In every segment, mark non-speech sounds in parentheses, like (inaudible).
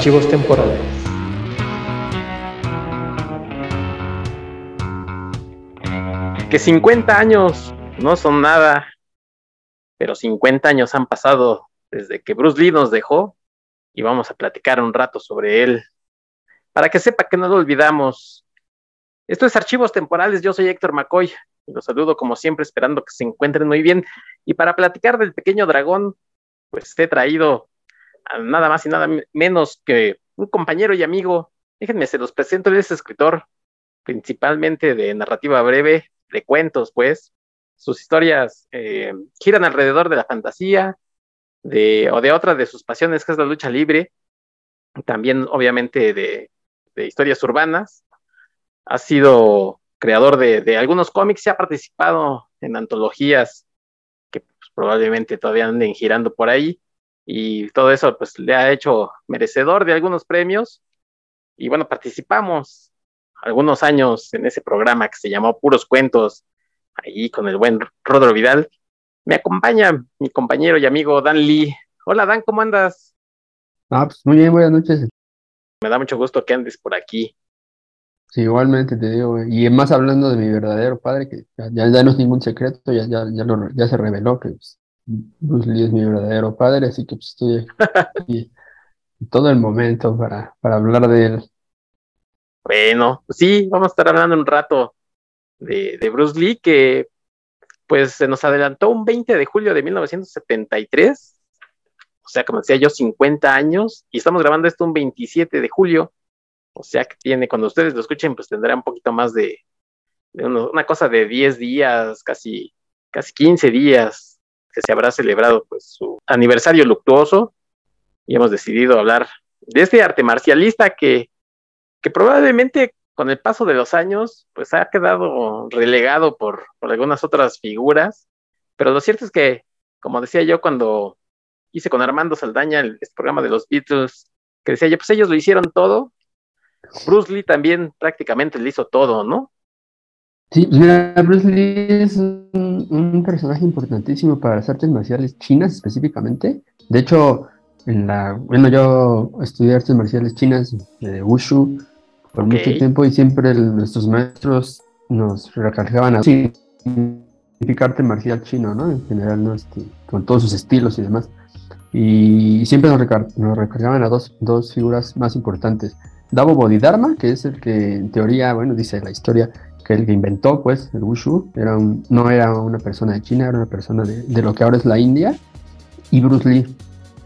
Archivos temporales. Que 50 años no son nada, pero 50 años han pasado desde que Bruce Lee nos dejó y vamos a platicar un rato sobre él. Para que sepa que no lo olvidamos. Esto es Archivos Temporales, yo soy Héctor McCoy. Los saludo como siempre esperando que se encuentren muy bien. Y para platicar del pequeño dragón, pues he traído nada más y nada menos que un compañero y amigo. Déjenme, se los presento, él es escritor, principalmente de narrativa breve, de cuentos, pues. Sus historias eh, giran alrededor de la fantasía, de, o de otra de sus pasiones, que es la lucha libre. También, obviamente, de, de historias urbanas. Ha sido creador de, de algunos cómics y ha participado en antologías que pues, probablemente todavía anden girando por ahí y todo eso pues le ha hecho merecedor de algunos premios y bueno, participamos algunos años en ese programa que se llamó Puros Cuentos, ahí con el buen Rodro Vidal. Me acompaña mi compañero y amigo Dan Lee. Hola Dan, ¿cómo andas? Ah, pues muy bien, buenas noches. Me da mucho gusto que andes por aquí. Sí, igualmente te digo, y más hablando de mi verdadero padre, que ya, ya no es ningún secreto, ya, ya, ya, lo, ya se reveló que pues, Bruce Lee es mi verdadero padre, así que pues, estoy aquí todo el momento para, para hablar de él. Bueno, sí, vamos a estar hablando un rato de, de Bruce Lee, que pues se nos adelantó un 20 de julio de 1973, o sea, como decía yo, 50 años, y estamos grabando esto un 27 de julio, o sea que tiene, cuando ustedes lo escuchen, pues tendrá un poquito más de, una cosa de 10 días, casi, casi 15 días que se habrá celebrado pues su aniversario luctuoso y hemos decidido hablar de este arte marcialista que, que probablemente con el paso de los años pues ha quedado relegado por, por algunas otras figuras, pero lo cierto es que, como decía yo cuando hice con Armando Saldaña el, este programa de los Beatles, que decía yo, pues ellos lo hicieron todo, Bruce Lee también prácticamente le hizo todo, ¿no? Sí, pues mira, Bruce Lee es un, un, personaje importantísimo para las artes marciales chinas específicamente. De hecho, en la, bueno, yo estudié artes marciales chinas de Wushu por okay. mucho tiempo y siempre el, nuestros maestros nos recargaban a significar arte marcial chino, ¿no? En general, ¿no? Este, con todos sus estilos y demás. Y siempre nos, recar nos recargaban a dos, dos figuras más importantes. Davo Bodhidharma, que es el que en teoría, bueno, dice la historia, que el que inventó, pues, el Wushu, era un, no era una persona de China, era una persona de, de, lo que ahora es la India, y Bruce Lee.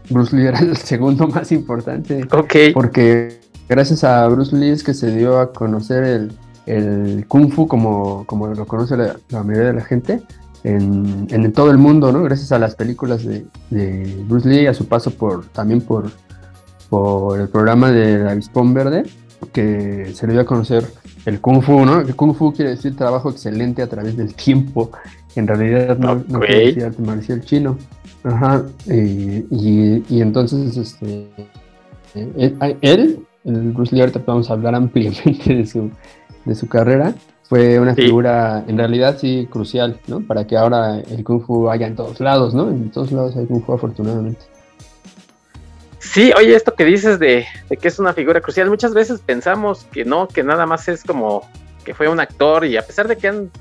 Bruce Lee (laughs) era el segundo más importante. Ok. Porque gracias a Bruce Lee es que se dio a conocer el, el Kung Fu como, como lo conoce la, la mayoría de la gente en, en, todo el mundo, ¿no? Gracias a las películas de, de Bruce Lee, a su paso por también por, por el programa de la Avispón Verde, que se le dio a conocer el Kung Fu, ¿no? El Kung Fu quiere decir trabajo excelente a través del tiempo. En realidad no, okay. no quiere decir arte marcial chino. Ajá. Y, y, y entonces, este, él, él, el Bruce Lee, ahorita a hablar ampliamente (laughs) de su, de su carrera. Fue una sí. figura, en realidad sí, crucial, ¿no? Para que ahora el Kung Fu haya en todos lados, ¿no? En todos lados hay Kung Fu, afortunadamente. Sí, oye, esto que dices de, de, que es una figura crucial, muchas veces pensamos que no, que nada más es como que fue un actor y a pesar de que han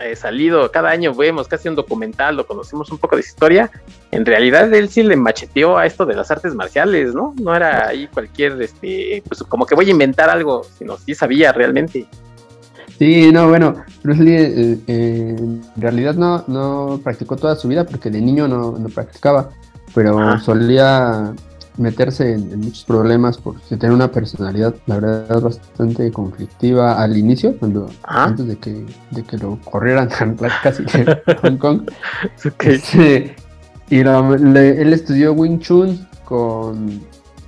eh, salido, cada año vemos casi un documental, lo conocemos un poco de su historia, en realidad él sí le macheteó a esto de las artes marciales, ¿no? No era ahí cualquier, este, pues como que voy a inventar algo, sino sí sabía realmente. Sí, no, bueno, Bruce Lee eh, eh, en realidad no, no practicó toda su vida porque de niño no, no practicaba, pero solía meterse en, en, muchos problemas por tener una personalidad, la verdad, bastante conflictiva al inicio, cuando ¿Ah? antes de que, de que lo corrieran (laughs) casi de Hong Kong. (laughs) okay. este, y lo, le, él estudió Wing Chun con,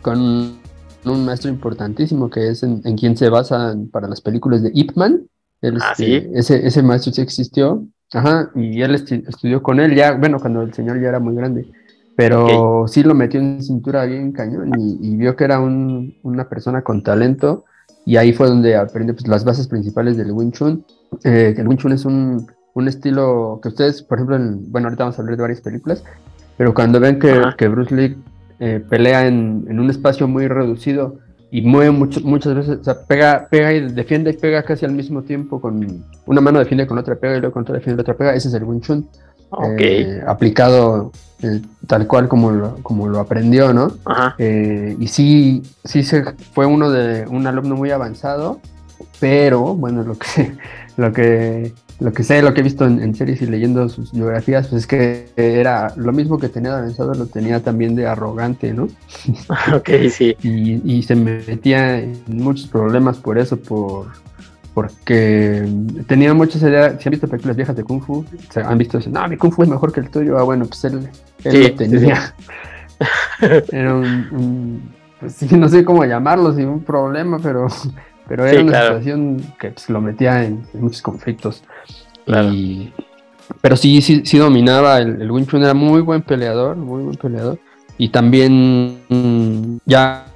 con un maestro importantísimo que es en, en quien se basan para las películas de Ip Man. Él, ¿Ah, este, sí? ese, ese maestro sí existió. Ajá, y él estudió con él ya, bueno, cuando el señor ya era muy grande pero okay. sí lo metió en cintura bien cañón y, y vio que era un, una persona con talento y ahí fue donde aprendió pues, las bases principales del Wing Chun. Eh, el Wing Chun es un, un, estilo que ustedes, por ejemplo, en, bueno, ahorita vamos a hablar de varias películas, pero cuando ven que, que Bruce Lee eh, pelea en, en, un espacio muy reducido y mueve mucho, muchas veces, o sea, pega, pega y defiende y pega casi al mismo tiempo con una mano defiende con otra pega y luego con otra defiende otra pega, ese es el Wing Chun. Eh, aplicado eh, tal cual como lo, como lo aprendió, ¿no? Eh, y sí, sí se fue uno de un alumno muy avanzado, pero bueno, lo que, (laughs) lo que, lo que sé, lo que he visto en, series y leyendo sus biografías, pues es que era lo mismo que tenía de avanzado, lo tenía también de arrogante, ¿no? (laughs) ok, sí. (laughs) Y, y se metía en muchos problemas por eso, por porque tenía muchas ideas, si han visto películas viejas de Kung Fu, se han visto, no, mi Kung Fu es mejor que el tuyo, ah, bueno, pues él, él lo tenía. (laughs) era un, pues no sé cómo llamarlo, sin un problema, pero, pero era una situación que pues, lo metía en, muchos conflictos. pero sí, sí, sí dominaba, el, el Wing Chun era muy buen peleador, muy buen peleador, y también mm, ya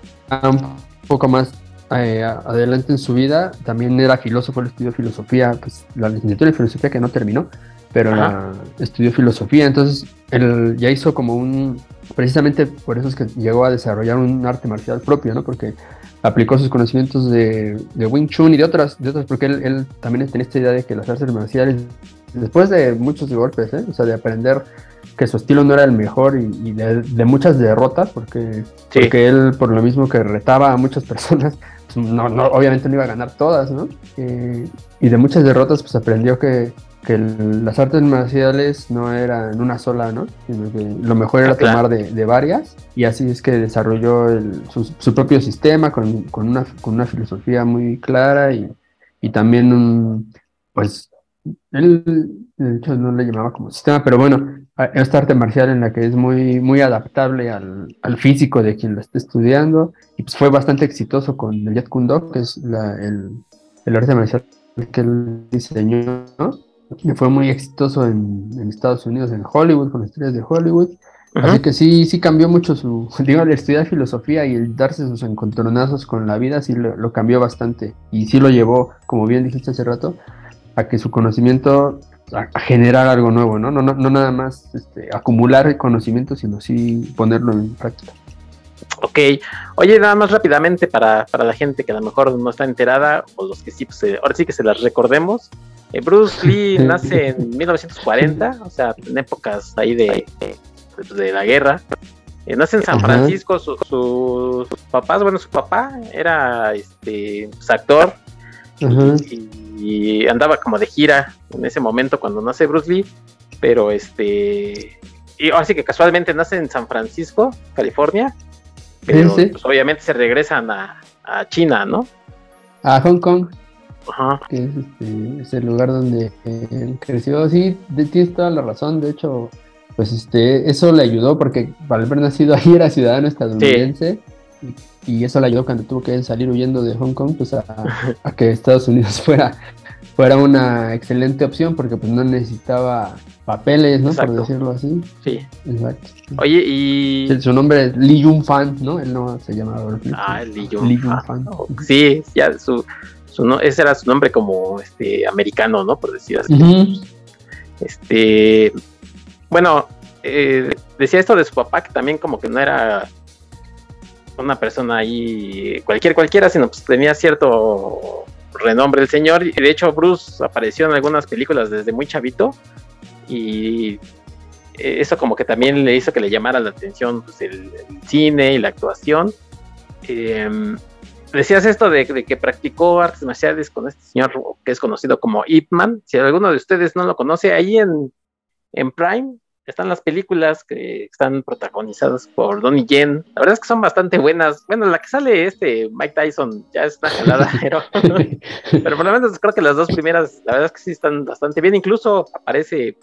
un poco más eh, adelante en su vida, también era filósofo, él estudió filosofía, pues la licenciatura de filosofía que no terminó, pero estudió filosofía, entonces él ya hizo como un, precisamente por eso es que llegó a desarrollar un arte marcial propio, ¿no? Porque aplicó sus conocimientos de, de Wing Chun y de otras, de otras porque él, él, también tenía esta idea de que las artes marciales, después de muchos golpes, ¿eh? o sea, de aprender que su estilo no era el mejor y, de, muchas derrotas, porque, porque él, por lo mismo que retaba a muchas (laughs) personas, no, no, obviamente no iba a ganar todas, ¿no? Eh, y de muchas derrotas, pues aprendió que, que las artes marciales no eran una sola, ¿no? Sino que lo mejor era ah, tomar de, de, varias, y así es que desarrolló el, su, su, propio sistema con, con, una, con una filosofía muy clara y, y también un, pues, él, de hecho, no le llamaba como sistema, pero bueno, esta arte marcial en la que es muy, muy adaptable al, al físico de quien lo esté estudiando, y pues fue bastante exitoso con el Jet Kundo, que es la, el, el, arte marcial que él diseñó, ¿no? fue muy exitoso en, en, Estados Unidos, en Hollywood, con estrellas de Hollywood. Así que sí, sí cambió mucho su, (laughs) digo, el estudiar filosofía y el darse sus encontronazos con la vida, sí lo, lo cambió bastante. Y sí lo llevó, como bien dijiste hace rato, a que su conocimiento a, generar algo nuevo, ¿no? No, no, no nada más este, acumular conocimiento, sino sí ponerlo en práctica. Ok, oye, nada más rápidamente para, para, la gente que a lo mejor no está enterada, o los que sí, pues, eh, ahora sí que se las recordemos. Eh, Bruce (laughs) Lee nace en 1940, o sea, en épocas ahí de, de, la guerra. Eh, nace en San Francisco, sus papás, bueno, su papá era este, pues, actor y, y andaba como de gira en ese momento cuando nace Bruce Lee, pero este, y así que casualmente nace en San Francisco, California, pero pues, obviamente se regresan a, China, ¿no? A Hong Kong. Ajá. Que es, este, el lugar donde creció. Sí, tienes toda la razón. De hecho, pues este, eso le ayudó porque al haber nacido ahí era ciudadano estadounidense. Y, eso le ayudó cuando tuvo que salir huyendo de Hong Kong, pues a, a que Estados Unidos (laughs) fuera fuera una excelente opción porque pues no necesitaba papeles, ¿no? Por decirlo así. Sí. Exacto. Oye, y... Su nombre es Lee Jung Fan, ¿no? Él no se llamaba Ah, Lee Jung, Fan. Sí, ya su, su no, ese era su nombre como este americano, ¿no? Por decir así. Este, bueno, eh, decía esto de su papá que también como que no era una persona ahí cualquier cualquiera, sino pues tenía cierto renombre el señor. Y de hecho, Bruce apareció en algunas películas desde muy chavito. Y eso como que también le hizo que le llamara la atención pues, el, cine y la actuación. Em, decías esto de, que practicó artes marciales con este señor que es conocido como Ip. Si alguno de ustedes no lo conoce, ahí en, en Prime están las películas que están protagonizadas por Donnie Yen. La verdad es que son bastante buenas. Bueno, la que sale este Mike Tyson ya es una jalada, (laughs) pero, pero por lo menos creo que las dos primeras, la verdad es que sí están bastante bien. Incluso aparece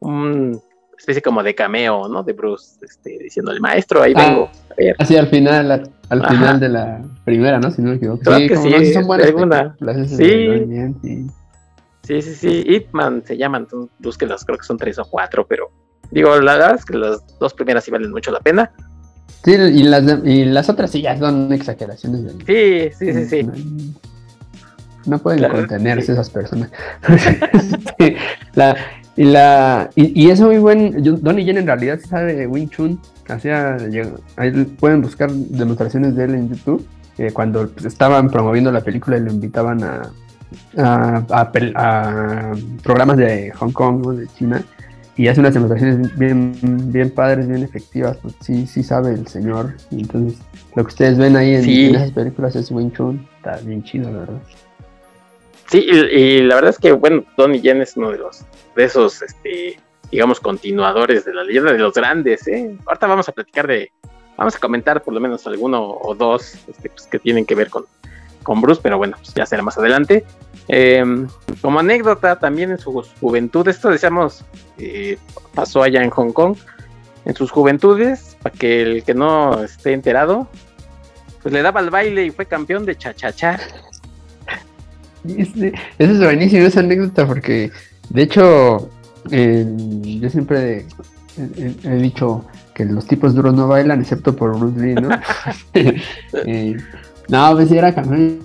un especie como de cameo, ¿no? De Bruce, este, diciendo el maestro, ahí ah, vengo. Así al final, al final de la primera, ¿no? Si no me equivoco. sí, que sí, son buenas. Sí. Sí, sí, sí, Ip Man se llaman, entonces búsquelas, creo que son tres o cuatro, pero Digo, la verdad es que las dos primeras sí valen mucho la pena. Sí, y las, y las otras sí ya son exageraciones. Sí, sí, sí, sí. No, pueden contenerse esas personas. (laughs) la, y, la, y, es muy buen. Donnie Yen en realidad sabe Wing Chun. hacía, ahí pueden buscar demostraciones de él en YouTube, eh, cuando estaban promoviendo la película y lo invitaban a, a, programas de Hong Kong, de China, y hace unas demostraciones bien, bien padres, bien efectivas, pues sí, sí sabe el señor, entonces lo que ustedes ven ahí en, esas películas es Wing Chun, está bien chido, la verdad. Sí, y, la verdad es que, bueno, Donnie Yen es uno de los, de esos, este, digamos, continuadores de la leyenda de los grandes, ¿eh? Ahorita vamos a platicar de, vamos a comentar por lo menos alguno o dos este, pues, que tienen que ver con, con Bruce, pero bueno, pues ya será más adelante. Em, como anécdota, también en su juventud, esto decíamos, eh, pasó allá en Hong Kong, en sus juventudes, para que el que no esté enterado, pues le daba el baile y fue campeón de cha-cha-cha. Eso es buenísimo esa anécdota porque, de hecho, yo siempre he, dicho que los tipos duros no bailan excepto por Bruce Lee, ¿no? (laughs) (laughs) Eh, no, pues era campeón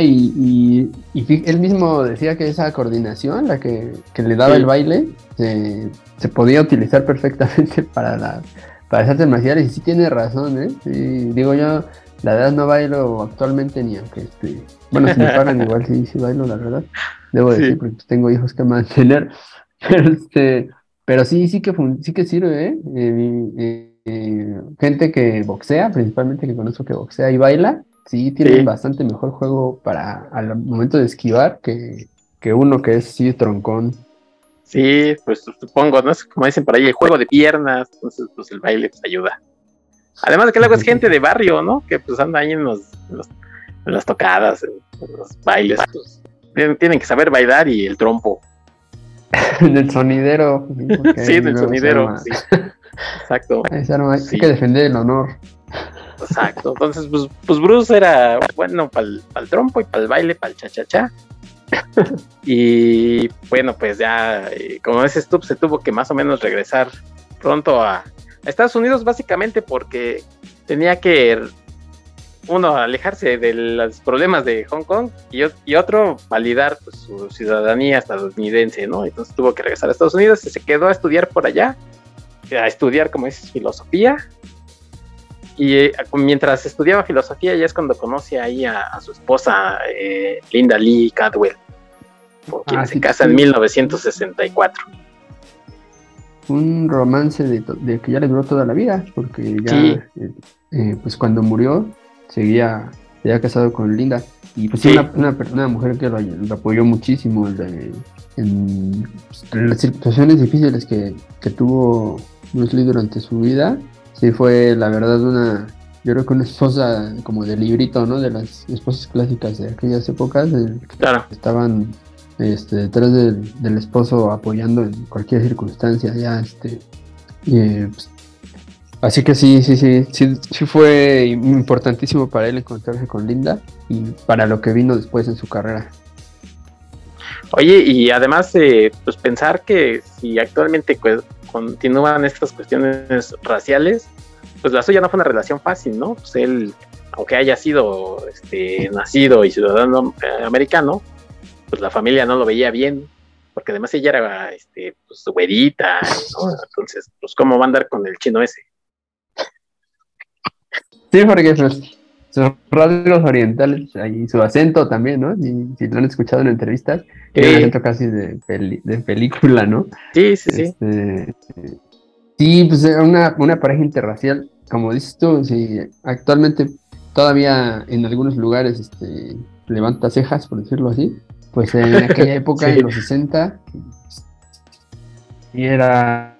y, y, él mismo decía que esa coordinación, la que, le daba el baile, se, podía utilizar perfectamente (laughs) para, la, para las artes marciales y sí tiene razón, ¿eh? digo yo, la verdad no bailo actualmente ni aunque este, bueno, si me pagan igual sí, sí bailo, la verdad, debo decir, porque tengo hijos que mantener, (laughs) pero este, pero sí, sí que sí que sirve, ¿eh? eh, eh gente que boxea, principalmente que conozco que boxea y baila, sí tienen bastante mejor juego para al momento de esquivar que, uno que es sí troncón. Sí, pues supongo, ¿no? Como dicen por ahí, el juego de piernas, entonces pues el baile pues ayuda. Además de que luego es gente de barrio, ¿no? Que pues anda ahí en, los, en, las tocadas, en, los bailes, pues tienen, que saber bailar y el trompo. (laughs) del sonidero. (laughs) Sí, del sonidero, sí. Exacto. Hay que defender el honor. Exacto. Entonces, pues, pues Bruce era bueno para el trompo y para el baile, para el cha-cha-cha. (laughs) y bueno, pues ya, eh, como dices tú, se tuvo que más o menos regresar pronto a, Estados Unidos, básicamente porque tenía que, uno, alejarse de los problemas de Hong Kong y, otro, validar pues, su ciudadanía estadounidense, ¿no? Entonces tuvo que regresar a Estados Unidos y se quedó a estudiar por allá, a estudiar, como dices, filosofía y eh, mientras estudiaba filosofía, ya es cuando conoce ahí a, su esposa, eh, Linda Lee Cadwell, con quien ah, se casa en 1964. Un romance de, que ya le duró toda la vida, porque ya, eh, pues cuando murió, seguía, seguía casado con Linda. Y pues sí, una, una, mujer que lo, apoyó muchísimo en, las situaciones difíciles que, que tuvo Bruce Lee durante su vida sí fue la verdad una, yo creo que una esposa como de librito, ¿no? De las esposas clásicas de aquellas épocas, claro. estaban este, detrás del, esposo apoyando en cualquier circunstancia, ya, este, pues, así que sí, sí, sí, sí, sí fue importantísimo para él encontrarse con Linda y para lo que vino después en su carrera. Oye, y además, eh, pues pensar que si actualmente pues, continúan estas cuestiones raciales, pues la suya no fue una relación fácil, ¿no? Pues él, aunque haya sido este, nacido y ciudadano eh, americano, pues la familia no lo veía bien, porque además ella era este, pues, güerita, ¿no? Entonces, pues, ¿cómo va a andar con el chino ese? Sí, porque pues, sus rasgos orientales y su acento también, ¿no? Y, si lo han escuchado en entrevistas, tiene un acento casi de, de, película, ¿no? Sí, sí, sí. Este, sí, pues una, una pareja interracial, como dices tú, sí, actualmente todavía en algunos lugares este, levanta cejas, por decirlo así, pues en (laughs) aquella época, en los 60, y era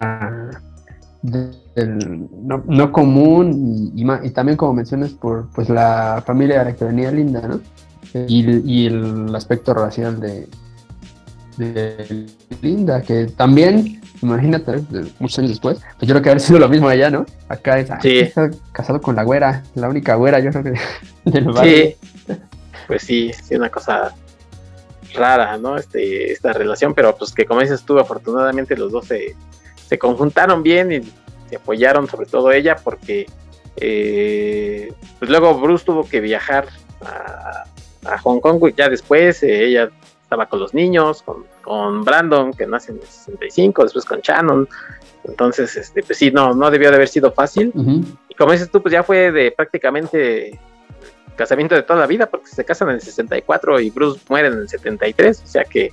no, no, común y, también como mencionas por pues la familia de la que venía Linda, ¿no? Y, el aspecto racial de, de Linda, que también, imagínate, muchos años después, pues yo creo que haber sido lo mismo allá, ¿no? Acá es, está casado con la güera, la única güera, yo creo que (laughs) del Sí, pues sí, sí, una cosa rara, ¿no? Este, esta relación, pero pues que como dices tú, afortunadamente los dos se, se conjuntaron bien y se apoyaron, sobre todo ella, porque eh, pues luego Bruce tuvo que viajar a, Hong Kong, ya después eh, ella estaba con los niños, con, Brandon, que nace en el 65, después con Shannon. Entonces, este, pues sí, no, no debió de haber sido fácil. Y como dices tú, pues ya fue de prácticamente casamiento de toda la vida, porque se casan en el 64 y Bruce muere en el 73, o sea que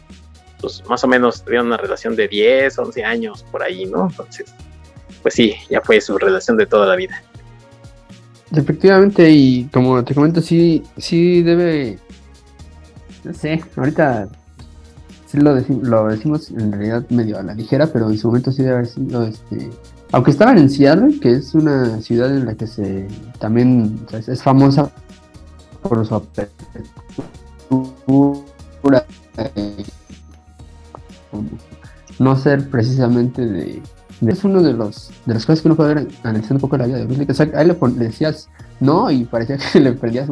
pues más o menos tuvieron una relación de 10, 11 años por ahí, ¿no? Entonces, pues sí, ya fue su relación de toda la vida. Efectivamente, y como te comento, sí, sí debe, no sé, ahorita sí lo, lo decimos en realidad medio a la ligera, pero en su momento sí debe haber sido, este, aunque estaban en Seattle, que es una ciudad en la que se también es famosa por su apertura, no ser precisamente de es uno de los de las cosas que uno puede ver analizando un poco la vida de Bruce Lee. Que, a él le, decías no y parecía que (laughs) le prendías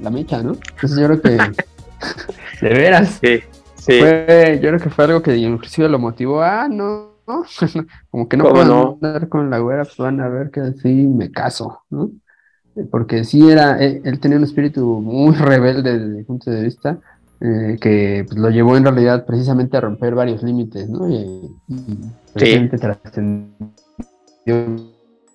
la mecha, ¿no? Entonces yo creo que (laughs) de veras. Sí, sí. Fue, yo creo que fue algo que inclusive lo motivó. Ah, no, (laughs) como que no puedo andar con la güera, pues van a ver que sí me caso, ¿no? Porque sí era, él, él tenía un espíritu muy rebelde desde mi punto de vista eh, que pues, lo llevó en realidad precisamente a romper varios límites, ¿no? Y, precisamente trascendió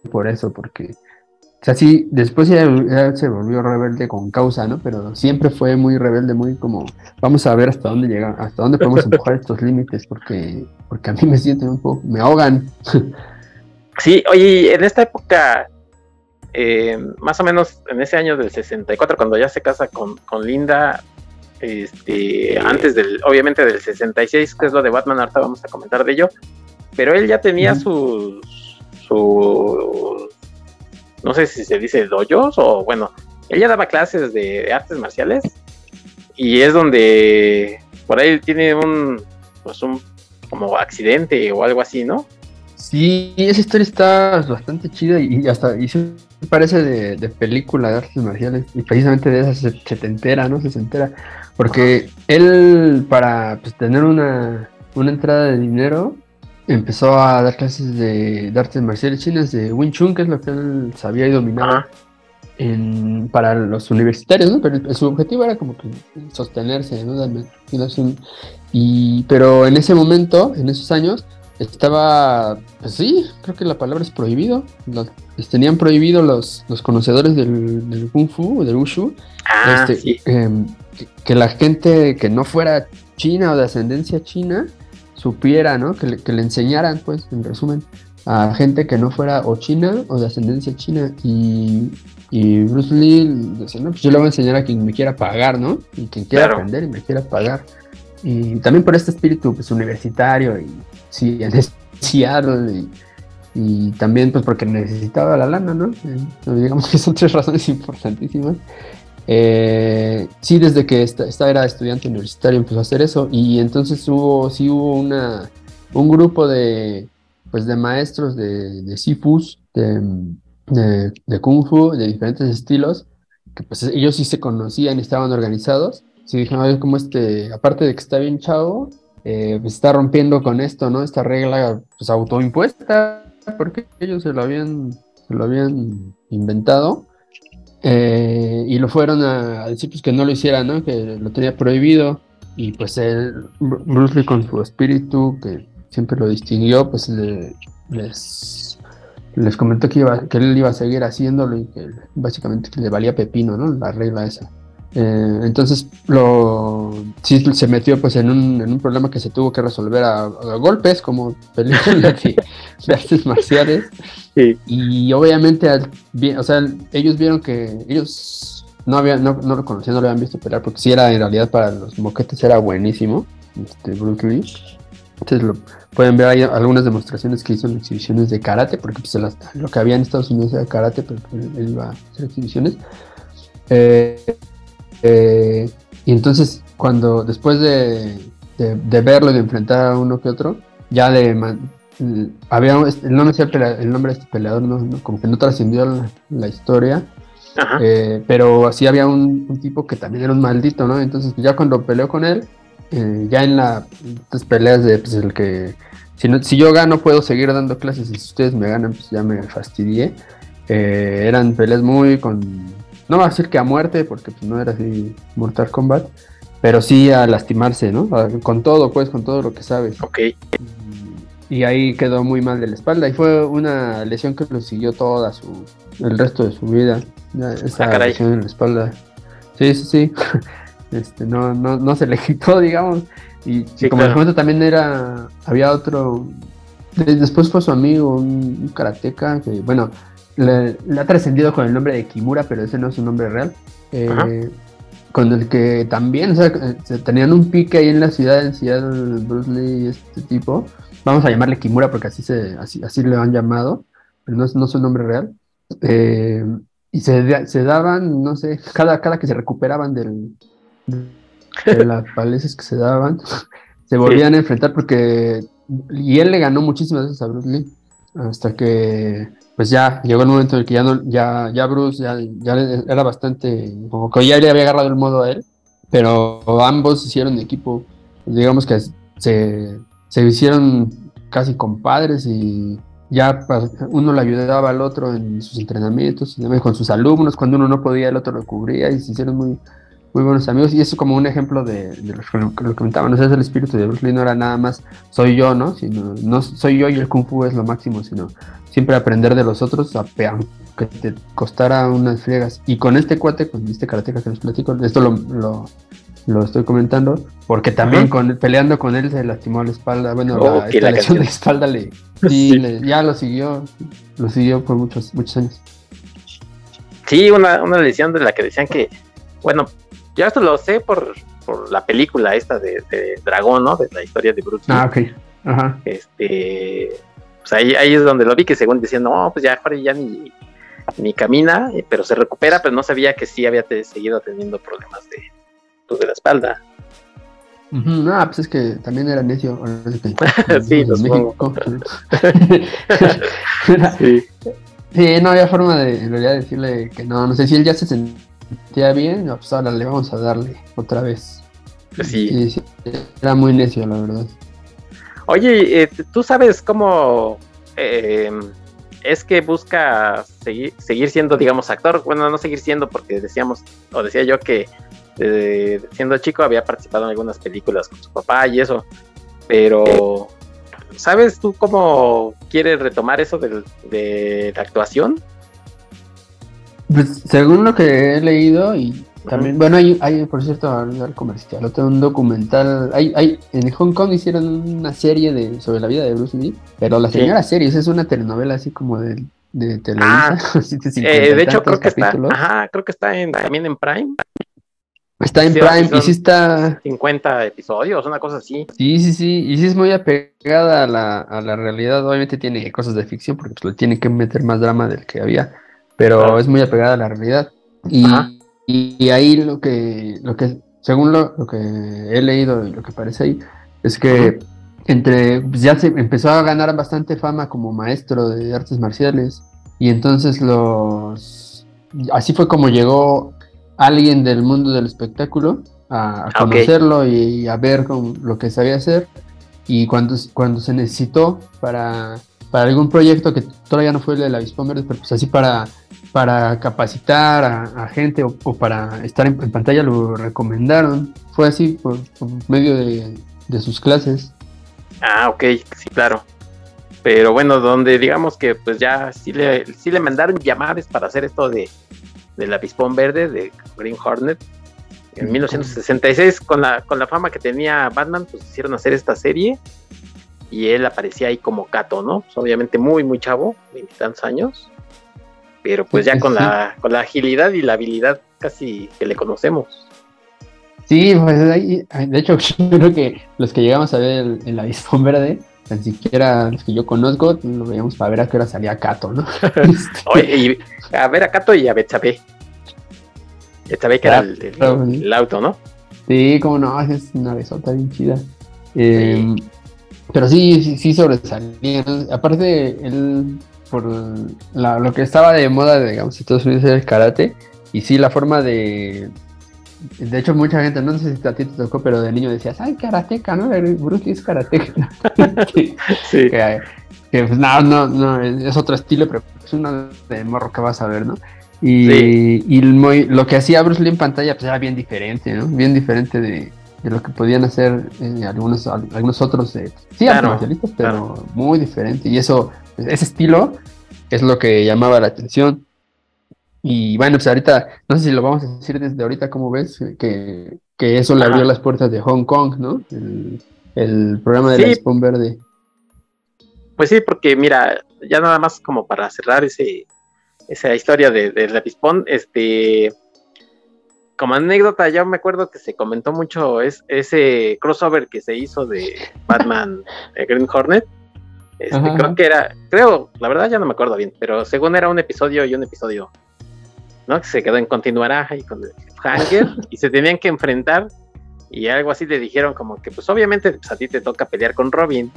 por eso, porque, o sea, sí, después ya, se volvió rebelde con causa, ¿no? Pero siempre fue muy rebelde, muy como, vamos a ver hasta dónde llega, hasta dónde podemos (laughs) empujar estos límites, porque, porque a mí me sienten un poco, me ahogan. (laughs) Sí, oye, en esta época, eh, más o menos en ese año del 64, cuando ya se casa con, con Linda, este, antes del, obviamente del 66, que es lo de Batman, ahorita vamos a comentar de ello, pero él ya tenía sus, su, no sé si se dice doyos o bueno, él ya daba clases de artes marciales y es donde por ahí tiene un, pues un como accidente o algo así, ¿no? Sí, esa historia está bastante chida y, hasta y se parece de, película de artes marciales y precisamente de esa se, entera, ¿no? Se, entera. Porque él, para pues, tener una, entrada de dinero, empezó a dar clases de, artes marciales chinas de Wing Chun, que es lo que él sabía y dominaba para los universitarios, ¿no? Pero su objetivo era como que sostenerse, ¿no? Y, pero en ese momento, en esos años, estaba, pues sí, creo que la palabra es prohibido. Los, tenían prohibido los, los conocedores del, del Kung Fu, del Wushu, ah, este, em, que, la gente que no fuera china o de ascendencia china supiera, ¿no? Que le, que le enseñaran, pues, en resumen, a gente que no fuera o china o de ascendencia china. Y, y Bruce Lee decía, no, pues yo le voy a enseñar a quien me quiera pagar, ¿no? Y quien quiera aprender y me quiera pagar. Y también por este espíritu pues, universitario y sí, en Seattle y, también pues porque necesitaba la lana, ¿no? Eh, digamos que son tres razones importantísimas. Eh, sí, desde que esta, era estudiante universitario empezó a hacer eso y entonces hubo, sí hubo una, un grupo de, pues de maestros de, de Sifus, de, de, Kung Fu, de diferentes estilos, que pues ellos sí se conocían y estaban organizados. Sí dijeron, como este, aparte de que está bien chavo, eh, pues, está rompiendo con esto, ¿no? Esta regla pues autoimpuesta, porque ellos se lo habían, se lo habían inventado. Eh, y lo fueron a, decir pues, que no lo hiciera, ¿no? Que lo tenía prohibido. Y pues él, Bruce Lee con su espíritu, que siempre lo distinguió, pues les, les comentó que, iba, que él iba a seguir haciéndolo y que básicamente le valía pepino, ¿no? La regla esa. Eh, entonces lo sí se metió pues en un, en un, problema que se tuvo que resolver a, golpes como película (laughs) de, artes marciales. Y obviamente o sea ellos vieron que ellos no habían no, no, lo conocían no lo habían visto pelear porque sí era en realidad para los moquetes era buenísimo este Bruce Lee. Entonces lo, pueden ver ahí algunas demostraciones que hizo en exhibiciones de karate porque pues lo que había en Estados Unidos era karate pero él iba a hacer exhibiciones. Eh, eh, y entonces, cuando después de, verlo y de enfrentar a uno que otro, ya le había el nombre, el nombre de este peleador no, como que no trascendió la, historia. Eh, pero sí había un, tipo que también era un maldito, ¿no? Entonces, ya cuando peleó con él, eh, ya en las peleas de pues, el que si, no, si yo gano puedo seguir dando clases y si ustedes me ganan pues ya me fastidié. eran peleas muy con no va a decir que a muerte, porque pues, no era así Mortal Kombat, pero sí a lastimarse, ¿no? Con todo, pues, con todo lo que sabes. Ok. Y ahí quedó muy mal de la espalda y fue una lesión que lo siguió toda su, el resto de su vida. Esa Ah, lesión en la espalda. Sí, sí, sí. (laughs) Este, no, no, no se le (laughs) quitó, digamos. Y, Sí, y como claro. les comento, también era, había otro, de- después fue su amigo, un, un karateca, que bueno, le, le ha trascendido con el nombre de Kimura, pero ese no es su nombre real. Eh, con el que también, o sea, eh, tenían un pique ahí en la ciudad, en Seattle, Bruce Lee y este tipo. Vamos a llamarle Kimura porque así, se, así, así le han llamado, pero no es, no es su nombre real. Eh, y se, se daban, no sé, cada, cada que se recuperaban del, de las (laughs) palizas que se daban, se volvían a enfrentar porque. Y él le ganó muchísimas veces a Bruce Lee. Hasta que. Pues ya llegó el momento en el que ya no, ya, ya Bruce ya, ya era bastante. Como que ya le había agarrado el modo a él. Pero ambos hicieron equipo. Digamos que se, se hicieron casi compadres y ya uno le ayudaba al otro en sus entrenamientos, con sus alumnos, cuando uno no podía, el otro lo cubría y se hicieron muy, muy buenos amigos. Y eso es como un ejemplo de, de lo que lo comentaban, o sea, es el espíritu de Bruce Lee no era nada más soy yo, ¿no? Sino, no soy yo y el Kung Fu es lo máximo, sino siempre aprender de los otros, aunque te costara unas friegas. Y con este cuate, con este karateca que les platico, esto lo, lo, lo estoy comentando, porque también con, peleando con él se lastimó la espalda, bueno, Oh, la, esta la lesión de espalda le, (laughs) sí, Sí. le- ya lo siguió, lo siguió por muchos, muchos años. Sí, una, una lesión de la que decían que, bueno, yo esto lo sé por, por la película esta de, de Dragón, ¿no? De la historia de Bruce. Ah, ok. Ajá. Este, pues ahí, ahí es donde lo vi, que según decían, no, pues ya Jorge ya ni, ni camina, pero se recupera, pero no sabía que sí había te- seguido teniendo problemas de, pues, de la espalda. Ujú, No, pues es que también era necio. sí que- (laughs) Sí, lo en supongo. Sí. (laughs) (laughs) sí, no había forma de en realidad decirle que no. No sé si él ya se sentía bien, no, pues ahora le vamos a darle otra vez. Sí. Era muy necio, la verdad. Oye, eh, ¿tú sabes cómo eh, es que busca seguir, seguir siendo, digamos, actor? Bueno, no seguir siendo porque decíamos, o decía yo que eh, siendo chico había participado en algunas películas con su papá y eso, pero ¿sabes tú cómo quiere retomar eso del- de, la actuación? Pues según lo que he leído y también, bueno, hay, hay por cierto, al comercial, otro un documental, hay, hay, en Hong Kong hicieron una serie de, sobre la vida de Bruce Lee, pero la Sí. señora serie, esa es una telenovela así como de, de Televisa, Ah, (laughs) Eh, 50 de hecho, creo que está, ajá, creo que está en, también en Prime, Está en Sí, Prime y sí está, 50 episodios, una cosa así. sí, sí, sí, y sí es muy apegada a la, a la realidad, obviamente tiene cosas de ficción porque pues, le tiene que meter más drama del que había, pero Claro. es muy apegada a la realidad. Y, y, y ahí lo que, lo que, según lo, lo que he leído y lo que parece ahí, es que entre, pues, ya se empezó a ganar bastante fama como maestro de artes marciales y entonces los, así fue como llegó alguien del mundo del espectáculo a, conocerlo y, a ver cómo- lo que sabía hacer y cuando, cuando se necesitó para, para algún proyecto que todavía no fue el del Avispón Verde, pero pues así para, para capacitar a, a gente o, o para estar en, en pantalla lo recomendaron. Fue así por, por medio de, de sus clases. Ah, ok, sí, claro. Pero bueno, donde digamos que pues ya sí le, sí le mandaron llamadas para hacer esto de del avispón verde de Green Hornet en 1966 con la con la fama que tenía Batman, pues hicieron hacer esta serie y él aparecía ahí como Cato, ¿no? Pues, obviamente muy muy chavo, veintitantos años, pero pues ya con la con la agilidad y la habilidad casi que le conocemos. Sí, pues ahí, de hecho, (laughs) yo creo que los que llegamos a ver el, el avispón verde, tan siquiera los que yo conozco, lo veíamos para ver a qué hora salía Cato, ¿no? (laughs) Este, Oye, y a ver a Cato y a Betsabe. Betsabe que era el, el- Claro, sí. el auto, ¿no? Sí, como no, es una besota bien chida. Eh, Pero sí, sí, sí sobresalía. Aparte, él, por la- lo que estaba de moda, digamos, en Estados Unidos era el karate. Y sí, la forma de. De hecho, mucha gente, no sé si a ti te tocó, pero de niño decías, ay, karateca, ¿no? El Bruce Lee es karateca. (laughs) que, Sí. que, que, pues no, no, no, es otro estilo, pero es uno de morro que vas a ver, ¿no? Y, lo que hacía Bruce Lee en pantalla pues era bien diferente, ¿no? Bien diferente de, lo que podían hacer eh, algunos, algunos otros, eh, sí, claro, pero muy diferente. Y eso, ese estilo es lo que llamaba la atención. Y bueno, pues ahorita, no sé si lo vamos a decir desde ahorita, ¿cómo ves? Que, eso le abrió las puertas de Hong Kong, ¿no? El, programa de la Verde. Pues sí, porque mira, ya nada más como para cerrar ese, esa historia de, de la Pispón, este, como anécdota, ya me acuerdo que se comentó mucho es, ese crossover que se hizo de Batman Green Hornet. Este, creo que era, creo, la verdad ya no me acuerdo bien, pero según era un episodio y un episodio, ¿no? Que se quedó en continuará y con Hanger (laughs) y se tenían que enfrentar y algo así le dijeron como que pues obviamente pues, a ti te toca pelear con Robin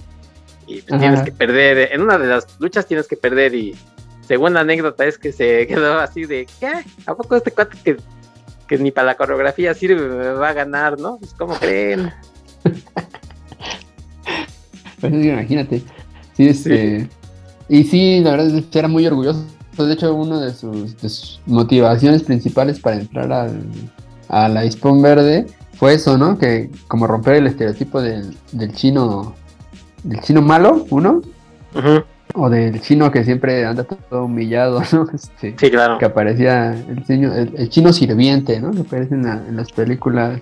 y pues, tienes que perder, en una de las luchas tienes que perder y segunda anécdota es que se (laughs) quedó así de, ¿qué? ¿A poco este cuate que, que ni para la coreografía sirve me va a ganar, ¿no? Pues ¿cómo creen? (laughs) pues imagínate. Sí, este, Y sí, la verdad era muy orgulloso. De hecho, una de sus, motivaciones principales para entrar al, a la Ispon Verde fue eso, ¿no? Que como romper el estereotipo del, del chino, del chino malo, uno, o del chino que siempre anda todo humillado, (laughs) ¿no? Este, sí, claro. Que aparecía el, chino, el, chino sirviente, ¿no? Que aparece en, las películas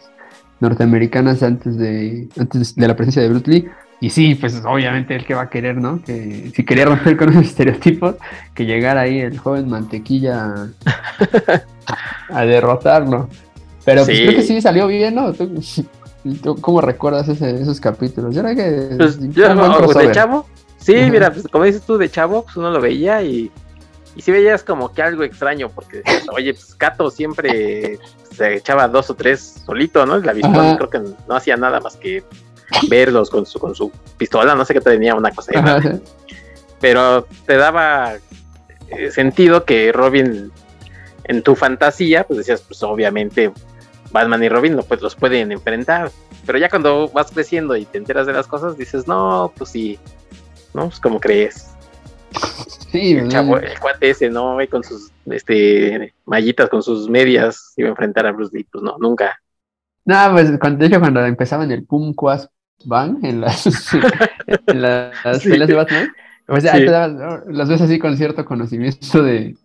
norteamericanas antes de, antes de la presencia de Bruce Lee. Y sí, pues obviamente el que va a querer, ¿no? Que si quería romper con esos (laughs) estereotipos, que llegara ahí el joven mantequilla a, derrotarlo. Pero pues creo que sí salió bien, ¿no? ¿Tú, cómo recuerdas esos capítulos? Yo era que... Pues, yo, de chavo, Sí, mira, pues como dices tú, de chavo, pues uno lo veía y, y sí veías como que algo extraño, porque (laughs) oye, pues Cato siempre se echaba dos o tres solito, ¿no? La pistola creo que no hacía nada más que verlos con su, con su pistola, no sé qué tenía, una cosa. Pero te daba eh, sentido que Robin, en tu fantasía, pues decías, pues obviamente Batman y Robin no, pues los pueden enfrentar. Pero ya cuando vas creciendo y te enteras de las cosas, dices, no, pues sí, ¿no? Pues como crees. Sí, el chavo, el cuate ese, ¿no? Con sus este mallitas, con sus medias, iba a enfrentar a Bruce Lee, pues no, nunca. No, pues de hecho cuando empezaban el Pum Quas Bang en (laughs) (laughs) las, en las de Batman, o sea, las ves así con cierto conocimiento de,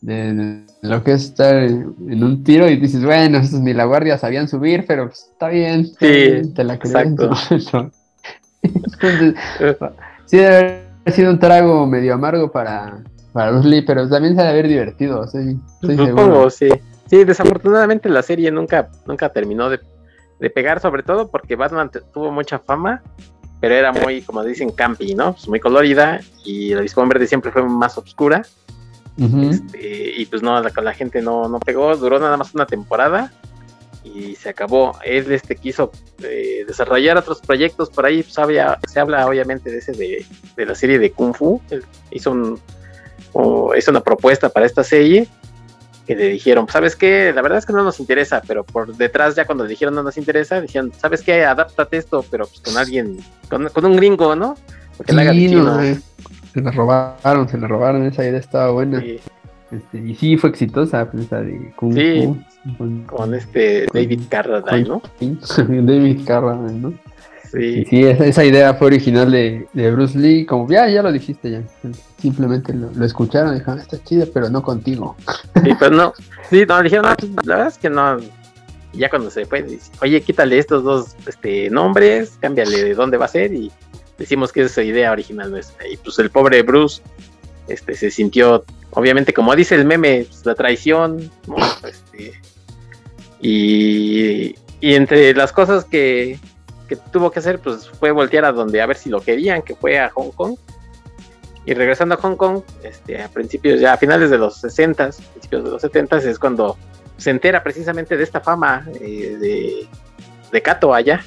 de, lo que es estar en un tiro y dices, bueno, estos ni la guardia sabían subir, pero pues, está bien, sí, te la crees. (laughs) Entonces, sí debe haber sido un trago medio amargo para, para Bruce Lee, pero también se debe haber divertido, sí, Supongo, sí. Sí, desafortunadamente la serie nunca, nunca terminó de, pegar, sobre todo porque Batman tuvo mucha fama, pero era muy, como dicen, campi, ¿no? Pues muy colorida y la disco verde siempre fue más oscura. Este, y pues no, la, la gente no, no pegó, duró nada más una temporada y se acabó. Él este, quiso eh, desarrollar otros proyectos por ahí, pues, se habla obviamente de ese de, la serie de Kung Fu. hizo, un, hizo una propuesta para esta serie que le dijeron, ¿sabes qué? La verdad es que no nos interesa, pero por detrás ya cuando le dijeron no nos interesa, dijeron, ¿sabes qué? Adáptate esto, pero pues con alguien, con, un gringo, ¿no? Porque sí, se la robaron, se la robaron, esa idea estaba buena. Este, y sí, fue exitosa, pues, esa de Kung sí, Con, este David Carradine, ¿no? David Carradine, ¿no? Sí. sí, esa, idea fue original de, Bruce Lee, como ya, ya lo dijiste ya. Simplemente lo, escucharon y dijeron, está chido, pero no contigo. Sí, pues no. (laughs) Sí, no, dijeron, pues, la verdad es que no. Ya cuando se fue, dice, oye, quítale estos dos este, nombres, cámbiale de dónde va a ser y decimos que esa idea original nuestra. Y pues el pobre Bruce este, se sintió, obviamente, como dice el meme, pues, la traición, (laughs) este, y, entre las cosas que, tuvo que hacer, pues fue voltear a donde a ver si lo querían, que fue a Hong Kong. Y regresando a Hong Kong, este, a principios, ya a finales de los 60, principios de los 70 es cuando se entera precisamente de esta fama eh, de, de Kato allá.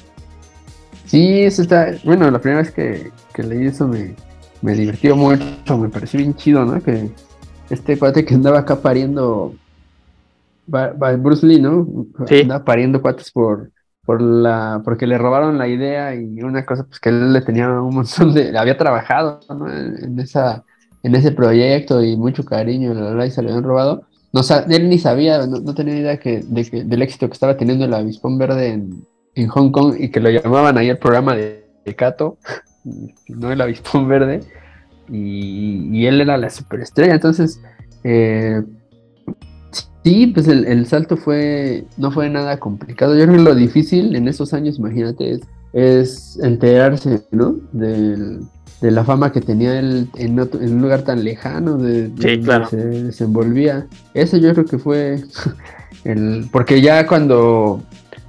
Sí, eso está, bueno, la primera vez que, que leí eso me, me divirtió mucho, me pareció bien chido, ¿no? Que este cuate que andaba acá pariendo, Bruce Lee, ¿no? Sí. Andaba pariendo cuates por, por la, porque le robaron la idea y una cosa, pues que él le tenía un montón de, había trabajado, ¿no? En, esa, en ese proyecto y mucho cariño, la y se le habían robado. no él ni sabía, no, tenía idea que, de que, del éxito que estaba teniendo el avispón verde en, en Hong Kong y que lo llamaban ahí el programa de, de Cato, no el avispón verde, y, él era la superestrella, entonces, eh, sí, pues el, salto fue, no fue nada complicado, yo creo que lo difícil en esos años, imagínate, es, es enterarse, ¿no? Del, de la fama que tenía él en, un lugar tan lejano de, sí, claro. se desenvolvía. Eso yo creo que fue (laughs) el porque ya cuando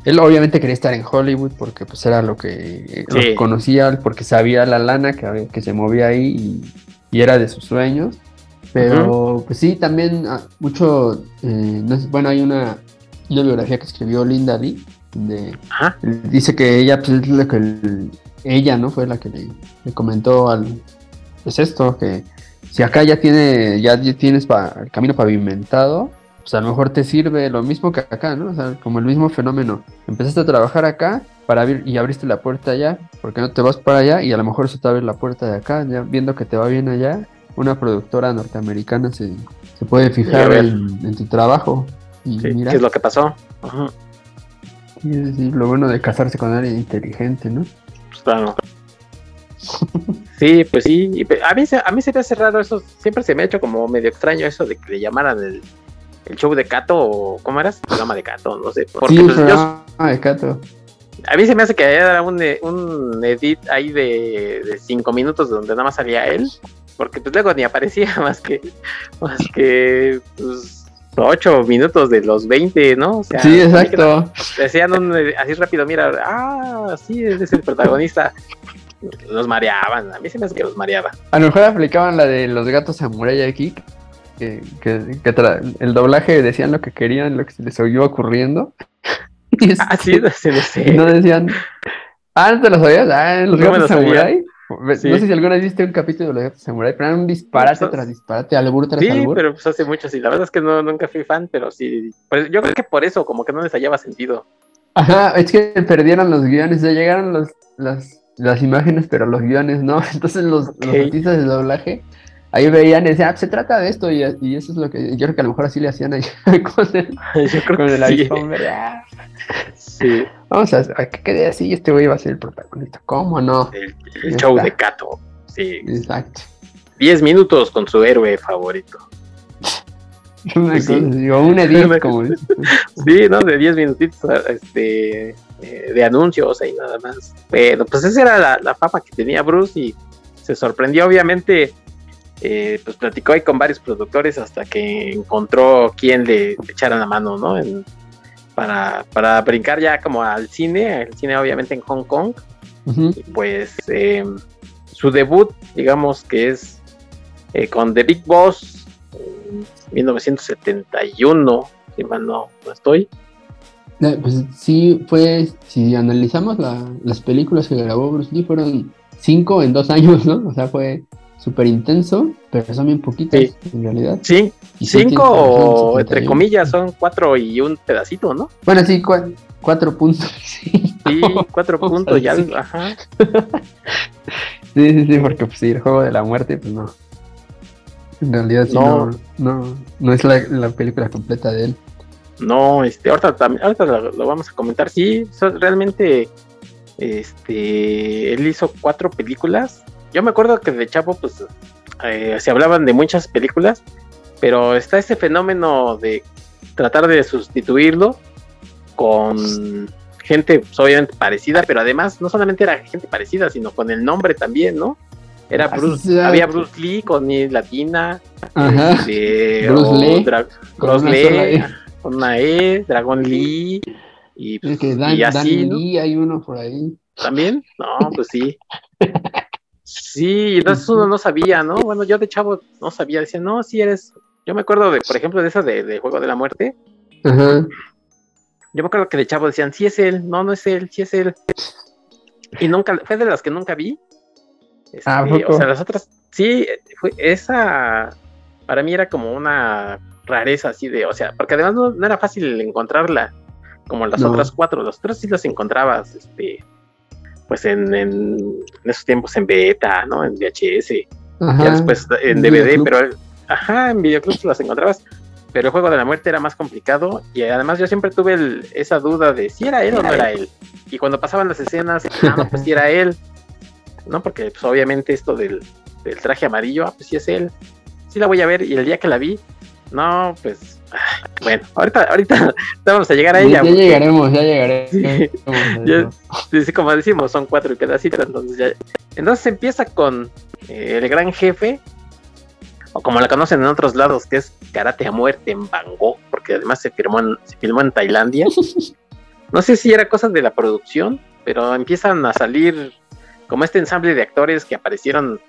él obviamente quería estar en Hollywood porque pues era lo que conocía, porque sabía la lana que, que se movía ahí y, era de sus sueños. Pero pues sí, también ah, mucho, eh, bueno, hay una, biografía que escribió Linda Lee, de, dice que ella pues, es que ella, ¿no? Fue la que le, comentó al, pues esto, que si acá ya tiene, ya tienes el camino pavimentado, pues a lo mejor te sirve lo mismo que acá, ¿no? O sea, como el mismo fenómeno. Empezaste a trabajar acá para abrir y abriste la puerta allá, porque no te vas para allá y a lo mejor eso te abre la puerta de acá, ya viendo que te va bien allá, una productora norteamericana se, puede fijar en, tu trabajo. Y mira, ¿Qué es lo que pasó? lo bueno de casarse con alguien inteligente, ¿no? Pues claro. Sí, pues sí. A mí, a mí se me hace raro eso. Siempre se me ha hecho como medio extraño eso de que le llamaran el, el show de Cato o ¿cómo eras? El programa de Cato, no sé. Porque sí, pues, yo, de Cato. A mí se me hace que era un, un edit ahí de, de cinco minutos donde nada más salía él. Porque pues luego ni aparecía (laughs) más que más que pues, 8 minutos de los 20, ¿no? sí, exacto. Decían así rápido, mira, ah, sí, es el protagonista. Los mareaban, a mí se me hace que los mareaba. A lo mejor aplicaban la de los gatos samurai aquí, que, que, el doblaje decían lo que querían, lo que se les oyó ocurriendo. (laughs) ah, sí, sí, sí. Y no decían, ah, ¿no te lo sabías? Ah, los gatos samurai. No sé si alguna vez viste un capítulo de los gatos samurai, pero era un disparate pues, tras disparate, albur tras sí, pero pues hace mucho, sí. La verdad es que no, nunca fui fan, pero sí. yo creo que por eso, como que no les hallaba sentido. Ajá, es que perdieron los guiones, ya llegaron los, las, las imágenes, pero los guiones no. (laughs) Entonces los, los artistas de doblaje ahí veían y decían, ah, se trata de esto, y, y, eso es lo que yo creo que a lo mejor así le hacían ahí (laughs) con el, (laughs) yo creo con el sí. iPhone, Sí. Vamos a, a que quede así, este güey va a ser el protagonista. ¿Cómo no? El, show de Cato. Sí. Exacto. Diez minutos con su héroe favorito. (laughs) Una cosa, edit, como. (laughs) Sí, ¿no? De diez minutitos este, eh, de anuncios ahí nada más. Bueno, pues esa era la, la fama que tenía Bruce y se sorprendió obviamente eh, pues platicó ahí con varios productores hasta que encontró quien le, echara la mano, ¿no? Para, para, brincar ya como al cine, el cine obviamente en Hong Kong. pues em, su debut, digamos que es eh, con The Big Boss en 1971, si mal no, estoy. Eh, pues sí, fue, si analizamos las películas que grabó Bruce Lee, fueron cinco en dos años, ¿no? O sea, fue súper intenso, pero son bien poquitas en realidad. Sí, cinco, entre comillas, son cuatro y un pedacito, ¿no? Bueno, sí, cuatro puntos. (laughs) Sí, cuatro puntos, ya, ajá. (laughs) sí, sí, sí, porque pues sí, el juego de la muerte, pues no. En realidad sí, no, no, no, es la, película completa de él. No, este, ahorita, también, ahorita lo, vamos a comentar. Sí, realmente, este, él hizo cuatro películas yo me acuerdo que de Chapo, pues, eh, se hablaban de muchas películas, pero está ese fenómeno de tratar de sustituirlo con gente pues, obviamente parecida, pero además no solamente era gente parecida, sino con el nombre también, ¿no? Era Bruce, había Bruce Lee con mi latina, este, Bruce Lee, Bruce Lee, con una E, Dragon Lee, y, pues, y así, Lee, hay uno por ahí. ¿También? No, pues sí. (laughs) Sí, entonces uno no sabía, ¿no? Bueno, yo de chavo no sabía, decía, no, si eres. Yo me acuerdo de, por ejemplo, de esa de, Juego de la Muerte. Ajá. Yo me acuerdo que de chavo decían, sí es él, no, no es él, sí es él. Y nunca, fue de las que nunca vi. ah, este, o sea, las otras, sí, fue esa, para mí era como una rareza así de, o sea, porque además no, era fácil encontrarla como las otras cuatro, las otras sí las encontrabas, este, pues en, esos tiempos en beta, ¿no? En VHS, ya después en DVD, pero ajá, en videoclubs las encontrabas, pero el juego de la muerte era más complicado y además yo siempre tuve esa duda de si era él o no era él. Y cuando pasaban las escenas, (laughs) ah, no, pues si era él, ¿no? Porque pues obviamente esto del, del traje amarillo, ah, pues sí es él. Sí la voy a ver y el día que la vi, no, pues bueno, ahorita, ahorita (laughs) vamos a llegar a ella. (laughs) Ya, llegaremos, ya llegaremos. como decimos, son cuatro pedacitos, entonces ya. Entonces empieza con eh, el gran jefe, o como la conocen en otros lados, que es Karate a muerte en Bangkok, porque además se, firmó se filmó en Tailandia. (laughs) No sé si era cosa de la producción, pero empiezan a salir como este ensamble de actores que aparecieron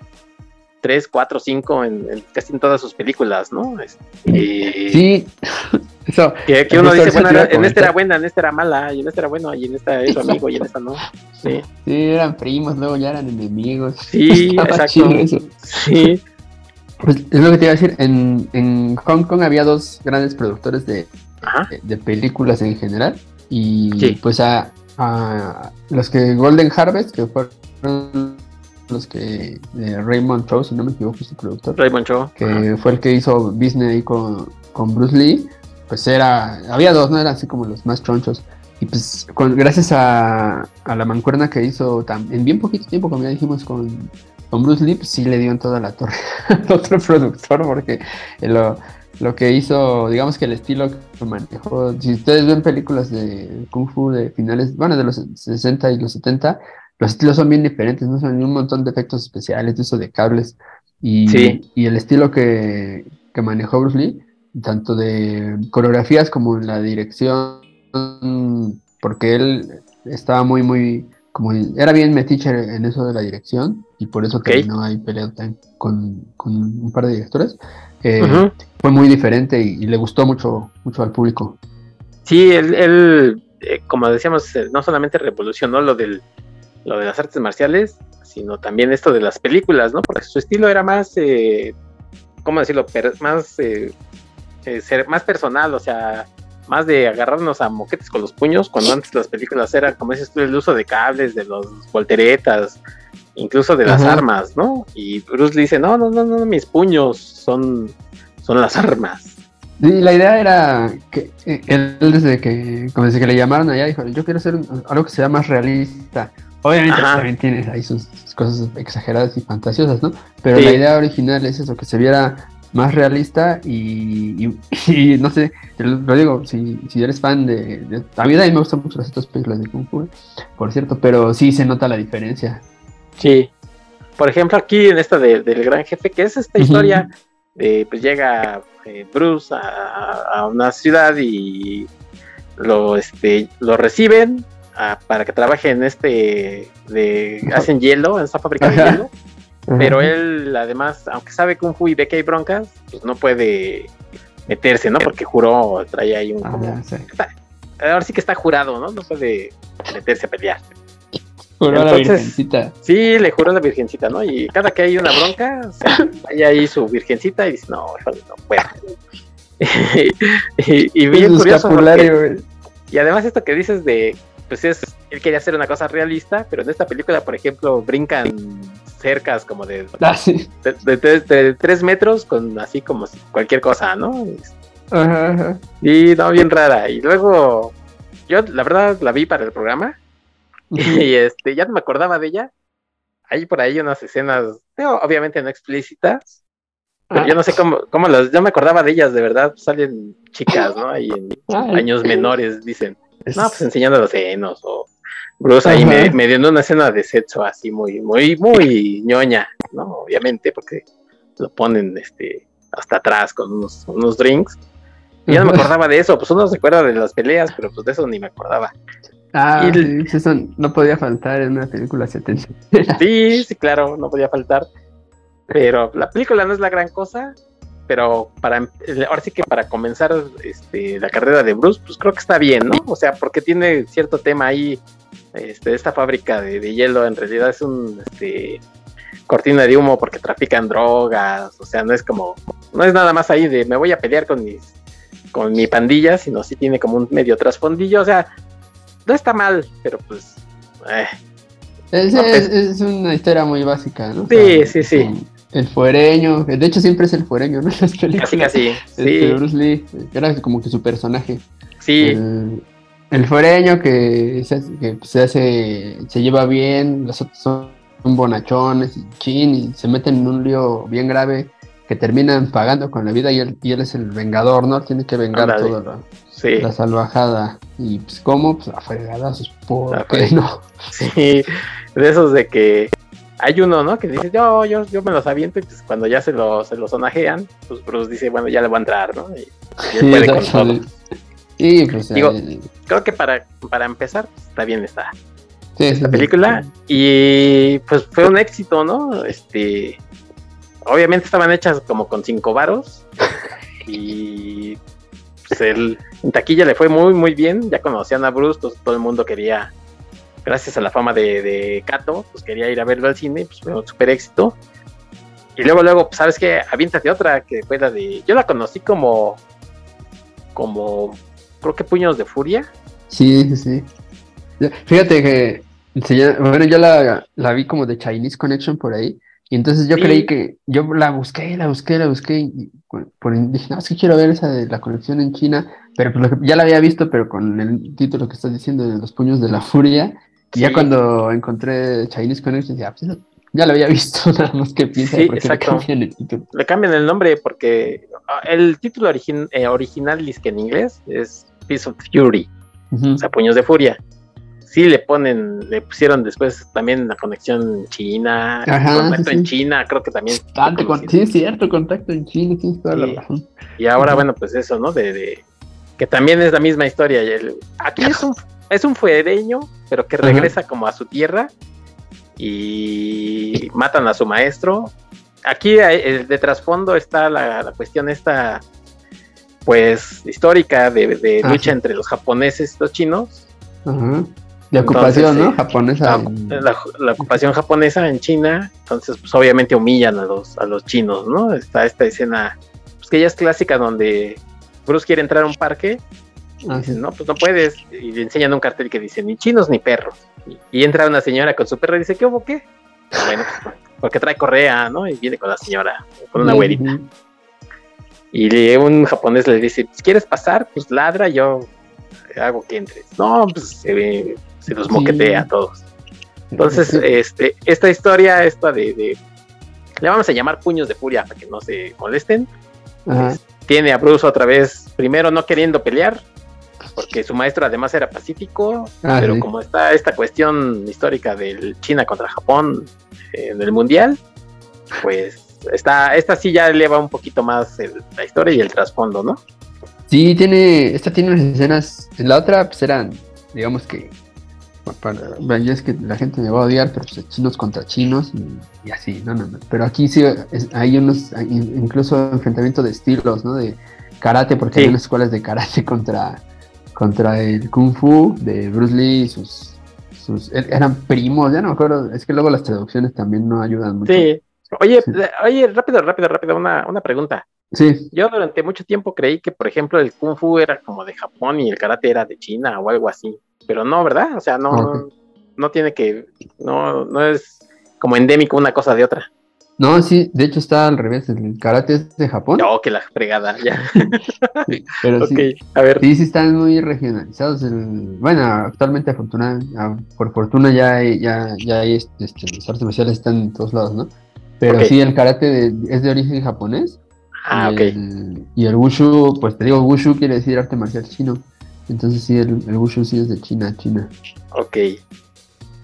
tres, cuatro, cinco en, casi en todas sus películas, ¿no? Este, sí. (laughs) Eso, que, uno dice, bueno, en esta era buena, en esta era mala, y en esta era bueno, y en esta es su amigo, y en esta no. Sí. sí, eran primos, luego ya eran enemigos. Sí, (laughs) exacto. Sí. Pues es lo que te iba a decir, en, en Hong Kong había dos grandes productores de, de, películas en general, y pues a, a, los que Golden Harvest, que fueron los que Raymond Cho, si no me equivoco, es el productor. Raymond Cho. Que fue el que hizo Disney con, con Bruce Lee. Pues era, había dos, ¿no? Eran así como los más chonchos. Y pues gracias a, a, la mancuerna que hizo en bien poquito tiempo, como ya dijimos, con, con Bruce Lee, pues sí le dio en toda la torre (laughs) al otro productor, porque lo, lo que hizo, digamos que el estilo que manejó, si ustedes ven películas de Kung Fu de finales, bueno, de los 60 y los 70, los estilos son bien diferentes, ¿no? Son un montón de efectos especiales, de eso de cables. Y, y el estilo que, que, manejó Bruce Lee, tanto de coreografías como en la dirección, porque él estaba muy, muy, como era bien metiche en eso de la dirección, y por eso terminó ahí peleando con, con, un par de directores. Eh, fue muy diferente y, le gustó mucho, mucho al público. Sí, él, él eh, como decíamos, eh, no solamente revolucionó lo del lo de las artes marciales, sino también esto de las películas, ¿no? Porque su estilo era más, eh, ¿cómo decirlo? más, ser más personal, o sea, más de agarrarnos a moquetes con los puños, cuando antes las películas eran, como dices tú, el uso de cables, de los volteretas, incluso de las armas, ¿no? Y Bruce le dice, no, no, no, no, mis puños son, son las armas. Y la idea era que él desde que, como desde que le llamaron allá, dijo, yo quiero hacer algo que sea más realista. Obviamente también tienes ahí sus, cosas exageradas y fantasiosas, ¿no? Pero la idea original es eso, que se viera más realista y, (laughs) no sé, lo digo, si, si eres fan de, A mí también me gustan mucho las otras películas de Kung Fu, por cierto, pero sí se nota la diferencia. Sí. Por ejemplo, aquí en esta del Gran Jefe, que es esta historia de, pues llega eh, Bruce a, a, una ciudad y lo, este, lo reciben para que trabaje en este de hacen hielo, en esta fábrica de hielo. Pero él, además, aunque sabe Kung Fu y ve que hay broncas, pues no puede meterse, ¿no? Porque juró, trae ahí un. Ah, ahora sí que está jurado, ¿no? No puede meterse a pelear. Juró a la virgencita. Sí, le juró a la virgencita, ¿no? Y cada que hay una bronca, hay ahí su virgencita y dice, no, no puedo. (laughs) y, bien curioso. y además, esto que dices de pues es, él quería hacer una cosa realista, pero en esta película, por ejemplo, brincan cercas como de, ah, de, tres metros con así como cualquier cosa, ¿no? Y no, bien rara. Y luego, yo la verdad la vi para el programa (laughs) y este ya no me acordaba de ella. Hay por ahí unas escenas, obviamente no explícitas, pero yo no sé cómo, cómo las, yo me acordaba de ellas, de verdad, salen chicas, ¿no? Ahí en años menores, dicen. No, pues enseñando los senos o Bruce ahí me, me, dio una escena de sexo así muy, muy, muy ñoña, ¿no? Obviamente, porque lo ponen este hasta atrás con unos, unos drinks. Y ya no me acordaba de eso, pues uno se acuerda de las peleas, pero pues de eso ni me acordaba. Ah, eso no podía faltar en una película setenta. Sí, sí, claro, no podía faltar. Pero la película no es la gran cosa, pero para ahora sí que para comenzar este, la carrera de Bruce, pues creo que está bien, ¿no? O sea, porque tiene cierto tema ahí, este, esta fábrica de, hielo en realidad es un este, cortina de humo porque trafican drogas, o sea, no es como, no es nada más ahí de me voy a pelear con mis, con mi pandilla, sino sí tiene como un medio trasfondillo, o sea, no está mal, pero pues, eh. es, una historia muy básica, ¿no? Sí, sí, sí. El fuereño, de hecho siempre es el fuereño, ¿no? Casi, casi. Sí. Bruce Lee, era como que su personaje. Sí. El fuereño que, se, que se hace, se lleva bien, los otros son bonachones y chin, y se meten en un lío bien grave que terminan pagando con la vida y él, y él es el vengador, ¿no? Tiene que vengar toda la, la, salvajada. Y pues, ¿cómo? Pues a fregadazos, ¿por qué no? (laughs) Sí, de esos de que hay uno, ¿no? Que dice, yo, yo, yo me los aviento y pues cuando ya se los, se los sonajean, pues Bruce dice, bueno, ya le voy a entrar, ¿no? Y, sí, puede con todo. Y pues, Digo, eh, creo que para, para empezar, pues, está bien esta, esta película. Y pues fue un éxito, ¿no? Este, obviamente estaban hechas como con cinco varos. (laughs) y pues el, en taquilla le fue muy, muy bien. Ya conocían a Bruce, pues, todo el mundo quería, gracias a la fama de, de Kato, pues quería ir a verlo al cine, pues fue un super éxito. Y luego, luego, pues, ¿sabes qué? Aviéntate otra que fue la de. Yo la conocí como. Como. Creo que Puños de Furia. Sí, sí. Fíjate que. bueno, yo la, la vi como de Chinese Connection por ahí. Y entonces yo creí que, yo la busqué, la busqué, la busqué, y por, dije, no, es que quiero ver esa de la colección en China, pero pues ya la había visto, pero con el título que estás diciendo de los puños de la furia, y ya cuando encontré Chinese Connection, ya, pues, ya lo había visto, (laughs) nada más que piensa sí, porque le cambian el título. Le cambian el nombre porque ah, el título eh, original es que en inglés es Piece of Fury, o sea, puños de furia sí le ponen, le pusieron después también la conexión China, contacto en China, creo que también. sí, es cierto, contacto en China, tienes toda la razón. Y ahora, bueno, pues eso, ¿no? De, que también es la misma historia. aquí es un, es un fuereño, pero que regresa como a su tierra y matan a su maestro. Aquí eh, de trasfondo está la, cuestión esta, pues, histórica de, lucha entre los japoneses y los chinos. De ocupación, ¿no? Japonesa. La, ocupación japonesa en China, entonces pues obviamente humillan a los, a los chinos, ¿no? Está esta escena, pues que ya es clásica donde Bruce quiere entrar a un parque y ah, no, pues no puedes, y le enseñan un cartel que dice ni chinos ni perros. Y, entra una señora con su perro y dice, ¿qué hubo qué? Bueno, pues, porque trae correa, ¿no? Y viene con la señora, con una güerita. Y un japonés le dice, pues, ¿quieres pasar? Pues ladra, yo hago que entres. No, pues se ve se los moquetea a todos. Entonces, este, esta historia, esta de, le vamos a llamar puños de furia para que no se molesten. tiene a Bruce otra vez, primero no queriendo pelear, porque su maestro además era pacífico, ah, pero como está esta cuestión histórica del China contra Japón en el mundial, pues está, esta sí ya eleva un poquito más la historia y el trasfondo, ¿no? Sí, tiene, esta tiene unas escenas, la otra pues eran, digamos que para, es que la gente me va a odiar, pero pues, chinos contra chinos y, así, no, no, no. Pero aquí sí hay unos, incluso enfrentamiento de estilos, ¿no? De karate, porque hay unas escuelas de karate (laughs) contra, contra el kung fu de Bruce Lee y sus, sus er, eran primos, ya no me acuerdo, es que luego las traducciones también no ayudan mucho. Sí. Oye, oye, rápido, rápido, rápido, una, una pregunta. Sí. Yo durante mucho tiempo creí que, por ejemplo, el kung fu era como de Japón y el karate era de China o algo así pero no, ¿verdad? O sea, no, no tiene que, no, no es como endémico una cosa de otra. No, sí, de hecho está al revés, el karate es de Japón. No, que la fregada, ya. (laughs) sí, pero sí, a ver. Sí, sí están muy regionalizados. bueno, actualmente afortunadamente, por fortuna ya hay, ya, ya hay este, las artes marciales están en todos lados, ¿no? Pero sí, el karate es de origen japonés. Ah, ok. y el wushu, pues te digo, wushu quiere decir arte marcial chino. Entonces sí, el, el Wushu sí es de China, China. Ok.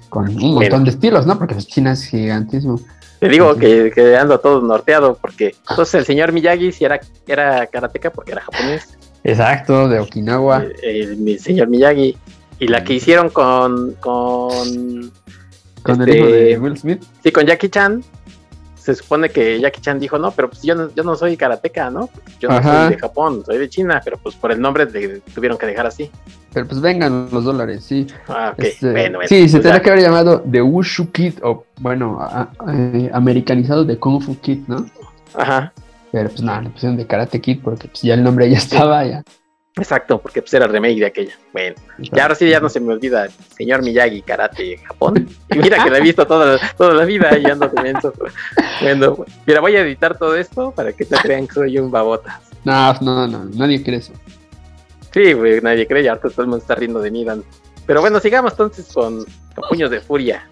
Con un montón de estilos, ¿no? Porque China es gigantísimo. Te digo que, que, ando todo norteado, porque entonces el señor Miyagi sí era, era karateca porque era japonés. Exacto, de Okinawa. El, señor Miyagi. Y la que hicieron con. Con, ¿Con el hijo de este, Will Smith. Sí, con Jackie Chan se supone que Jackie Chan dijo, no, pero pues yo no, yo no soy karateca, ¿no? Yo no soy de Japón, soy de China, pero pues por el nombre tuvieron que dejar así. Pero pues vengan los dólares, sí. Ah, ok. Este, bueno, sí, se pues tendría que haber llamado The Wushu Kid, o bueno, eh, americanizado de Kung Fu Kid, ¿no? Ajá. Pero pues nada, le pusieron de Karate Kid porque pues ya el nombre ya estaba, ya. Exacto, porque pues era remake de aquella. Bueno, y ahora sí ya no se me olvida señor Miyagi Karate Japón. Y mira que la he visto toda, toda la vida y ando inmenso. Bueno, mira, voy a editar todo esto para que te crean que soy un babota. No, no, no, nadie cree eso. Sí, güey, nadie cree, ya todo el mundo está riendo de mí. Pero bueno, sigamos entonces con, Puños de Furia.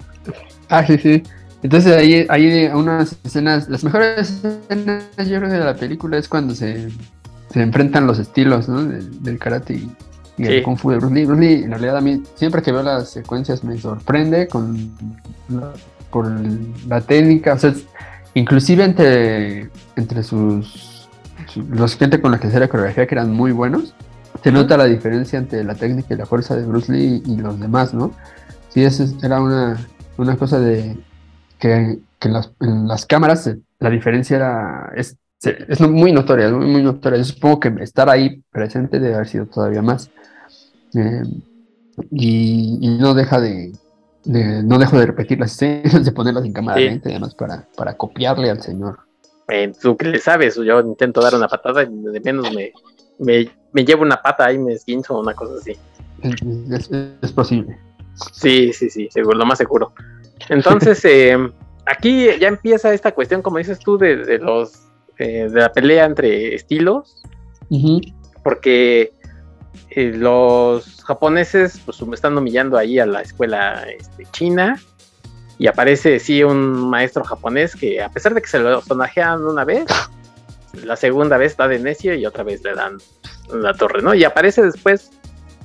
Ah, sí, sí. Entonces ahí hay unas escenas, las mejores escenas yo creo de la película es cuando se se enfrentan los estilos ¿no? del, karate y, el kung fu de Bruce Lee. Bruce Lee, en realidad, a mí siempre que veo las secuencias me sorprende con la, por la técnica, o sea, inclusive entre, entre sus, los gente con los que hacía la coreografía que eran muy buenos, se nota la diferencia entre la técnica y la fuerza de Bruce Lee y los demás, ¿no? Sí, eso era una, una cosa de que, que en, las, en las cámaras la diferencia era, es es muy notoria, muy, muy notoria. Yo supongo que estar ahí presente debe haber sido todavía más. Eh, y, no deja de, no dejo de repetir las escenas, (laughs) de ponerlas en cámara lenta, además para, para copiarle al señor. tú que le sabes, yo intento dar una patada y de menos me, me, llevo una pata y me esquinzo o una cosa así. Es, posible. Sí, sí, sí, seguro, lo más seguro. Entonces, (laughs) eh, aquí ya empieza esta cuestión, como dices tú, de los eh, de la pelea entre estilos, porque eh, los japoneses pues, me están humillando ahí a la escuela este, china y aparece sí un maestro japonés que a pesar de que se lo sonajean una vez, la segunda vez está de necio y otra vez le dan la torre, ¿no? Y aparece después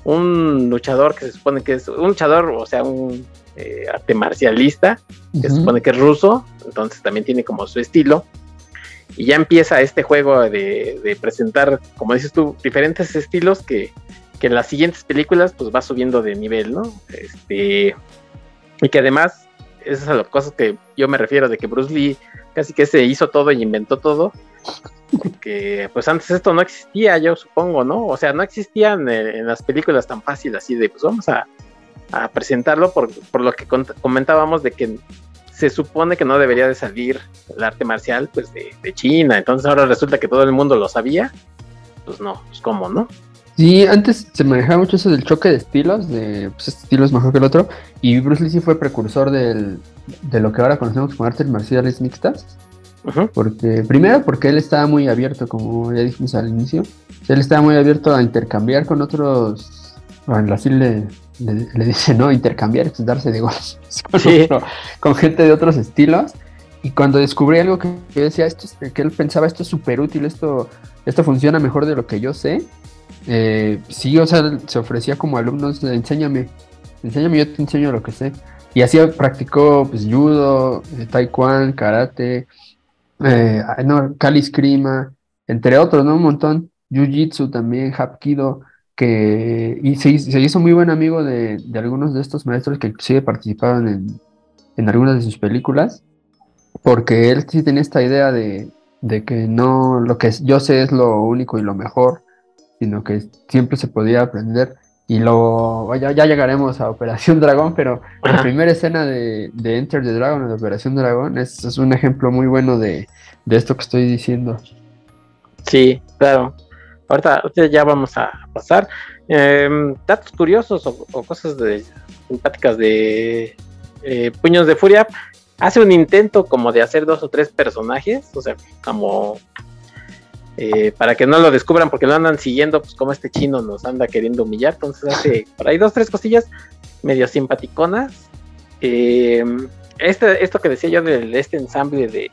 un luchador que se supone que es un luchador, o sea, un eh, arte marcialista, que se supone que es ruso, entonces también tiene como su estilo y ya empieza este juego de, presentar, como dices tú, diferentes estilos que, en las siguientes películas pues va subiendo de nivel, ¿no? Este, y que además, esas son las cosas que yo me refiero, de que Bruce Lee casi que se hizo todo y inventó todo, porque pues antes esto no existía, yo supongo, ¿no? O sea, no existían en, las películas tan fácil así de, pues vamos a, presentarlo por, por, lo que comentábamos de que se supone que no debería de salir el arte marcial pues de, China, entonces ahora resulta que todo el mundo lo sabía, pues no, pues cómo, ¿no? Sí, antes se manejaba mucho eso del choque de estilos, de pues este estilo es mejor que el otro, y Bruce Lee sí fue precursor del, de lo que ahora conocemos como artes marciales mixtas, porque primero porque él estaba muy abierto, como ya dijimos al inicio, él estaba muy abierto a intercambiar con otros, bueno, así le, le, dice, no, intercambiar, (laughs) es darse de golpes con, gente de otros estilos. Y cuando descubrí algo que yo decía, esto que él pensaba, esto es súper útil, esto, esto funciona mejor de lo que yo sé, eh, sí, o sea, se ofrecía como alumnos, enséñame, enséñame, yo te enseño lo que sé. Y así practicó pues, judo, eh, taekwondo, karate, eh, no, Kali entre otros, ¿no? Un montón. Jiu-Jitsu también, Hapkido que y se, hizo muy buen amigo de, algunos de estos maestros que inclusive participaban en, en, algunas de sus películas, porque él sí tenía esta idea de, que no lo que yo sé es lo único y lo mejor, sino que siempre se podía aprender. Y lo, ya, ya llegaremos a Operación Dragón, pero la primera escena de, de, Enter the Dragon, de Operación Dragón, es, es un ejemplo muy bueno de, de esto que estoy diciendo. Sí, claro. Ahorita, ya vamos a pasar. Em, datos curiosos o, cosas de, simpáticas de eh, Puños de Furia. Hace un intento como de hacer dos o tres personajes, o sea, como eh, para que no lo descubran porque lo andan siguiendo, pues como este chino nos anda queriendo humillar. Entonces hace (laughs) por ahí dos, tres cosillas medio simpaticonas. Em, este, esto que decía yo de este ensamble de,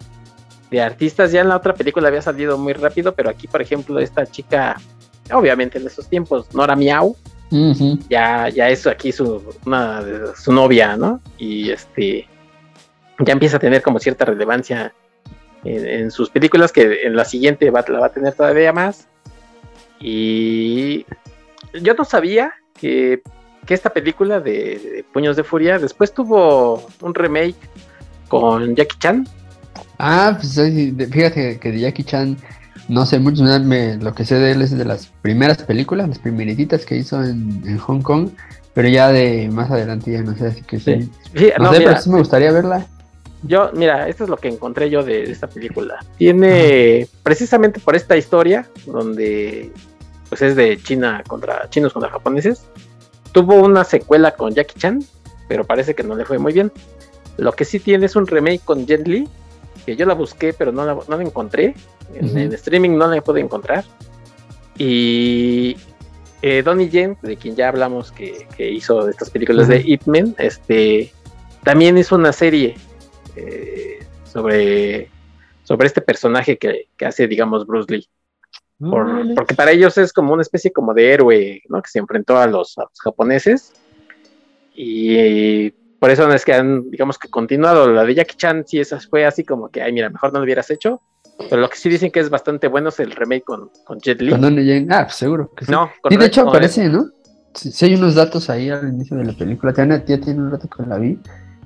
de artistas. Ya en la otra película había salido muy rápido, pero aquí, por ejemplo, esta chica, obviamente en esos tiempos, Nora Miau, ya, ya es aquí su, una, su novia, ¿no? Y este ya empieza a tener como cierta relevancia en, sus películas, que en la siguiente va, la va a tener todavía más. Y yo no sabía que, que esta película de, de, Puños de Furia después tuvo un remake con Jackie Chan. Ah, pues fíjate que de Jackie Chan no sé mucho, lo que sé de él es de las primeras películas, las primerititas que hizo en, Hong Kong, pero ya de más adelante ya no sé, así que sí. no, sé, pero sí me gustaría verla. Yo, mira, esto es lo que encontré yo de, esta película. Tiene, precisamente por esta historia, donde pues es de China contra chinos contra japoneses. Tuvo una secuela con Jackie Chan, pero parece que no le fue muy bien. Lo que sí tiene es un remake con Jet Li, que yo la busqué, pero no la, no la encontré. En, en streaming no la pude encontrar. Y eh, Donnie Yen, de quien ya hablamos que, que hizo estas películas de Ip Man, este, también hizo una serie eh, sobre, sobre este personaje que, que, hace, digamos, Bruce Lee. Por, porque para ellos es como una especie como de héroe, ¿no? Que se enfrentó a los, a los japoneses. Y por eso es que han, digamos que continuado. La de Jackie Chan, sí, esa fue así como que, ay, mira, mejor no lo hubieras hecho. Pero lo que sí dicen que es bastante bueno es el remake con, con Jet Li. Con Yen. Ah, seguro que sí. No, sí, de hecho aparece, ¿no? Sí, sí, hay unos datos ahí al inicio de la película. Ya, ya tiene un rato que la vi.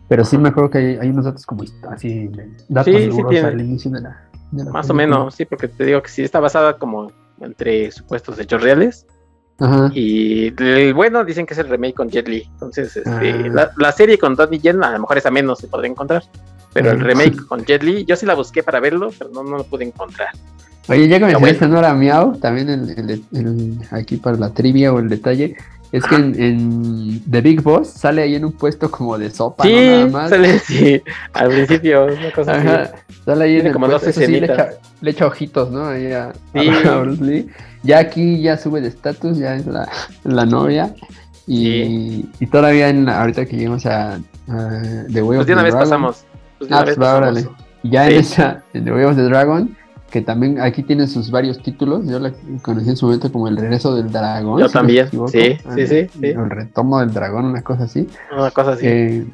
Pero sí me acuerdo que hay, hay unos datos como así, datos sí, sí tiene. al inicio de la, de la Más película. o menos, sí, porque te digo que sí está basada como entre supuestos hechos reales. Ajá. Y el bueno dicen que es el remake con Jet Li. Entonces, este, Ah. la, la serie con Donnie Yen a lo mejor esa menos se podría encontrar. Pero el remake con Jet Li, yo sí la busqué para verlo, pero no, no lo pude encontrar. Oye, ya que mencionaste no era Miau, también el, el- el- aquí para la trivia o el detalle, es que en, en The Big Boss sale ahí en un puesto como de sopa, ¿no? sí, Nada más. sale, sí, al principio, una cosa así. Ajá, sale ahí en Tiene el como puesto, dos sí, le, echa, le echa ojitos, ¿no? Ahí a, Sí. a (laughs) Bruce Lee. Ya aquí ya sube de estatus, ya es la, la novia. Y, y todavía en la- ahorita que llegamos a, The Way Pues of de una the vez Dragon, pasamos. Pues de Ah, una vez pues va, pasamos. ya en esa, en The Way of the Dragon, que también aquí tiene sus varios títulos, yo la conocí en su momento como El Regreso del Dragón. Yo si no también, equivoco. sí, Ah, sí, sí, sí. El Retomo del Dragón, una cosa así. Una cosa así. Eh,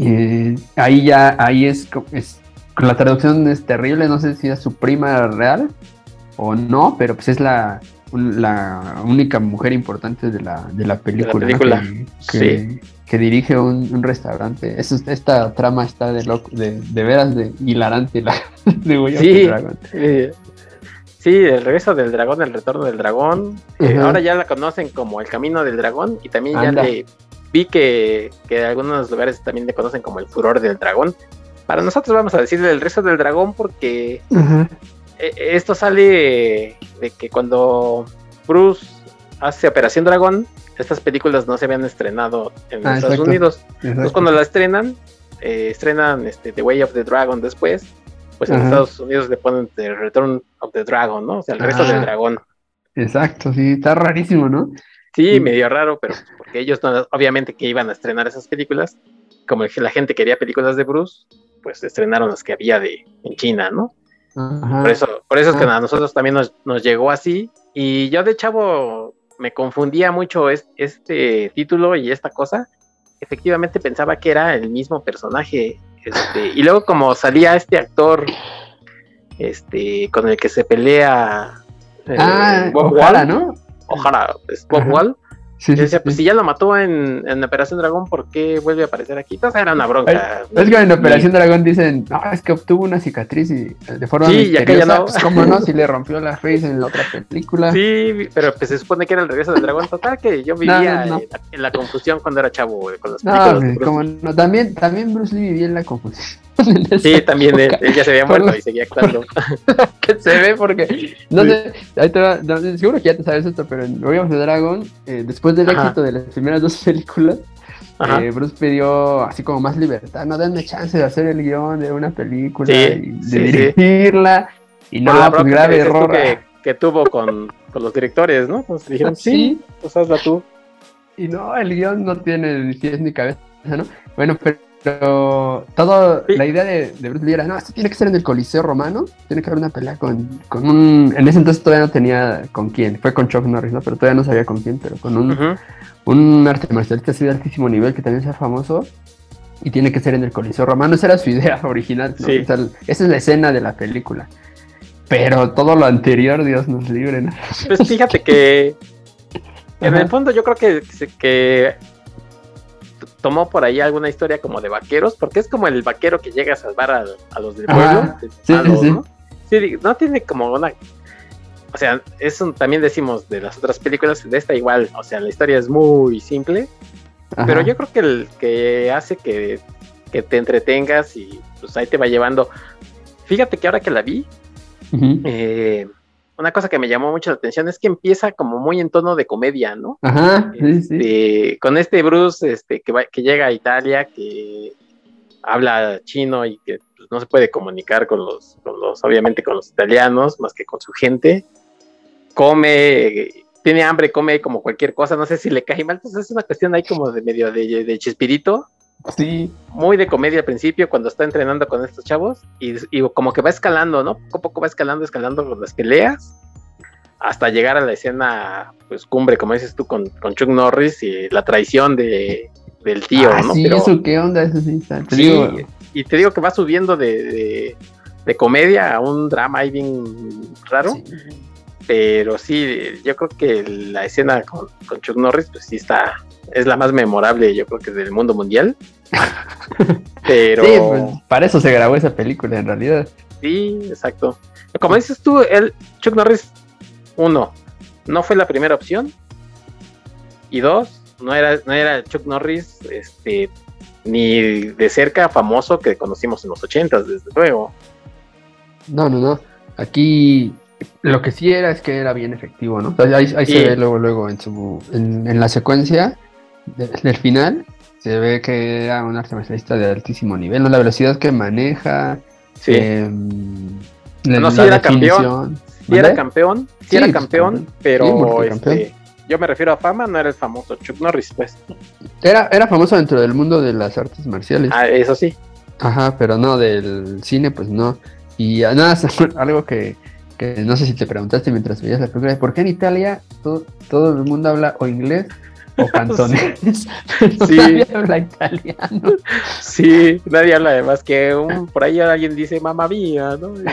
eh, ahí ya, ahí es, es, la traducción es terrible, no sé si es su prima real o no, pero pues es la, un- la única mujer importante de la, de la película, que, que- que dirige un, un restaurante. Es- esta trama está de loco, de, de veras de hilarante la (laughs) de Sí. Eh, sí, el regreso del dragón, el retorno del dragón. eh, ahora ya la conocen como el camino del dragón y también ya le vi que, que en algunos lugares también le conocen como el furor del dragón. Para nosotros vamos a decirle el resto del dragón porque eh, esto sale de que cuando Bruce hace Operación Dragón, estas películas no se habían estrenado en Ah, Estados exacto. Unidos. Entonces cuando la estrenan, eh, estrenan este, The Way of the Dragon después, pues en. Estados Unidos le ponen The Return of the Dragon, ¿no? O sea, el resto Ah. del dragón. Exacto, sí, está rarísimo, ¿no? Sí, Sí. medio raro, pero pues, porque ellos no- obviamente que iban a estrenar esas películas, como la gente quería películas de Bruce, pues estrenaron las que había de en China, ¿no? Ajá. Por eso, por eso es que Ah. a nosotros también nos, nos llegó así. Y yo de chavo me confundía mucho es- este título y esta cosa. Efectivamente pensaba que era el mismo personaje. Este, y luego como salía este actor este, con el que se pelea eh, Ah, Bob Wall. ¿no? O'Hara, es Bob Ajá. Wall. Sí, Yo sí, decía, sí. pues si ya lo mató en, en Operación Dragón, ¿por qué vuelve a aparecer aquí? Entonces era una bronca. Es que en Operación Dragón dicen, no, es que obtuvo una cicatriz y eh, de forma Sí, y acá ya misteriosa, no. pues cómo no, si le rompió la face en la otra película. Sí, pero pues se supone que era el regreso del dragón total, que yo vivía No, no. En, la, en la confusión cuando era chavo con las No, películas. de güey, Bruce como Lee. no, también, también Bruce Lee vivía en la confusión. (laughs) Sí, también él, él ya se había muerto y seguía actuando. (laughs) que se ve porque, no Sí. sé, ahí te va- no, seguro que ya te sabes esto, pero en of the Dragon, eh, después del Ajá. éxito de las primeras dos (laughs) películas, eh, Bruce pidió así como más libertad, no denme chance de hacer el guion de una película Sí, y de sí, dirigirla, y no, la pues grave error. que, que tuvo con, con los directores, ¿no? Entonces dijeron, sí, Sí. pues hazla tú. Y no, el guion no tiene ni pies ni cabeza, ¿no? Bueno, pero todo, Sí. la idea de, de Bruce Lee era, no, esto tiene que ser en el Coliseo Romano, tiene que haber una pelea con, con un... En ese entonces todavía no tenía con quién, fue con Chuck Norris, ¿no? Pero todavía no sabía con quién, pero con un, Ujú. un arte marcialista así de altísimo nivel que también sea famoso. Y tiene que ser en el Coliseo Romano, esa era su idea (laughs) original, ¿no? Sí. O sea, esa es la escena de la película. Pero todo lo anterior, Dios nos libre, ¿no? Pues fíjate que en Ajá. el fondo yo creo que, que tomó por ahí alguna historia como de vaqueros, porque es como el vaquero que llega a salvar a, a los del pueblo. Sí. ¿no? Sí, no tiene como una... O sea, eso también decimos de las otras películas, de esta igual, o sea, la historia es muy simple, Ajá. pero yo creo que el que hace que, que te entretengas y pues ahí te va llevando. Fíjate que ahora que la vi, eh, una cosa que me llamó mucho la atención es que empieza como muy en tono de comedia, ¿no? Ajá, sí, sí. Este, con este Bruce este, que, va- que llega a Italia, que habla chino y que pues, no se puede comunicar con los, con los, obviamente con los italianos, más que con su gente. Come, tiene hambre, come como cualquier cosa, no sé si le cae mal, entonces es una cuestión ahí como de medio de, de chispirito, Sí, muy de comedia al principio cuando está entrenando con estos chavos y, y como que va escalando, ¿no? Poco a poco va escalando, escalando con las peleas hasta llegar a la escena, pues cumbre, como dices tú, con, con Chuck Norris y la traición de, del tío, Ah, ¿no? sí, Pero- eso qué onda, eso sí está. Sí, y te digo que va subiendo de, de, de comedia a un drama ahí bien raro, sí. Pero sí, yo creo que la escena con, con Chuck Norris, pues sí está, es la más memorable, yo creo que del mundo mundial. (laughs) pero Sí, pues, para eso se grabó esa película en realidad. Sí, exacto. Como dices tú, el Chuck Norris, uno, no fue la primera opción. Y dos, no era, no era Chuck Norris, este, ni de cerca famoso que conocimos en los ochentas, desde luego. No, no, no. Aquí lo que sí era es que era bien efectivo, ¿no? O sea, ahí ahí Sí. se ve luego, luego en su, en, en la secuencia de- del final, se ve que era un arte marcialista de altísimo nivel, ¿no? La velocidad que maneja, Sí, em, la, No, sí la era campeón. sí era campeón, sí, Sí, era campeón, pero este, yo me refiero a fama, no era el famoso Chuck Norris, pues. Era, era famoso dentro del mundo de las artes marciales. Ah, eso sí. Ajá, pero no, del cine, pues no. Y nada, (laughs) algo que, que no sé si te preguntaste mientras veías la película, ¿por qué en Italia todo, todo el mundo habla o inglés o (laughs) cantonés? Pero (laughs) Sí. nadie habla italiano. Sí, nadie habla de más que un, por ahí alguien dice mamá mía, ¿no? (laughs)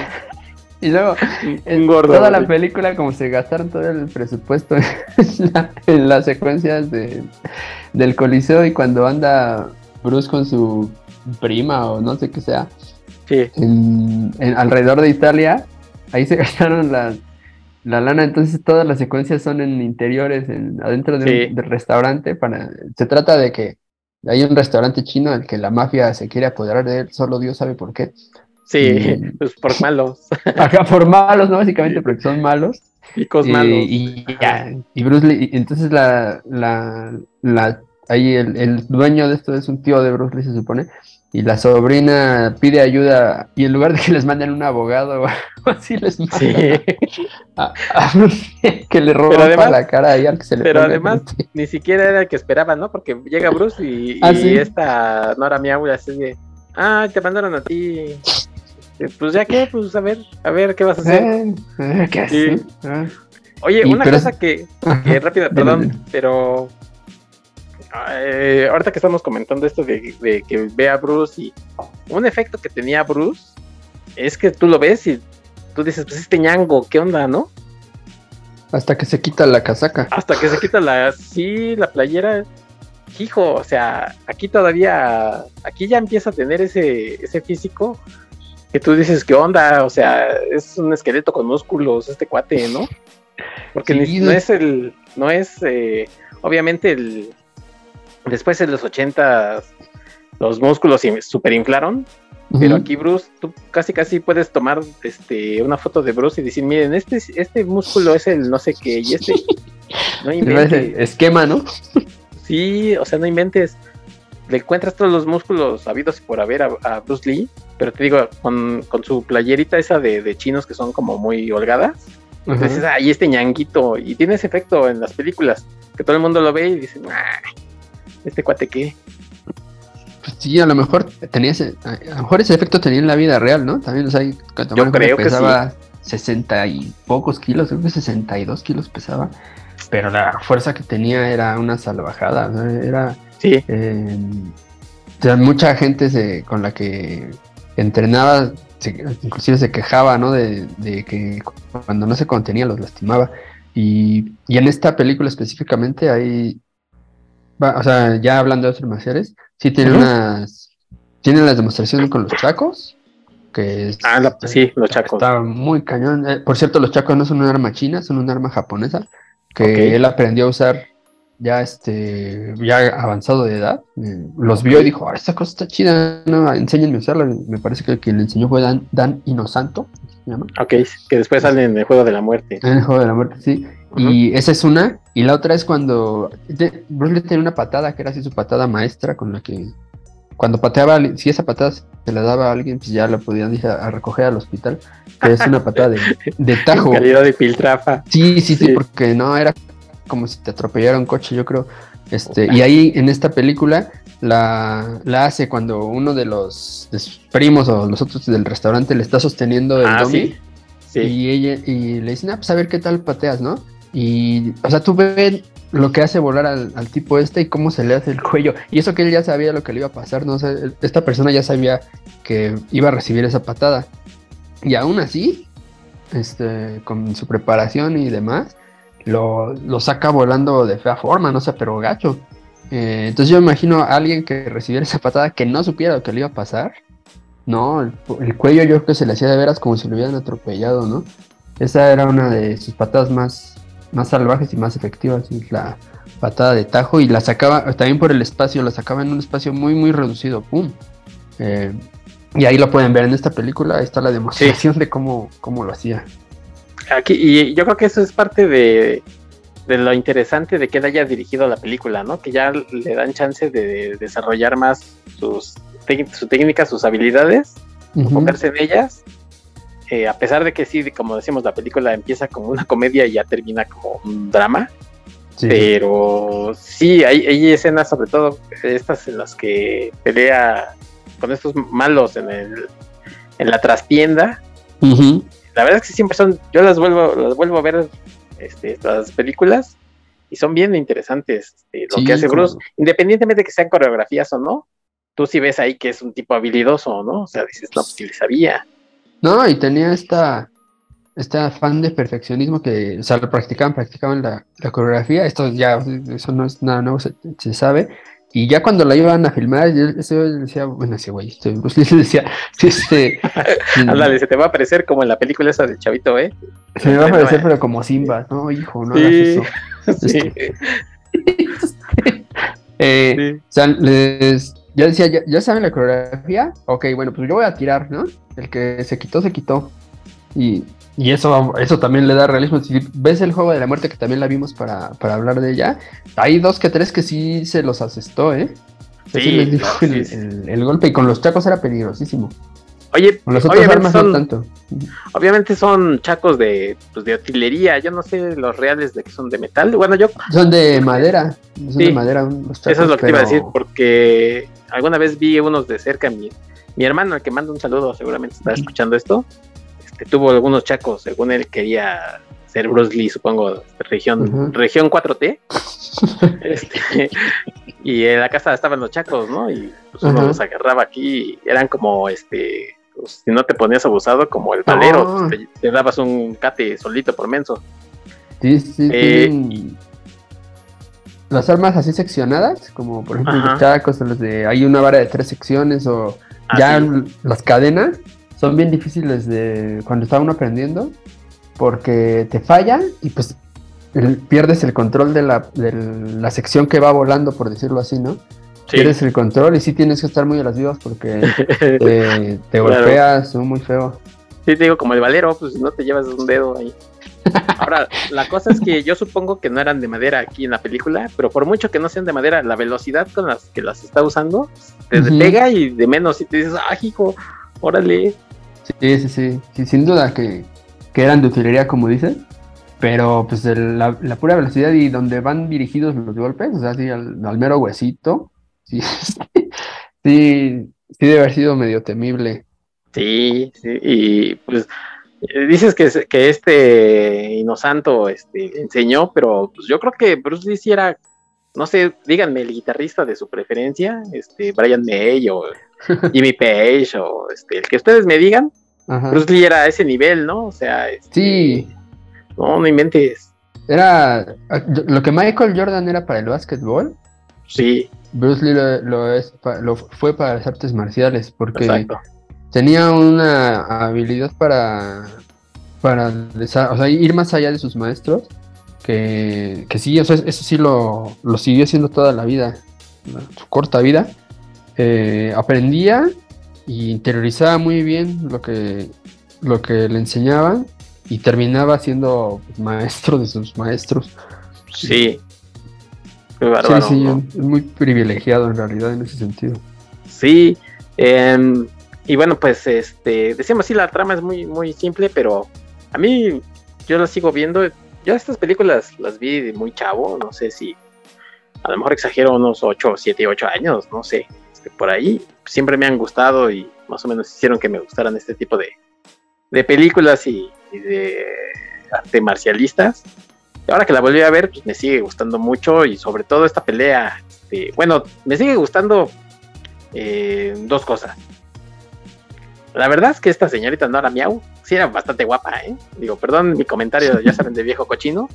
Y luego, Un en gordo. toda la película, como se gastaron todo el presupuesto en, la- en las secuencias de, del Coliseo y cuando anda Bruce con su prima o no sé qué sea, Sí, en, en- alrededor de Italia, ahí se (laughs) gastaron la, la lana, entonces todas las secuencias son en interiores, en, adentro de un- del restaurante, para, se trata de que hay un restaurante chino al que la mafia se quiere apoderar de él, solo Dios sabe por qué. sí, (laughs) pues por malos, (laughs) Acá por malos, ¿no? Básicamente porque son malos. picos y, malos. y ya, y Bruce Lee, entonces la, la, la, ahí el, el dueño de esto es un tío de Bruce Lee, se supone, y la sobrina pide ayuda, y en lugar de que les manden un abogado (laughs) o así, les mandan Sí, (laughs) a, a (laughs) que le roba Pero además- la cara ahí al que se le pero además- ni siquiera era el que esperaba, ¿no? Porque llega Bruce y, Ah, y sí. esta Nora Miau así de, ah, te mandaron a ti. Eh, Pues ya qué, pues a ver, a ver qué vas a hacer. Eh, eh, ¿Qué Sí. Ah, Oye, y- una pero cosa que, que rápida, perdón, pero eh, ahorita que estamos comentando esto de, de que ve a Bruce y un efecto que tenía Bruce es que tú lo ves y tú dices, pues este ñango, ¿qué onda, no? Hasta que se quita la casaca. Hasta que se quita la, sí, la playera, hijo, o sea, aquí todavía, aquí ya empieza a tener ese, ese físico que tú dices, ¿qué onda? O sea, es un esqueleto con músculos, este cuate, ¿no? Porque Sí, no es el, no es, eh, obviamente el, después en los ochentas los músculos se superinflaron, pero aquí Bruce, tú casi casi puedes tomar este una foto de Bruce y decir, miren, este, este músculo es el no sé qué, y este (laughs) no inventes. esquema, ¿no? Sí, o sea, no inventes. Le encuentras todos los músculos habidos por haber a, a Bruce Lee, pero te digo, con, con su playerita esa de, de chinos que son como muy holgadas, Ajá. dices, ay, este ñanguito, y tiene ese efecto en las películas, que todo el mundo lo ve y dice, "Ah, este cuate qué. Pues sí, a lo mejor tenía ese, a lo mejor ese efecto tenía en la vida real, ¿no? También, o sea, en cuenta creo que pesaba 60 y pocos kilos, creo que 62 kilos pesaba, pero la fuerza que tenía era una salvajada, o sea, era, Sí, eh, o sea, mucha gente se, con la que entrenaba, se- inclusive se quejaba, ¿no? De, de que cuando no se contenía los lastimaba. Y, y en esta película específicamente hay, o sea, ya hablando de artes marciales, sí tiene unas, tiene las demostraciones con los chacos, que es- ah, la- sí, los chacos. Está muy cañón. Eh, por cierto, los chacos no son un arma china, son un arma japonesa que él aprendió a usar ya este, ya avanzado de edad, eh, los vio y dijo, ah, esta cosa está chida, no, enséñenme a usarla. Me parece que quien le enseñó fue Dan, Dan Inosanto, ¿se llama? Ok, que después sale en el Juego de la Muerte. En el Juego de la Muerte, sí. Y esa es una, y la otra es cuando Bruce Lee tenía una patada, que era así su patada maestra, con la que cuando pateaba, si esa patada se la daba a alguien, pues ya la podían ir a, recoger al hospital, que es una patada de, de (laughs) tajo. calidad de piltrafa. Sí, sí, sí, porque no, era como si te atropellara un coche, yo creo. Este, y ahí en esta película la, la hace cuando uno de los, primos o los otros del restaurante le está sosteniendo el ah, Sí. Y, ella, y le dicen, ah, pues a ver qué tal pateas, ¿no? Y, o sea, tú ves lo que hace volar al, tipo este y cómo se le hace el cuello. Y eso que él ya sabía lo que le iba a pasar, ¿no? O sea, esta persona ya sabía que iba a recibir esa patada. Y aún así, este, con su preparación y demás, lo, saca volando de fea forma, no sé, pero gacho. Eh, entonces yo me imagino a alguien que recibiera esa patada que no supiera lo que le iba a pasar. No, el, cuello yo creo que se le hacía de veras como si lo hubieran atropellado, ¿no? Esa era una de sus patadas más, más salvajes y más efectivas, la patada de tajo, y la sacaba también por el espacio, la sacaba en un espacio muy, muy reducido, ¡pum! Eh, y ahí lo pueden ver en esta película, ahí está la demostración de cómo, cómo lo hacía. Aquí, y yo creo que eso es parte de, lo interesante de que él haya dirigido la película, ¿no? Que ya le dan chance de desarrollar más sus su técnica, sus habilidades, enfocarse en ellas. Eh, a pesar de que sí, como decimos, la película empieza como una comedia y ya termina como un drama. Pero sí, hay, hay, escenas, sobre todo estas en las que pelea con estos malos en, el, en la trastienda la verdad es que siempre son, yo las vuelvo, las vuelvo a ver, este, estas películas, y son bien interesantes este, lo que hace Bruce, independientemente de que sean coreografías o no, tú sí ves ahí que es un tipo habilidoso, ¿no? O sea, dices, no, pues le sabía. No, y tenía esta, este afán de perfeccionismo que, o sea, lo practicaban, practicaban la, coreografía, esto ya, eso no es nada nuevo, se, se sabe, y ya cuando la iban a filmar, yo ese decía, bueno, ese güey, este, Bruce Lee (laughs) decía, este... (laughs) Ándale, se te va a aparecer como en la película esa de Chavito, ¿eh? Se me va a aparecer, pero como Simba, no, hijo, no hagas eso. (laughs) Sí. Este, eh, o sea, les, ya decía, ya, ya, saben la coreografía, ok, bueno, pues yo voy a tirar, ¿no? El que se quitó, se quitó. Y y eso, eso también le da realismo. Si ves el juego de la muerte, que también la vimos para, hablar de ella, hay dos que tres que sí se los asestó, ¿eh? Sí, les dijo el, golpe y con los chacos era peligrosísimo. Oye, con los otros armas no tanto. Obviamente son chacos de, pues, de artillería, yo no sé los reales de que son de metal. Bueno, yo. Son de madera. Son de madera. eso es lo que iba a decir, porque alguna vez vi unos de cerca. Mi, mi hermano, el que manda un saludo, seguramente está (clears throat) escuchando esto este, tuvo algunos chacos, según él quería ser Bruce Lee, supongo, región, región 4T. (laughs) este, y en la casa estaban los chacos, ¿no? Y pues uno los agarraba aquí, eran como este, pues, si no te ponías abusado, como el valero, ah. te, dabas un cate solito por menso. Sí, sí, eh, Las armas así seccionadas, como por ejemplo los chacos, los de hay una vara de tres secciones o ah, ya las cadenas, son bien difíciles de cuando está uno aprendiendo porque te fallan y pues pierdes el control de la, de la, sección que va volando, por decirlo así, ¿no? Pierdes el control y sí tienes que estar muy a las vivas porque (laughs) te, golpeas muy feo. Sí, te digo, como el valero, pues no te llevas un dedo ahí. Ahora, la cosa es que yo supongo que no eran de madera aquí en la película, pero por mucho que no sean de madera, la velocidad con las que las está usando te pega y de menos y te dices, ah, hijo, órale. Sí, sí, sí, sin duda que, eran de utilería, como dicen, pero pues la, pura velocidad y donde van dirigidos los golpes, o sea, así al, mero huesito, sí, (laughs) sí, sí debe haber sido medio temible. Sí, sí, y pues eh, dices que, que este Inosanto este, enseñó, pero pues yo creo que Bruce Lee sí era, no sé, díganme el guitarrista de su preferencia, este Brian May o (laughs) Jimmy Page o este, el que ustedes me digan, Bruce Lee era a ese nivel, ¿no? O sea, este, sí. No, no inventes. Era lo que Michael Jordan era para el básquetbol. Sí. Bruce Lee lo, es, lo fue para las artes marciales porque tenía una habilidad para, para o sea, ir más allá de sus maestros que, que sí, eso, eso sí lo, lo siguió haciendo toda la vida, su corta vida. Eh, aprendía y interiorizaba muy bien lo que, lo que le enseñaban y terminaba siendo maestro de sus maestros. Sí. sí, sí, es muy privilegiado en realidad en ese sentido. Sí, em, y bueno, pues este, decíamos, sí, la trama es muy, muy simple, pero a mí yo la sigo viendo. Yo estas películas las vi de muy chavo, no sé si a lo mejor exagero unos 8, 7, 8 años, no sé, este, por ahí. Siempre me han gustado y más o menos hicieron que me gustaran este tipo de, de películas y, de arte marcialistas. Y ahora que la volví a ver, pues me sigue gustando mucho y sobre todo esta pelea, bueno, me sigue gustando eh, dos cosas. La verdad es que esta señorita Nora Miau sí era bastante guapa, ¿eh? Digo, perdón mi comentario, ya saben, de viejo cochino.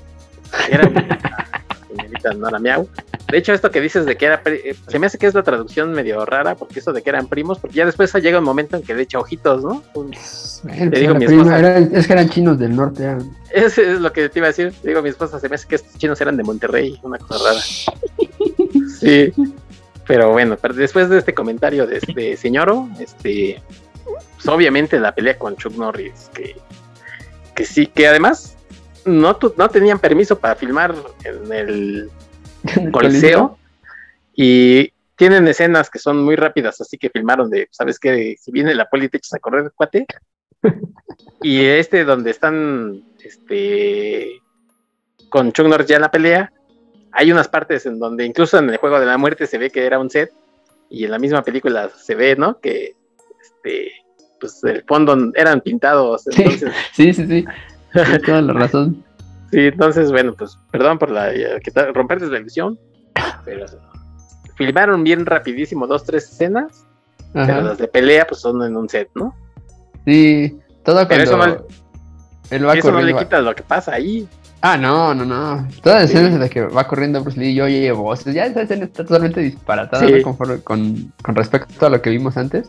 Señorita Nora Miau. De hecho, esto que dices de que era. Eh, se me hace que es la traducción medio rara, porque eso de que eran primos, porque ya después llega un momento en que le echa ojitos, ¿no? digo, mi esposa, es que eran chinos del norte. Eso es lo que te iba a decir. Digo, mi esposa, se me hace que estos chinos eran de Monterrey, una cosa rara. (laughs) Sí. Pero bueno, después de este comentario de este señor, este, pues obviamente la pelea con Chuck Norris, que, que sí, que además no, no tenían permiso para filmar en el (laughs) Coliseo y tienen escenas que son muy rápidas, así que filmaron de, ¿sabes qué? Si viene la poli te echas a correr, cuate. (laughs) y este donde están este con Chuck Norris ya en la pelea, hay unas partes en donde incluso en el juego de la muerte se ve que era un set y en la misma película se ve, ¿no? Que este pues el fondo eran pintados. Entonces... Sí, sí, sí. Toda la razón. (laughs) Sí, entonces, bueno, pues perdón por la eh, romper la ilusión, pero filmaron bien rapidísimo dos, tres escenas, pero las de pelea pues son en un set, ¿no? Sí, todo cuando pero eso no, eso no le quita lo que pasa ahí. Ah, no, no, no. Todas las escenas en las que va corriendo Bruce Lee y oye voces, ya esa escena está totalmente disparatada con, con, respecto a lo que vimos antes.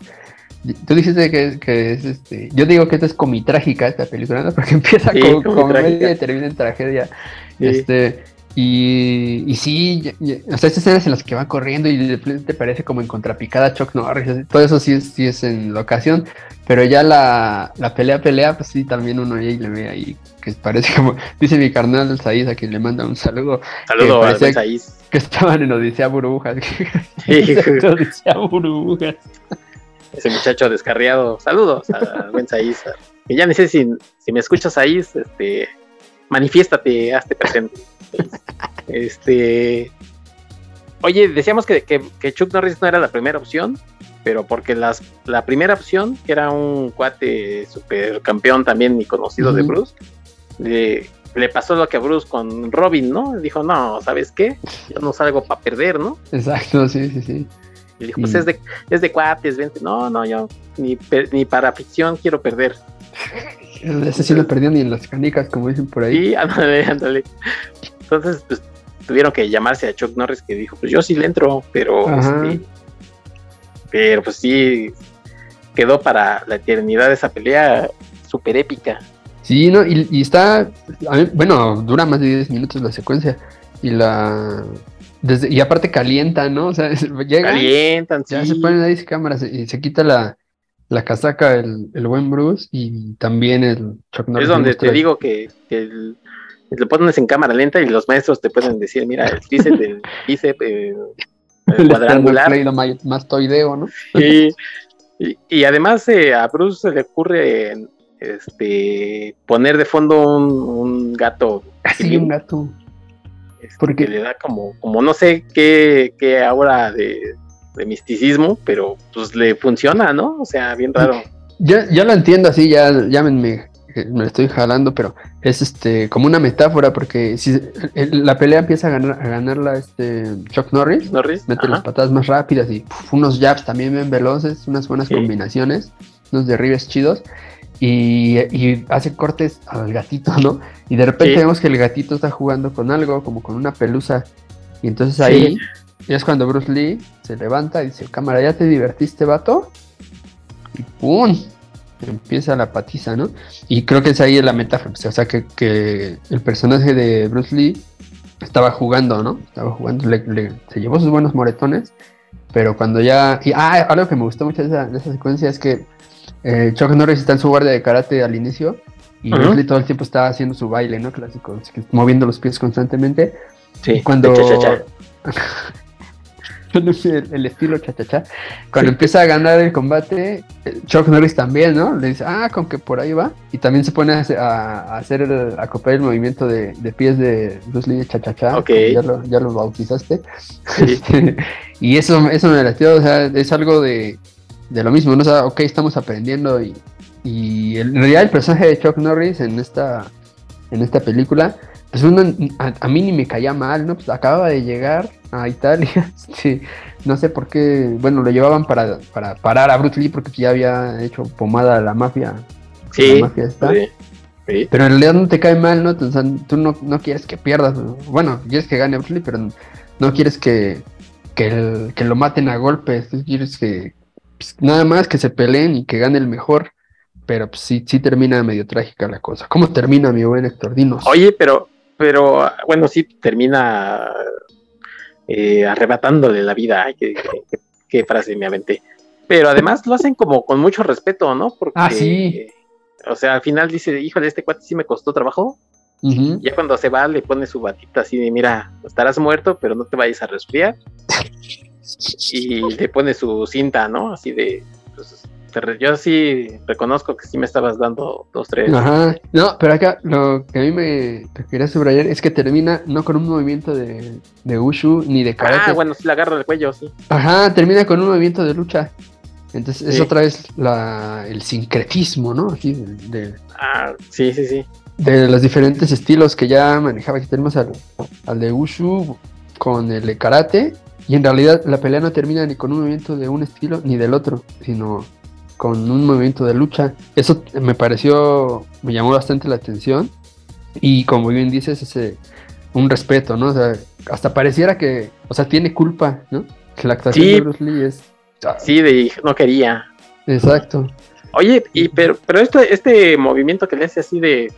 Tú dijiste que, que, es este. Yo digo que esta es comitrágica esta película, ¿no? (laughs) Porque empieza con comedia y termina en tragedia. Este. Y, y sí, o sea, estas escenas en las que va corriendo y de te parece como en contrapicada Chuck Norris, todo eso sí es, sí es en locación, pero ya la, la pelea, pelea, pues sí, también uno ahí le ve ahí, que parece como, dice mi carnal Saiz, a quien le manda un saludo. Saludo a Saiz. Que estaban en Odisea Burbujas. Sí. (laughs) Odisea Burbujas ese muchacho descarriado. Saludos a buen Saiz. Que ya no sé si, si me escuchas ahí, este, manifiéstate, hazte presente. Este, oye, decíamos que, que, Chuck Norris no era la primera opción, pero porque las, la primera opción, que era un cuate supercampeón también y conocido de Bruce, le, le pasó lo que a Bruce con Robin, ¿no? Dijo, no, ¿sabes qué? Yo no salgo para perder, ¿no? Exacto, sí, sí, sí. Y dijo, pues es de, es de cuates, vente. No, no, yo ni, ni para ficción quiero perder. Ese sí lo perdió ni en las canicas, como dicen por ahí. Sí, (laughs) ándale, ándale. Entonces, pues tuvieron que llamarse a Chuck Norris que dijo, pues yo sí le entro, pero este, pero pues sí quedó para la eternidad esa pelea súper épica. Sí, no, y, y está, bueno, dura más de 10 minutos la secuencia y la y aparte calientan, ¿no? O sea, (laughs) llegan, calientan, ya se ponen ahí cámaras y se quita la, la casaca el, el, buen Bruce y también el Chuck Norris. Es donde te digo que, que lo pones en cámara lenta y los maestros te pueden decir, mira, el bíceps (laughs) eh, el cuadrangular. más toideo, ¿no? Y, y, además eh, a Bruce se le ocurre este poner de fondo un, un gato. (laughs) Así, un gato. Este, Porque le da como, como no sé qué, qué aura de, misticismo, pero pues le funciona, ¿no? O sea, bien raro. Ya, ya lo entiendo así, ya llámenme, me estoy jalando, pero es este como una metáfora, porque si la pelea empieza a ganar, a ganarla este Chuck Norris, Norris mete las patadas más rápidas y unos jabs también bien veloces, unas buenas combinaciones, unos derribes chidos y, hace cortes al gatito, ¿no? Y de repente vemos que el gatito está jugando con algo, como con una pelusa. Y entonces ahí es cuando Bruce Lee se levanta y dice, cámara, ¿ya te divertiste, vato? Y ¡pum! empieza la patiza, ¿no? Y creo que es ahí la metáfora, o sea, que, que el personaje de Bruce Lee estaba jugando, ¿no? Estaba jugando, se llevó sus buenos moretones, pero cuando ya... Y, ah, algo que me gustó mucho de esa, de esa secuencia es que eh, Chuck Norris está en su guardia de karate al inicio y Bruce Lee todo el tiempo está haciendo su baile, ¿no? Clásico, moviendo los pies constantemente. Sí, y cuando... (laughs) el, estilo cha-cha-cha. Cuando empieza a ganar el combate, Chuck Norris también, ¿no? Le dice, ah, con que por ahí va. Y también se pone a, hacer el, a copiar el movimiento de, pies de Bruce Lee cha-cha-cha. Ya lo, ya lo bautizaste. (laughs) y eso, eso me latió, o sea, es algo de, de lo mismo, ¿no? O sea, ok, estamos aprendiendo y, y en realidad el personaje de Chuck Norris en esta, en esta película pues a, mí ni me caía mal, ¿no? Pues acababa de llegar a Italia, (laughs) sí, no sé por qué, bueno, lo llevaban para, para parar a Bruce Lee porque ya había hecho pomada a la mafia. Sí, la mafia está. Sí, Pero en realidad no te cae mal, ¿no? tú no, no, quieres que pierdas, bueno, quieres que gane Bruce Lee, pero no quieres que, que, lo maten a golpes, tú quieres que pues, nada más que se peleen y que gane el mejor pero pues, sí, sí termina medio trágica la cosa. ¿Cómo termina, mi buen Héctor? Dinos. Oye, pero pero bueno, sí termina eh, arrebatándole la vida. Ay, qué, frase me aventé. Pero además lo hacen como con mucho respeto, ¿no? Porque, ah, sí. o sea, al final dice, híjole, este cuate sí me costó trabajo. Ya cuando se va le pone su batita así de, mira, estarás muerto, pero no te vayas a resfriar. (laughs) y le pone su cinta, ¿no? Así de, pues, yo sí reconozco que sí me estabas dando dos, tres. Ajá. No, pero acá lo que a mí me quería subrayar es que termina no con un movimiento de, de Ushu ni de karate. Ah, bueno, sí la agarra del cuello, sí. Ajá, termina con un movimiento de lucha. Entonces es otra vez la, el sincretismo, ¿no? Aquí de, ah, sí, sí, sí. De los diferentes estilos que ya manejaba. Aquí tenemos al, al de Ushu con el de karate. Y en realidad la pelea no termina ni con un movimiento de un estilo ni del otro, sino con un movimiento de lucha. Eso me pareció, me llamó bastante la atención. Y como bien dices, ese un respeto, ¿no? O sea, hasta pareciera que, o sea, tiene culpa, ¿no? Que la actuación de Bruce Lee es. Sí, de no quería. Exacto. Oye, y pero, pero este, este movimiento que le hace así de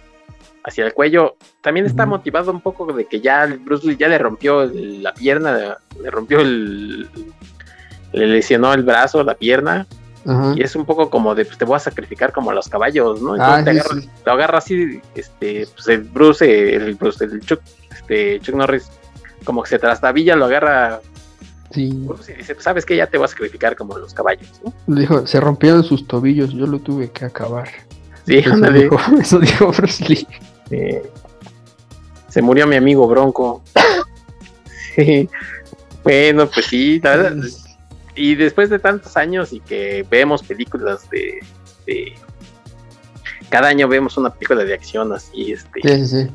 hacia el cuello, también está motivado un poco de que ya Bruce Lee ya le rompió la pierna, le rompió el, le lesionó el brazo, la pierna, y es un poco como de, pues te voy a sacrificar como a los caballos, ¿no? Entonces ah, te agarra, lo agarra así, este, pues el Bruce, el, Bruce, el Chuck, este, Chuck Norris, como que se trastabilla, lo agarra. Sí. Pues, y dice, pues, sabes que ya te voy a sacrificar como a los caballos, ¿no? Dijo, se rompieron sus tobillos, yo lo tuve que acabar. Sí, eso, dijo, (laughs) eso dijo Bruce Lee. Se murió mi amigo Bronco. (coughs) sí. Bueno, pues sí, la verdad, y después de tantos años y que vemos películas de, cada año vemos una película de acción así, este, sí, sí,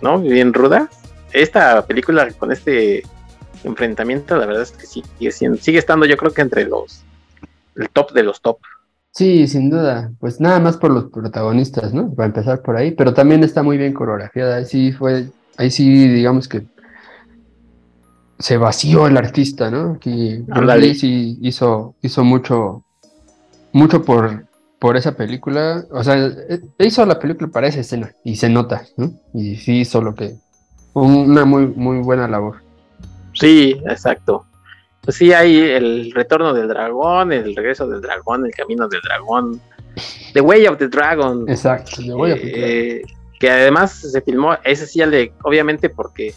¿no? Bien ruda. Esta película con este enfrentamiento, la verdad es que sí, sigue, sigue estando yo creo que entre los, el top de los top. Sí, sin duda. Pues nada más por los protagonistas, ¿no? Para empezar por ahí, pero también está muy bien coreografiada. Ahí sí fue, ahí sí, digamos que se vació el artista, ¿no? Que Bruce sí hizo, hizo mucho, mucho por, por esa película. O sea, e, hizo la película para esa escena y se nota, ¿no? Y sí hizo lo que. Una muy, muy buena labor. Sí, exacto. Pues sí, hay el retorno del dragón, el regreso del dragón, el camino del dragón, The Way of the Dragon. Exacto, The Way of the eh, Dragon. Que además se filmó, ese sí ya le, obviamente porque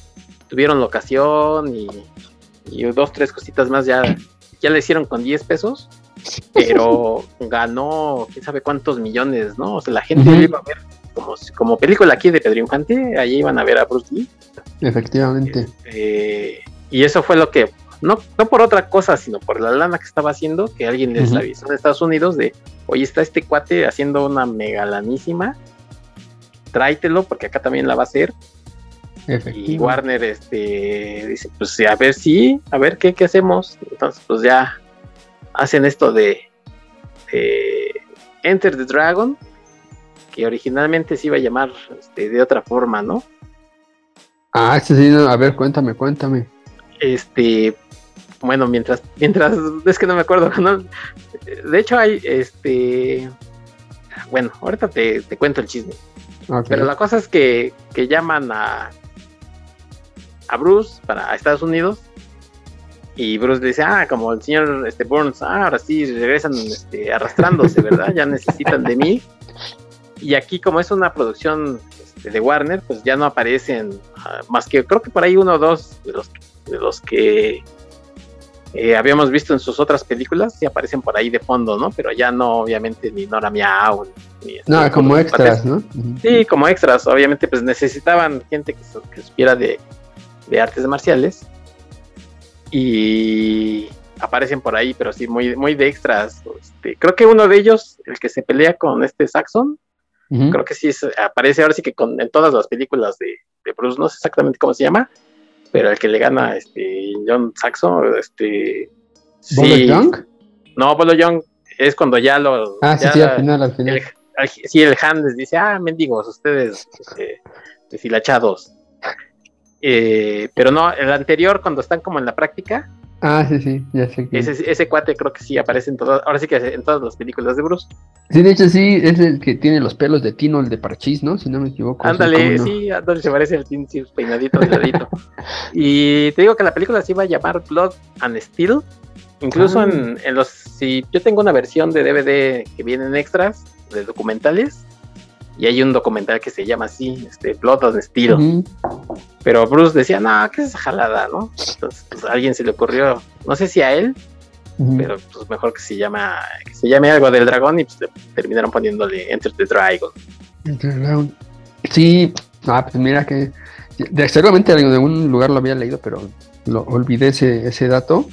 tuvieron locación y, dos, tres cositas más ya, ya le hicieron con 10 pesos, pero (laughs) ganó quién sabe cuántos millones, ¿no? O sea, la gente iba a ver como, como película aquí de Pedro Infante, allí iban a ver a Bruce Lee. Efectivamente. Este, y eso fue lo que, no, no por otra cosa, sino por la lana que estaba haciendo, que alguien les avisó en Estados Unidos de, oye, está este cuate haciendo una megalanísima, tráetelo porque acá también la va a hacer y Warner este, dice, pues a ver si, a ver qué, qué hacemos. Entonces, pues ya hacen esto de Enter the Dragon, que originalmente se iba a llamar este, de otra forma, ¿no? Ah, sí, sí, a ver, cuéntame, cuéntame. Este, bueno, mientras, mientras, (laughs) es que no me acuerdo, (laughs) De hecho hay, este, bueno, ahorita te, cuento el chisme. Pero la cosa es que, que llaman a, a Bruce para Estados Unidos y Bruce dice, ah, como el señor este, Burns, ah, ahora sí regresan este, arrastrándose, ¿verdad? Ya necesitan de mí. Y aquí como es una producción este, de Warner, pues ya no aparecen ah, más que creo que por ahí uno o dos de los, de los que eh, habíamos visto en sus otras películas, sí aparecen por ahí de fondo, ¿no? Pero ya no, obviamente, ni Nora Miau, ni... Este, no, como extras, ¿no? Sí, como extras, obviamente, pues necesitaban gente que, que supiera de, de artes marciales y aparecen por ahí, pero sí, muy, muy de extras. Este, creo que uno de ellos, el que se pelea con este Saxon, creo que sí aparece ahora sí que con, en todas las películas de, Bruce, no sé exactamente cómo se llama, pero el que le gana este John Saxon, este... ¿Bolo Young? No, Bolo Young es cuando ya lo... Ah, sí, sí, al final, al final. El, sí, el Han les dice, ah, mendigos, ustedes este, deshilachados. Eh, pero no, el anterior, cuando están como en la práctica. Ah, sí, sí, ya sé. Que... Ese, ese cuate creo que sí aparece en todas, ahora sí que en todas las películas de Bruce. Sí, de hecho sí, es el que tiene los pelos de Tino, el de Parchís, ¿no? Si no me equivoco. Ándale, sí, ándale, se parece al Tino, sí, peinadito, delgadito. (laughs) y te digo que la película se iba a llamar Blood and Steel. Incluso en, ah. en, los, si yo tengo una versión de DVD que vienen extras, de documentales, y hay un documental que se llama así, este, Blood of Steel. Pero Bruce decía, no, ¿qué es esa jalada, no? Entonces, pues a alguien se le ocurrió, no sé si a él, pero pues mejor que se llama, que se llame algo del dragón y pues terminaron poniéndole Enter the Dragon. Sí, ah, pues mira que seguramente en algún lugar lo había leído, pero lo olvidé ese, ese dato.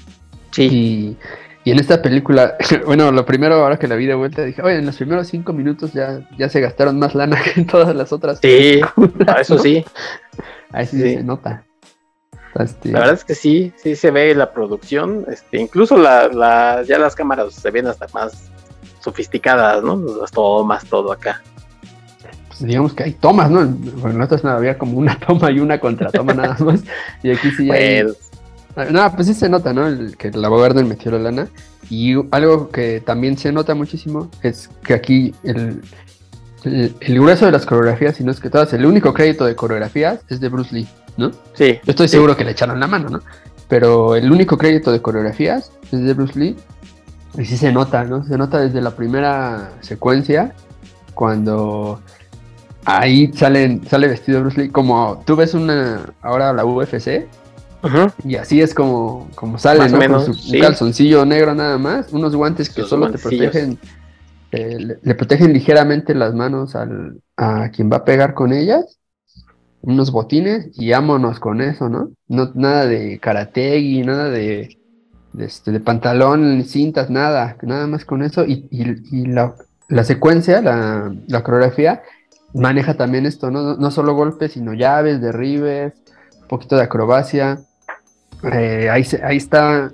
Sí. Y y en esta película, (laughs) bueno, lo primero ahora que la vi de vuelta, dije, oye, en los primeros cinco minutos ya, ya se gastaron más lana (laughs) que en todas las otras. Sí, eso sí. (laughs) Ahí sí, se nota. Este, la verdad es que sí, sí se ve la producción, este, incluso la, ya las cámaras se ven hasta más sofisticadas, ¿no? Las tomas, todo acá. Pues digamos que hay tomas, ¿no? Bueno, nosotros había como una (laughs) toma y una contratoma nada (laughs) más. Y aquí sí hay pues, no, pues sí se nota, ¿no? El, que la Gardner metió la lana. Y algo que también se nota muchísimo es que aquí el, el, grueso de las coreografías, si no es que todas, el único crédito de coreografías es de Bruce Lee, ¿no? Sí. Yo estoy seguro que le echaron la mano, ¿no? Pero el único crédito de coreografías es de Bruce Lee. Y sí se nota, ¿no? Se nota desde la primera secuencia, cuando ahí salen, sale vestido Bruce Lee. Como tú ves una ahora la UFC, y así es como, como sale, ¿no? Con su, calzoncillo negro nada más, unos guantes que solo te protegen, eh, le, protegen ligeramente las manos al, a quien va a pegar con ellas, unos botines y vámonos con eso, ¿no? no nada de y nada de, de, este, de pantalón, cintas, nada, nada más con eso y, y, la, la, secuencia, la, la coreografía maneja también esto, ¿no? No solo golpes, sino llaves, derribes, un poquito de acrobacia. Eh, ahí, ahí está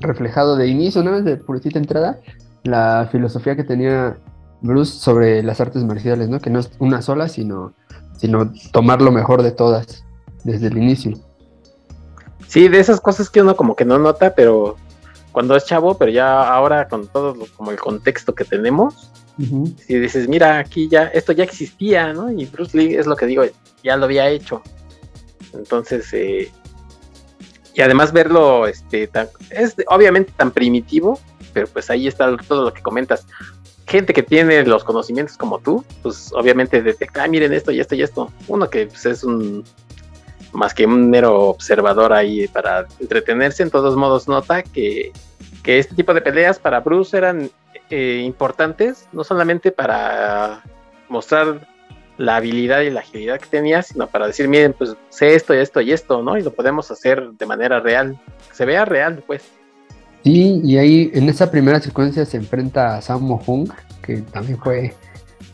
reflejado de inicio, ¿no? De puritita entrada, la filosofía que tenía Bruce sobre las artes marciales, ¿no? Que no es una sola, sino, sino tomar lo mejor de todas desde el inicio. Sí, de esas cosas que uno como que no nota, pero cuando es chavo, pero ya ahora con todo como el contexto que tenemos, si dices, mira, aquí ya, esto ya existía, ¿no? Y Bruce Lee es lo que digo, ya lo había hecho. Entonces, eh, y además verlo, este, es obviamente tan primitivo, pero pues ahí está todo lo que comentas. Gente que tiene los conocimientos como tú, pues obviamente detecta, ah, miren esto y esto y esto. Uno que pues, es un más que un mero observador ahí para entretenerse, en todos modos nota que, que este tipo de peleas para Bruce eran eh, importantes, no solamente para mostrar la habilidad y la agilidad que tenía, sino para decir, miren, pues sé esto y esto y esto, ¿no? Y lo podemos hacer de manera real, que se vea real, pues. Sí, y ahí en esa primera secuencia se enfrenta a Sammo Hung, que también fue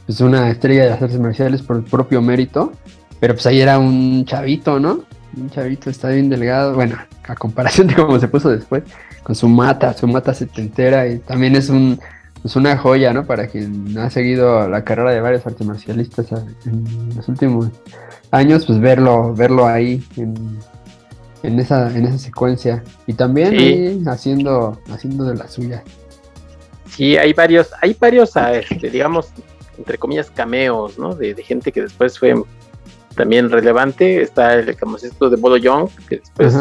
pues, una estrella de las artes marciales por el propio mérito, pero pues ahí era un chavito, ¿no? Un chavito está bien delgado, bueno, a comparación de cómo se puso después, con su mata, su mata setentera, y también es un es una joya, ¿no? Para quien ha seguido la carrera de varios artes marcialistas en los últimos años, pues verlo, verlo ahí en, esa, en esa secuencia. Y también haciendo, haciendo de la suya. Sí, hay varios, hay varios, este, digamos, entre comillas, cameos, ¿no? De, gente que después fue también relevante. Está el como esto de Bolo Young, que después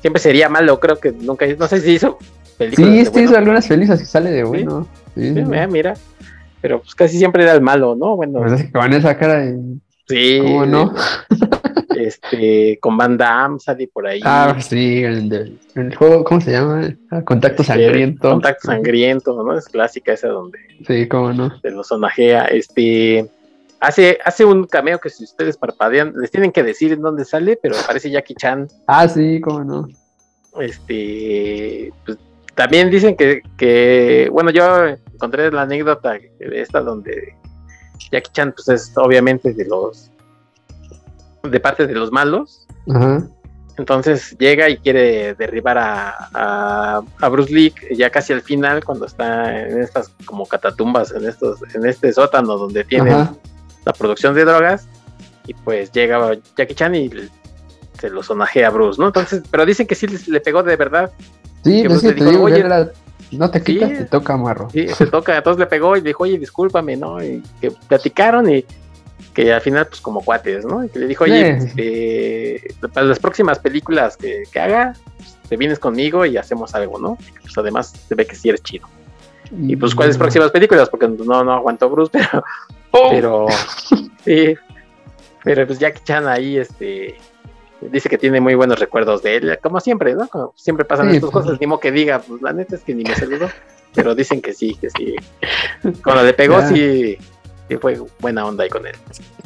siempre sería malo, creo que nunca, no sé si hizo películas. Sí, este hizo algunas felices y sale de bueno. Sí, mira, pero pues casi siempre era el malo, ¿no? Bueno. Pues con esa cara de... Sí. ¿Cómo no? (laughs) este, con Van Damme por ahí. Ah, sí, el, el juego, ¿cómo se llama? Ah, Contacto este, Sangriento. Contacto Sangriento, ¿no? Es clásica esa donde. Sí, cómo no. Se los sonajea. Este. Hace, hace un cameo que si ustedes parpadean, les tienen que decir en dónde sale, pero aparece Jackie Chan. Ah, sí, cómo no. Este, pues, también dicen que, que, bueno, yo encontré la anécdota esta donde Jackie Chan, pues es obviamente de los de parte de los malos. Entonces llega y quiere derribar a, a, Bruce Lee ya casi al final, cuando está en estas como catatumbas, en estos, en este sótano donde tiene la producción de drogas. Y pues llega Jackie Chan y se lo sonajea a Bruce, ¿no? Entonces, pero dicen que sí le, pegó de verdad. Sí, pues te digo, no te quitas, te toca marro. Sí, se toca, entonces le pegó y le dijo, oye, discúlpame, ¿no? Y que platicaron y que al final, pues como cuates, ¿no? Y que le dijo, oye, este, para las próximas películas que, haga, pues, te vienes conmigo y hacemos algo, ¿no? Pues además se ve que sí eres chido. Y pues, ¿cuáles próximas películas? Porque no, no aguantó Bruce, (laughs) pero. ¡Oh! Pero. sí. Pero pues Jackie Chan ahí, este. Dice que tiene muy buenos recuerdos de él, como siempre, ¿no? Como siempre pasan estas pues, cosas, ni modo que diga, pues la neta es que ni me saludó. (laughs) Pero dicen que sí, que sí. Cuando le pegó, sí fue buena onda ahí con él.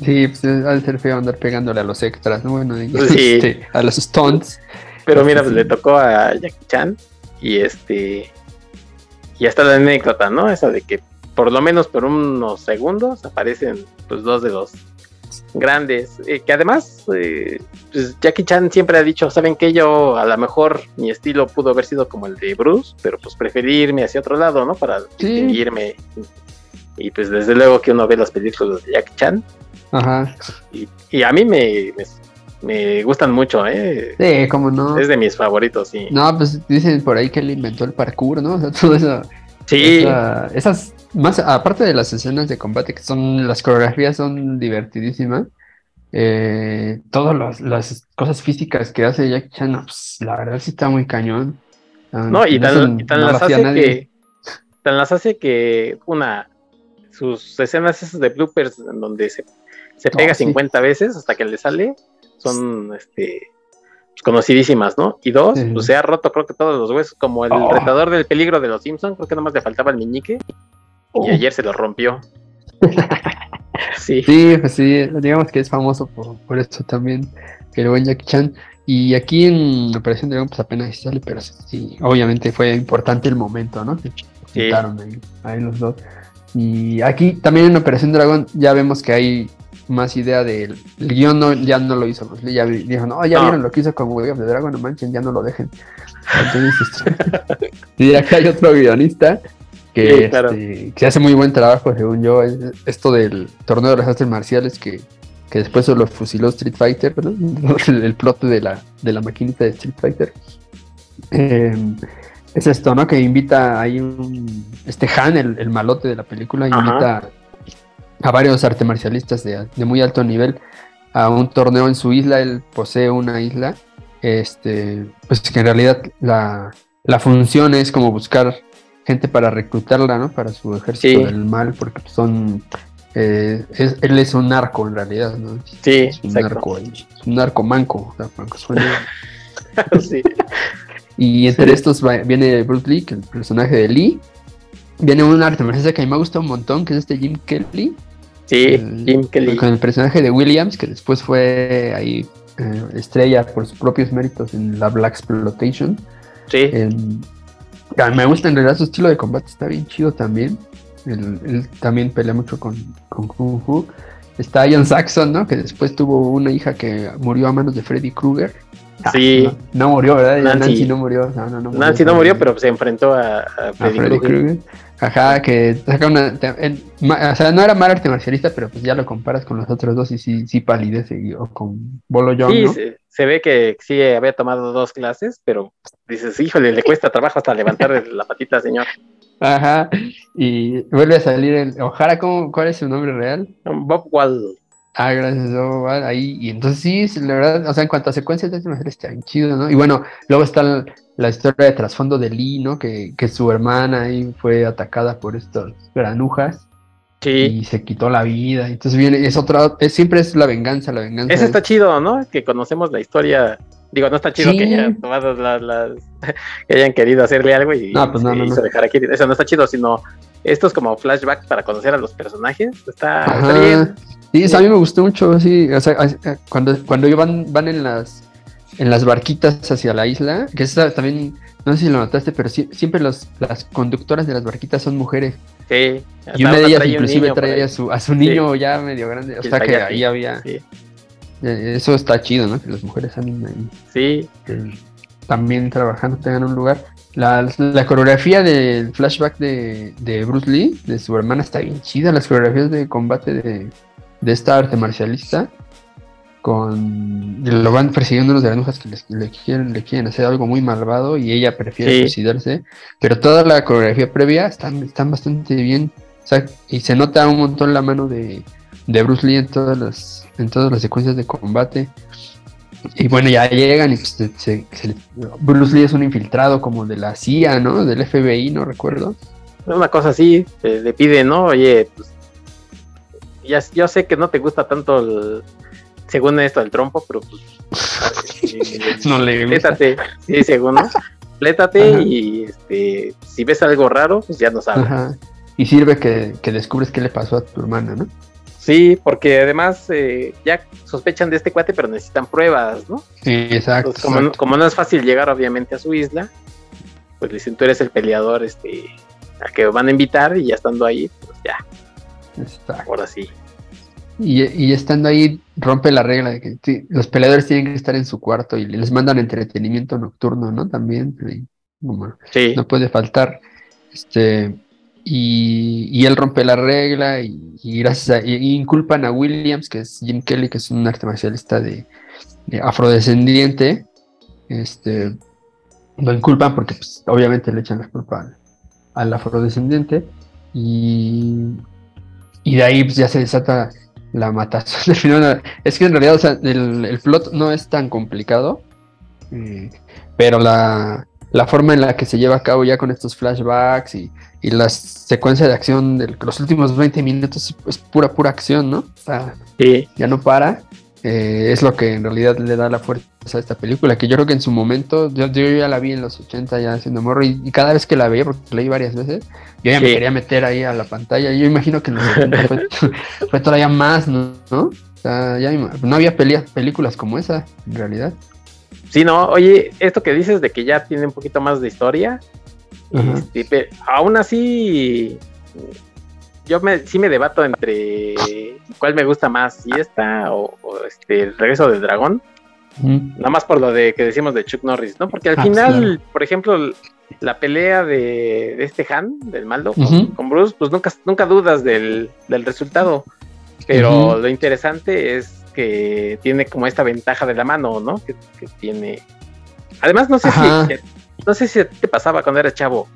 Sí, pues de ser feo andar pegándole a los extras, ¿no? Bueno, este, a los stunts. Pero mira, pues le tocó a Jackie Chan y este. Y hasta la anécdota, ¿no? Esa de que por lo menos por unos segundos aparecen pues dos de los grandes. Eh, que además, eh, pues Jackie Chan siempre ha dicho, ¿saben que Yo a lo mejor mi estilo pudo haber sido como el de Bruce, pero pues preferí irme hacia otro lado, ¿no? Para irme y pues desde luego que uno ve las películas de Jackie Chan. Ajá. Y, a mí me, me, gustan mucho, ¿eh? Sí, como no. Es de mis favoritos, sí. No, pues dicen por ahí que él inventó el parkour, ¿no? (laughs) O sea, todo eso. Sí. esas, más aparte de las escenas de combate, que son, las coreografías son divertidísimas. Eh, todas las, cosas físicas que hace Jackie Chan, pues, la verdad sí está muy cañón. No, y tan, las hace que tan las hace que una sus escenas esas de bloopers en donde se, se pega 50 veces hasta que le sale, son este pues, conocidísimas, ¿no? Y dos, pues se ha roto creo que todos los huesos, como el oh. retador del peligro de los Simpsons, creo que nomás le faltaba el meñique y oh. ayer se lo rompió. (laughs) sí. Sí, pues sí, digamos que es famoso por, eso también, el buen Jackie Chan. Y aquí en Operación Dragón pues apenas sale, pero sí, obviamente fue importante el momento, ¿no? Se sí. ahí, ahí los dos. Y aquí también en Operación Dragón ya vemos que hay más idea del el guion no, ya no lo hizo Bruce ya dijo, no, ya vieron lo que hizo con Way of the Dragon, no manchen, ya no lo dejen. Entonces, (laughs) y acá hay otro guionista que, este, que hace muy buen trabajo, según yo, esto del torneo de las artes marciales que, que después solo fusiló Street Fighter, (laughs) el, plot de la, de la maquinita de Street Fighter. Eh, es esto, ¿no? Que invita ahí un. Este Han, el, malote de la película, invita a varios artes marcialistas de, muy alto nivel a un torneo en su isla. Él posee una isla. Este, pues que en realidad la, función es como buscar gente para reclutarla, ¿no? Para su ejército del mal, porque son. Eh, él es un narco en realidad, ¿no? Sí, es un narco, es un narco manco. O sea, manco suena. (laughs) sí. Y entre estos viene Bruce Lee, el personaje de Lee. Viene un marcial que a mí me gusta un montón, que es este Jim Kelly. Sí, Jim Kelly. Con el personaje de Williams, que después fue ahí eh, estrella por sus propios méritos en la Black Exploitation. Sí. me gusta en realidad su estilo de combate, está bien chido también. Él, también pelea mucho con, con Kung Fu. Está Ian Saxon, ¿no? Que después tuvo una hija que murió a manos de Freddy Krueger. Ah, sí. No, murió, ¿verdad? Nancy, no murió. No, no, murió Nancy no murió, pero se enfrentó a, Freddy, Krueger. Ajá, que saca una. o sea, no era mal arte marcialista, pero pues ya lo comparas con los otros dos y sí, sí palidece. O con Bolo Young. Sí, ¿no? se, ve que sí había tomado dos clases, pero dices, híjole, le (laughs) cuesta trabajo hasta levantar la patita, señor. Ajá. Y vuelve a salir el. Ojara, ¿cómo, ¿cuál es su nombre real? Bob Wall. Ah, gracias. Ahí. Y entonces sí, la verdad, o sea, en cuanto a secuencias de mujer está bien chido, ¿no? Y bueno, luego está la, historia de trasfondo de Lee, ¿no? Que, que su hermana ahí fue atacada por estas granujas. Sí. Y se quitó la vida. Entonces viene, es otra, es, siempre es la venganza, la venganza. Ese está chido, ¿no? Que conocemos la historia Digo, no está chido que hayan tomado las, (laughs) que hayan querido hacerle algo y no, pues no, no, hizo dejar aquí. Eso no está chido, sino estos como flashbacks para conocer a los personajes. Está, bien. Sí, a mí me gustó mucho, sí. O sea, cuando, cuando van, van en las en las barquitas hacia la isla, que esa también, no sé si lo notaste, pero siempre los, las conductoras de las barquitas son mujeres. Sí. Y una de ellas inclusive trae a su, a su niño ya medio grande. O sea que ahí había. Sí. Eh, eso está chido, ¿no? Que las mujeres ahí. Sí. también trabajando, tengan un lugar. La, coreografía del flashback de, Bruce Lee, de su hermana, está bien chida. Las coreografías de combate de, esta arte marcialista. Con. Lo van persiguiendo unos granujas que le, quieren, le quieren hacer algo muy malvado y ella prefiere suicidarse. Pero toda la coreografía previa están, están bastante bien. O sea, y se nota un montón la mano de, de Bruce Lee en todas las en todas las secuencias de combate. Y bueno, ya llegan y pues, Bruce Lee es un infiltrado como de la CIA, ¿no? Del FBI, no recuerdo. Una cosa así, le pide, ¿no? Oye, pues ya, yo sé que no te gusta tanto el, según esto el trompo, pero pues (laughs) no le gusta. sí, según, ¿no? Plétate y este, si ves algo raro, pues ya no sabes. Y sirve que, que descubres qué le pasó a tu hermana, ¿no? Sí, porque además eh, ya sospechan de este cuate, pero necesitan pruebas, ¿no? Sí, exacto, como, No, es fácil llegar, obviamente, a su isla, pues dicen, tú eres el peleador este, a que van a invitar y ya estando ahí, pues ya. Exacto. Ahora sí. Y, estando ahí, rompe la regla de que los peleadores tienen que estar en su cuarto y les mandan entretenimiento nocturno, ¿no? También. sí. No puede faltar. Este, y, él rompe la regla y, gracias a, inculpan a Williams, que es Jim Kelly, que es un arte marcialista de, afrodescendiente. Este, lo inculpan porque pues, obviamente le echan la culpa al, afrodescendiente. Y, y de ahí pues, ya se desata la matazón. es que en realidad el, plot no es tan complicado, eh, pero la, la forma en la que se lleva a cabo ya con estos flashbacks y, y la secuencia de acción de los últimos 20 minutos es pura, pura acción, ¿no? O sea, ya no para. Eh, es lo que en realidad le da la fuerza a esta película, que yo creo que en su momento, yo, ya la vi en los 80 ya haciendo morro, y, cada vez que la veía, porque la leí varias veces, yo ya me quería meter ahí a la pantalla. Yo imagino que en los 70 (laughs) fue, todavía más, ¿no? O sea, ya no había películas como esa, en realidad. Sí, no, oye, esto que dices de que ya tiene un poquito más de historia, este, aún así, yo me, sí me debato entre cuál me gusta más, si esta o, este, el regreso del dragón. Nada más por lo de que decimos de Chuck Norris, ¿no? Porque al ah, final, por ejemplo, la pelea de, este Han, del Maldo, con, Bruce, pues nunca, nunca dudas del, resultado. Pero lo interesante es que tiene como esta ventaja de la mano, ¿no? Que, tiene. Además, no sé si no sé si te pasaba cuando eras chavo,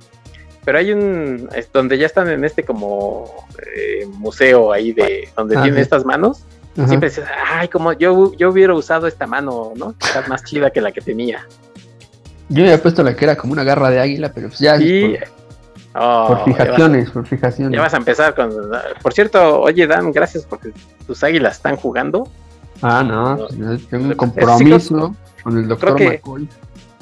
pero hay un donde ya están en este como eh, museo ahí de donde ah, tiene estas manos. Siempre dices, ay, como yo, yo hubiera usado esta mano, ¿no? Está más chida que la que tenía. Yo había puesto la que era como una garra de águila, pero pues ya. Sí. Por, oh, fijaciones, por fijaciones. Ya vas a empezar con. Por cierto, oye, Dan, gracias porque tus águilas están jugando. Ah, no, tengo un compromiso con el doctor McCoy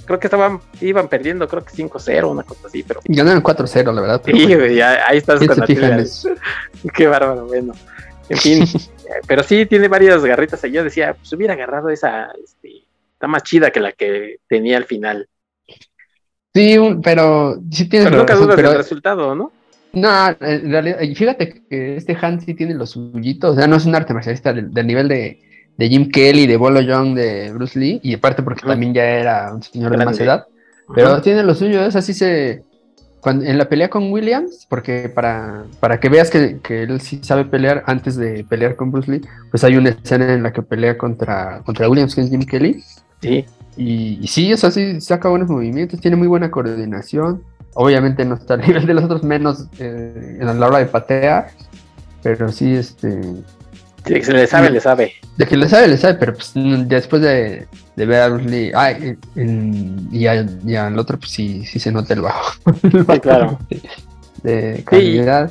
creo que estaban, iban perdiendo, creo que 5-0, una cosa así, pero. Ganaron 4-0, la verdad. sí, ahí estás con la (laughs) Qué bárbaro, bueno. En fin, (laughs) pero sí tiene varias garritas ahí. Yo decía, pues hubiera agarrado esa, este, está más chida que la que tenía al final. Sí, pero sí tiene Pero nunca dudas del resultado, ¿no? No, en realidad, fíjate que este Han sí tiene los suyitos, o sea, no es un arte marcialista del nivel de, de Jim Kelly, de Bolo Young, de Bruce Lee, y aparte porque también ya era un señor de más edad, pero tiene lo suyo, es así se... en la pelea con Williams, porque para, para que veas que, él sí sabe pelear antes de pelear con Bruce Lee, pues hay una escena en la que pelea contra, contra Williams, que es Jim Kelly. Sí. Y, sí, es así, saca buenos movimientos, tiene muy buena coordinación. obviamente no está al (laughs) nivel de los otros, menos eh, en la hora de patear, pero sí, este... Sí, que se le sabe, le sabe. De que le sabe, le sabe, pero pues después de, de ver a Bruce Lee, ay, y, al otro, pues sí, sí se nota el bajo. (laughs) sí, claro. De, calidad.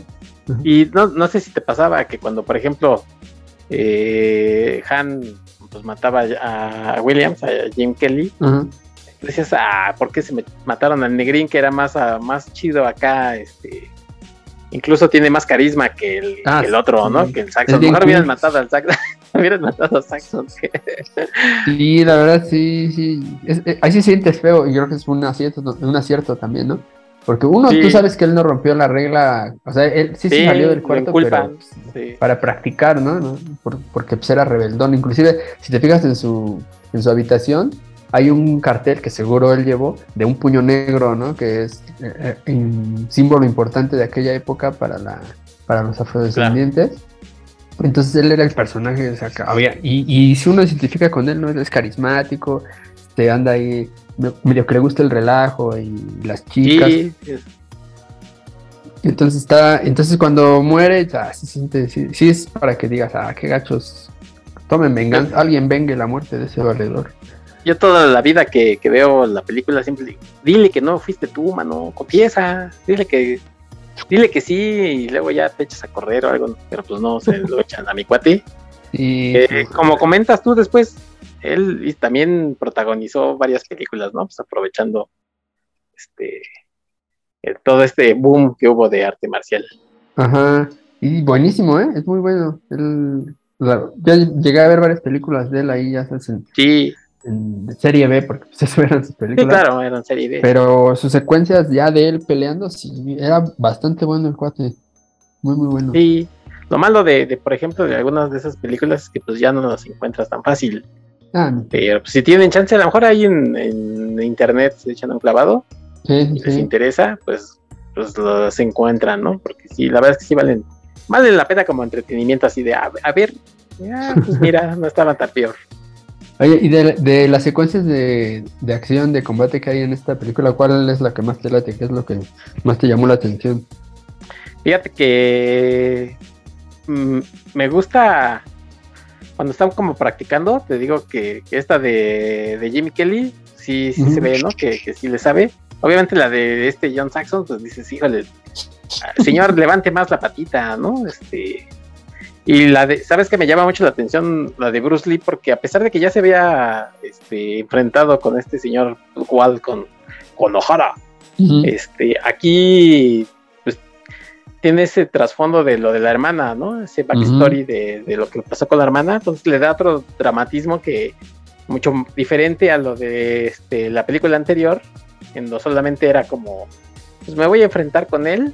y no, no sé si te pasaba que cuando, por ejemplo, eh, Han pues mataba a Williams, a Jim Kelly, decías, ah, ¿por qué se me mataron al Negrín que era más, ah, más chido acá? Este, incluso tiene más carisma que el, ah, otro, ¿no? Que el Saxon. Mejor hubieran matado al Saxon. (laughs) hubieran matado a Saxon. sí, la verdad, sí, sí. Eh, ahí sí sientes feo y creo que es un acierto, un acierto también, ¿no? Porque uno, tú sabes que él no rompió la regla, o sea, él sí, se salió del cuarto pero, para practicar, ¿no? porque pues, era rebeldón. Inclusive, si te fijas en su, en su habitación, hay un cartel que seguro él llevó de un puño negro, ¿no? Que es eh, eh, un símbolo importante de aquella época para, la, para los afrodescendientes. Entonces él era el personaje, había, y, y, si uno se identifica con él, ¿no? es carismático, te anda ahí, medio que le gusta el relajo y las chicas. Sí, Entonces está, entonces cuando muere, ya se siente, sí, es para que digas, ah, qué gachos, tomen venganza, alguien vengue la muerte de ese valedor yo toda la vida que, veo la película siempre digo, dile que no fuiste tú, mano, confiesa, dile que, dile que sí, y luego ya te echas a correr o algo, pero pues no, se lo echan a mi cuate. (laughs) Y eh, como comentas tú después, él también protagonizó varias películas, ¿no? Pues aprovechando este eh, todo este boom que hubo de arte marcial. Ajá, y buenísimo, ¿eh? Es muy bueno. Él, ya llegué a ver varias películas de él ahí, ya se. Sí, en serie B, porque pues, (laughs) eso eran sus películas. Sí, claro, eran serie B. Pero sus secuencias ya de él peleando, sí, era bastante bueno el cuate. Muy, muy bueno. Sí, lo malo de, por ejemplo, de algunas de esas películas es que pues ya no las encuentras tan fácil. Ah, Pero pues, si tienen chance, a lo mejor ahí en, internet se echan un clavado. Sí, si les interesa, pues, pues los encuentran, ¿no? Porque sí, la verdad es que sí valen, valen la pena como entretenimiento así de, a, ver, ya, pues mira, no estaba tan peor. Oye, y de, las secuencias de, acción, de combate que hay en esta película, ¿cuál es la que más te late? ¿Qué es lo que más te llamó la atención? Fíjate que mm, me gusta cuando están como practicando, te digo que, esta de, de, Jimmy Kelly, sí, sí se ve, ¿no? Que, que, sí le sabe. Obviamente la de este John Saxon, pues dices, híjole, señor, levante más la patita, ¿no? Este, y la de, ¿sabes que me llama mucho la atención la de Bruce Lee? Porque a pesar de que ya se había este, enfrentado con este señor Walt, con, con O'Hara, este, aquí pues, tiene ese trasfondo de lo de la hermana, ¿no? Ese backstory de, de, lo que pasó con la hermana, entonces le da otro dramatismo que mucho diferente a lo de este, la película anterior, en donde solamente era como, pues me voy a enfrentar con él,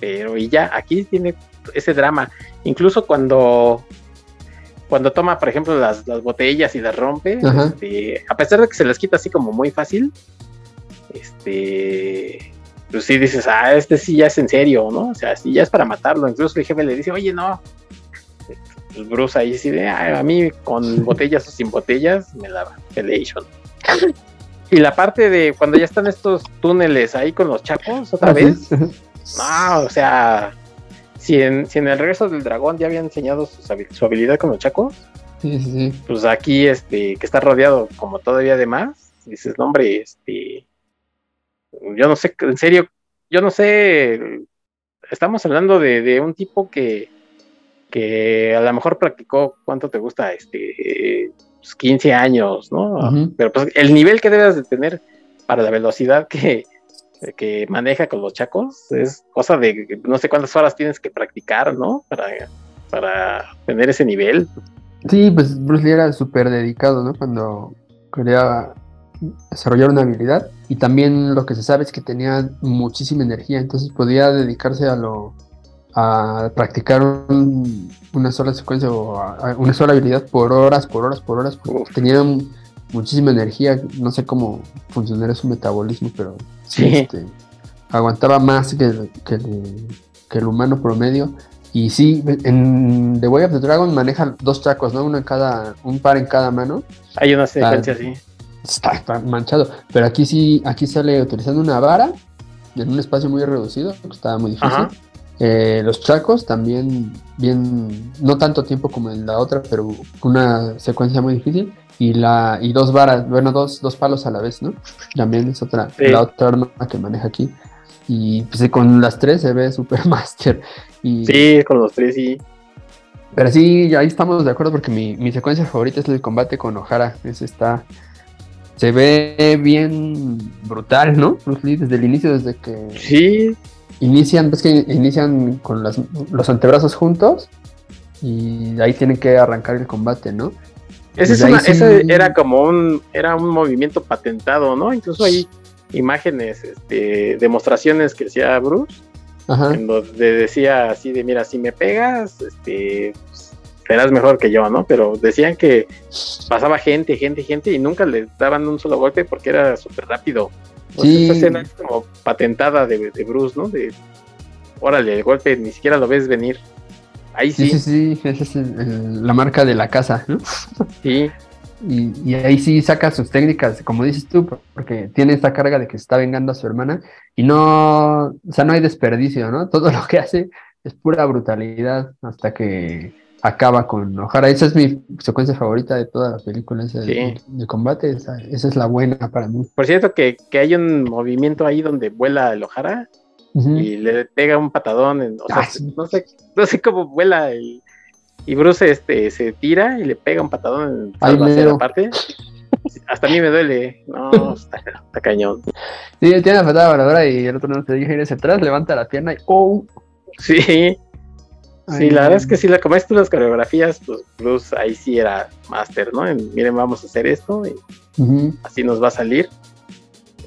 pero y ya, aquí tiene ese drama. Incluso cuando, cuando toma, por ejemplo, las, botellas y las rompe, este, a pesar de que se las quita así como muy fácil, este, pues sí dices, ah, este sí ya es en serio, ¿no? O sea, sí ya es para matarlo. Incluso el jefe le dice, oye, no. Pues Bruce ahí sí de, a mí con botellas o sin botellas me da Felation. Y la parte de cuando ya están estos túneles ahí con los chapos otra vez. No, o sea, si en, si en el regreso del dragón ya había enseñado su, habilidad con los chacos, pues aquí este, que está rodeado como todavía de más, dices, no hombre, este, yo no sé, en serio, yo no sé, estamos hablando de, un tipo que, que a lo mejor practicó, ¿cuánto te gusta? Este, 15 pues, años, ¿no? Pero pues el nivel que debes de tener para la velocidad que, que maneja con los chacos es cosa de no sé cuántas horas tienes que practicar, ¿no? Para, para tener ese nivel. Sí, pues Bruce Lee era súper dedicado, ¿no? Cuando quería desarrollar una habilidad y también lo que se sabe es que tenía muchísima energía, entonces podía dedicarse a lo a practicar una sola secuencia o una sola habilidad por horas, por horas, por horas, porque tenía muchísima energía, no sé cómo funcionaría su metabolismo, pero sí, este, aguantaba más que, que, el, humano promedio. Y sí, en The Way of the Dragon maneja dos chacos, ¿no? Uno en cada, un par en cada mano. Hay una secuencia así. Está, manchado. Pero aquí sí, aquí sale utilizando una vara en un espacio muy reducido, que estaba muy difícil. Eh, los chacos también, bien, no tanto tiempo como en la otra, pero una secuencia muy difícil. Y la y dos varas, bueno, dos, dos palos a la vez, ¿no? También es otra, la otra arma que maneja aquí. Y pues con las tres se ve super (laughs) master. Y, sí, con los tres sí. Pero sí, ahí estamos de acuerdo porque mi, mi secuencia favorita es el combate con O'Hara. Ese está. Se ve bien brutal, ¿no? Bruce Lee desde el inicio, desde que. Sí. Inician, ves que inician con los antebrazos juntos y ahí tienen que arrancar el combate, ¿no? Ese, era como un, era un movimiento patentado, ¿no? Incluso hay imágenes, este, demostraciones que hacía Bruce, en donde decía así de, mira, si me pegas, este, serás mejor que yo, ¿no? Pero decían que pasaba gente, gente, gente y nunca le daban un solo golpe porque era súper rápido. sí. Esa escena es como patentada de, Bruce, ¿no? De, órale, el golpe ni siquiera lo ves venir. Ahí sí. Sí, sí, esa es la marca de la casa, ¿no? Sí. (laughs) Y, ahí sí saca sus técnicas, como dices tú, porque tiene esta carga de que está vengando a su hermana y no, o sea, no hay desperdicio, ¿no? (laughs) Todo lo que hace es pura brutalidad hasta que acaba con Ojara. Esa es mi secuencia favorita de toda la película esa de, combate. Esa, es la buena para mí. Por cierto, que, hay un movimiento ahí donde vuela el Y le pega un patadón. En, o sea, no, sé, no sé cómo vuela el, y Bruce este, se tira y le pega un patadón en la parte. Hasta a mí me duele. No, está, cañón. Sí, tiene la patada voladora y el otro no te dije hacia atrás, levanta la pierna y ¡oh! Sí. sí, la verdad es que si la comes tú las coreografías, pues Bruce ahí sí era máster, ¿no? miren, vamos a hacer esto y así nos va a salir.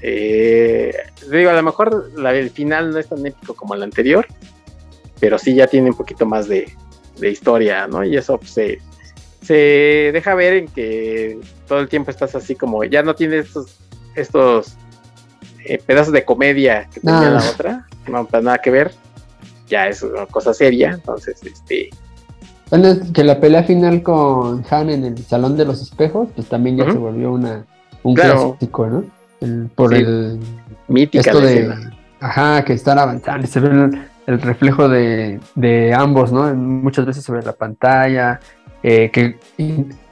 Eh, digo, a lo mejor la, el final no es tan épico como el anterior, pero sí ya tiene un poquito más de, de historia, ¿no? Y eso pues, se, se deja ver en que todo el tiempo estás así como, ya no tienes estos, estos eh, pedazos de comedia que tenía la otra, no para nada que ver, ya es una cosa seria, entonces, este... Bueno, que la pelea final con Han en el Salón de los Espejos, pues también ya se volvió una, un clásico, ¿no? Por el... Mítica esto de, Ajá, que están avanzando, se ven el reflejo de, de ambos, ¿no? Muchas veces sobre la pantalla, eh, que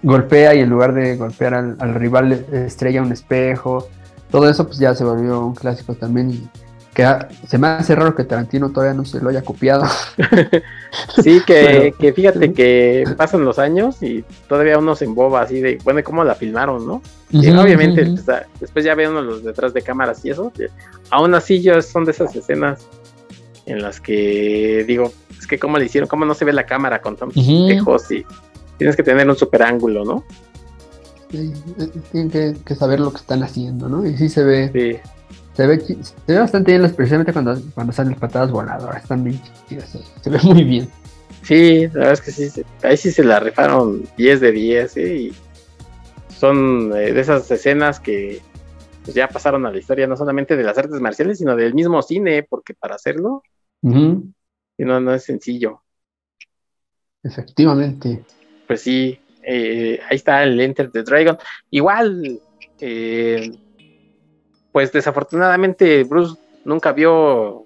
golpea y en lugar de golpear al, rival estrella un espejo. Todo eso pues ya se volvió un clásico también y que se me hace raro que Tarantino todavía no se lo haya copiado. (laughs) sí, que, que fíjate que pasan los años y todavía uno se emboba así de, bueno, ¿cómo la filmaron, no? y obviamente pues, después ya ve uno los detrás de cámaras y eso. Aún así yo son de esas escenas en las que digo, es que cómo le hicieron, cómo no se ve la cámara con tantos espejos y tienes que tener un super ángulo, ¿no? Sí, eh, tienen que, saber lo que están haciendo, ¿no? Y sí se ve. Sí. Se ve, se ve bastante bien, especialmente cuando, cuando salen las patadas voladoras, están bien se, ve muy bien. Sí, la verdad es que sí, ahí sí se la rifaron 10 de 10, ¿eh? Y son eh, de esas escenas que pues, ya pasaron a la historia no solamente de las artes marciales, sino del mismo cine, porque para hacerlo no, no es sencillo. Efectivamente. Pues sí, eh, ahí está el Enter the Dragon. Igual, eh, pues desafortunadamente Bruce nunca vio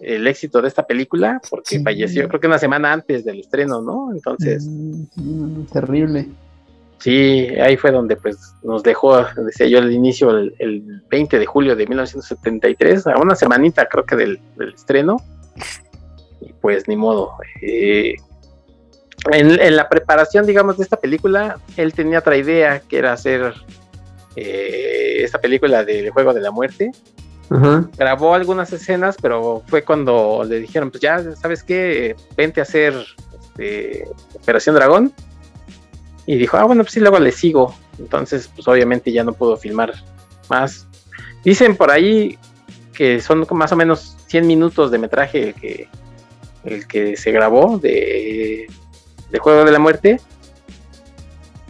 el éxito de esta película porque falleció creo que una semana antes del estreno, ¿no? Entonces... Mm, terrible. Sí, ahí fue donde pues nos dejó, decía yo al inicio, el, 20 de julio de 1973, a una semanita creo que del, estreno. Y pues ni modo. Eh, en, la preparación, digamos, de esta película, él tenía otra idea, que era hacer eh, esta película del Juego de la Muerte. Grabó algunas escenas, pero fue cuando le dijeron, pues ya, ¿sabes qué? Vente a hacer este, Operación Dragón y dijo, ah, bueno, pues sí, luego le sigo. Entonces, pues obviamente ya no puedo filmar más. Dicen por ahí que son más o menos 100 minutos de metraje el que, el que se grabó de, de Juego de la Muerte.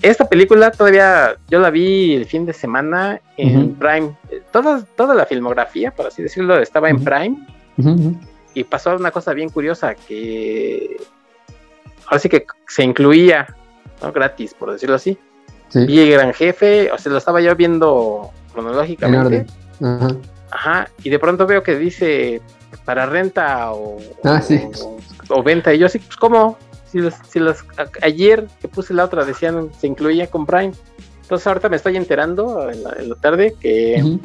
Esta película todavía yo la vi el fin de semana en Prime. Toda, toda la filmografía, por así decirlo, estaba en Prime. Y pasó una cosa bien curiosa que ahora sí que se incluía ¿no? Gratis, por decirlo así. Y el gran jefe, o sea, lo estaba yo viendo cronológicamente. Ajá, y de pronto veo que dice para renta o, ah, sí. o, venta. Y yo así, pues, ¿cómo? Si las, si las ayer que puse la otra decían se incluía con Prime. Entonces ahorita me estoy enterando en la, tarde que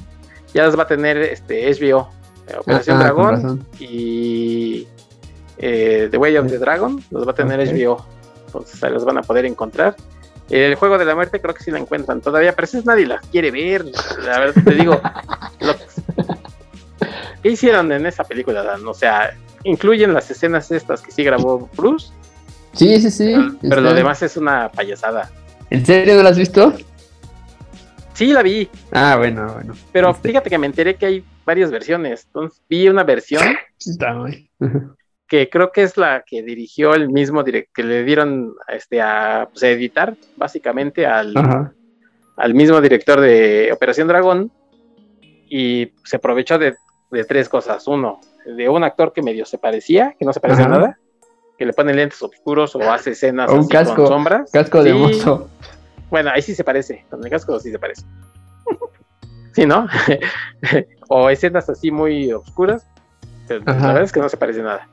ya las va a tener este HBO, eh, Operación ah, Dragón y eh, The Way of the Dragon, los va a tener HBO. Entonces ahí los van a poder encontrar. El juego de la muerte creo que sí la encuentran todavía, pero si nadie las quiere ver. La verdad te digo, (laughs) ¿qué hicieron en esa película, Dan? O sea, incluyen las escenas estas que sí grabó Bruce. Sí, sí, sí. Pero, lo demás es una payasada. ¿En serio no la has visto? Sí, la vi. Ah, bueno, bueno. Pero este. fíjate que me enteré que hay varias versiones. Entonces vi una versión. Está (laughs) que creo que es la que dirigió el mismo que le dieron este, a, pues, editar, básicamente, al, al mismo director de Operación Dragón. Y se aprovechó de, tres cosas. Uno, de un actor que medio se parecía, que no se parecía a nada, que le pone lentes oscuros o (laughs) hace escenas con sombras. Casco de mozo. Bueno, ahí sí se parece, con el casco sí se parece. (laughs) sí, ¿no? (laughs) o escenas así muy oscuras, pero la verdad es que no se parece nada.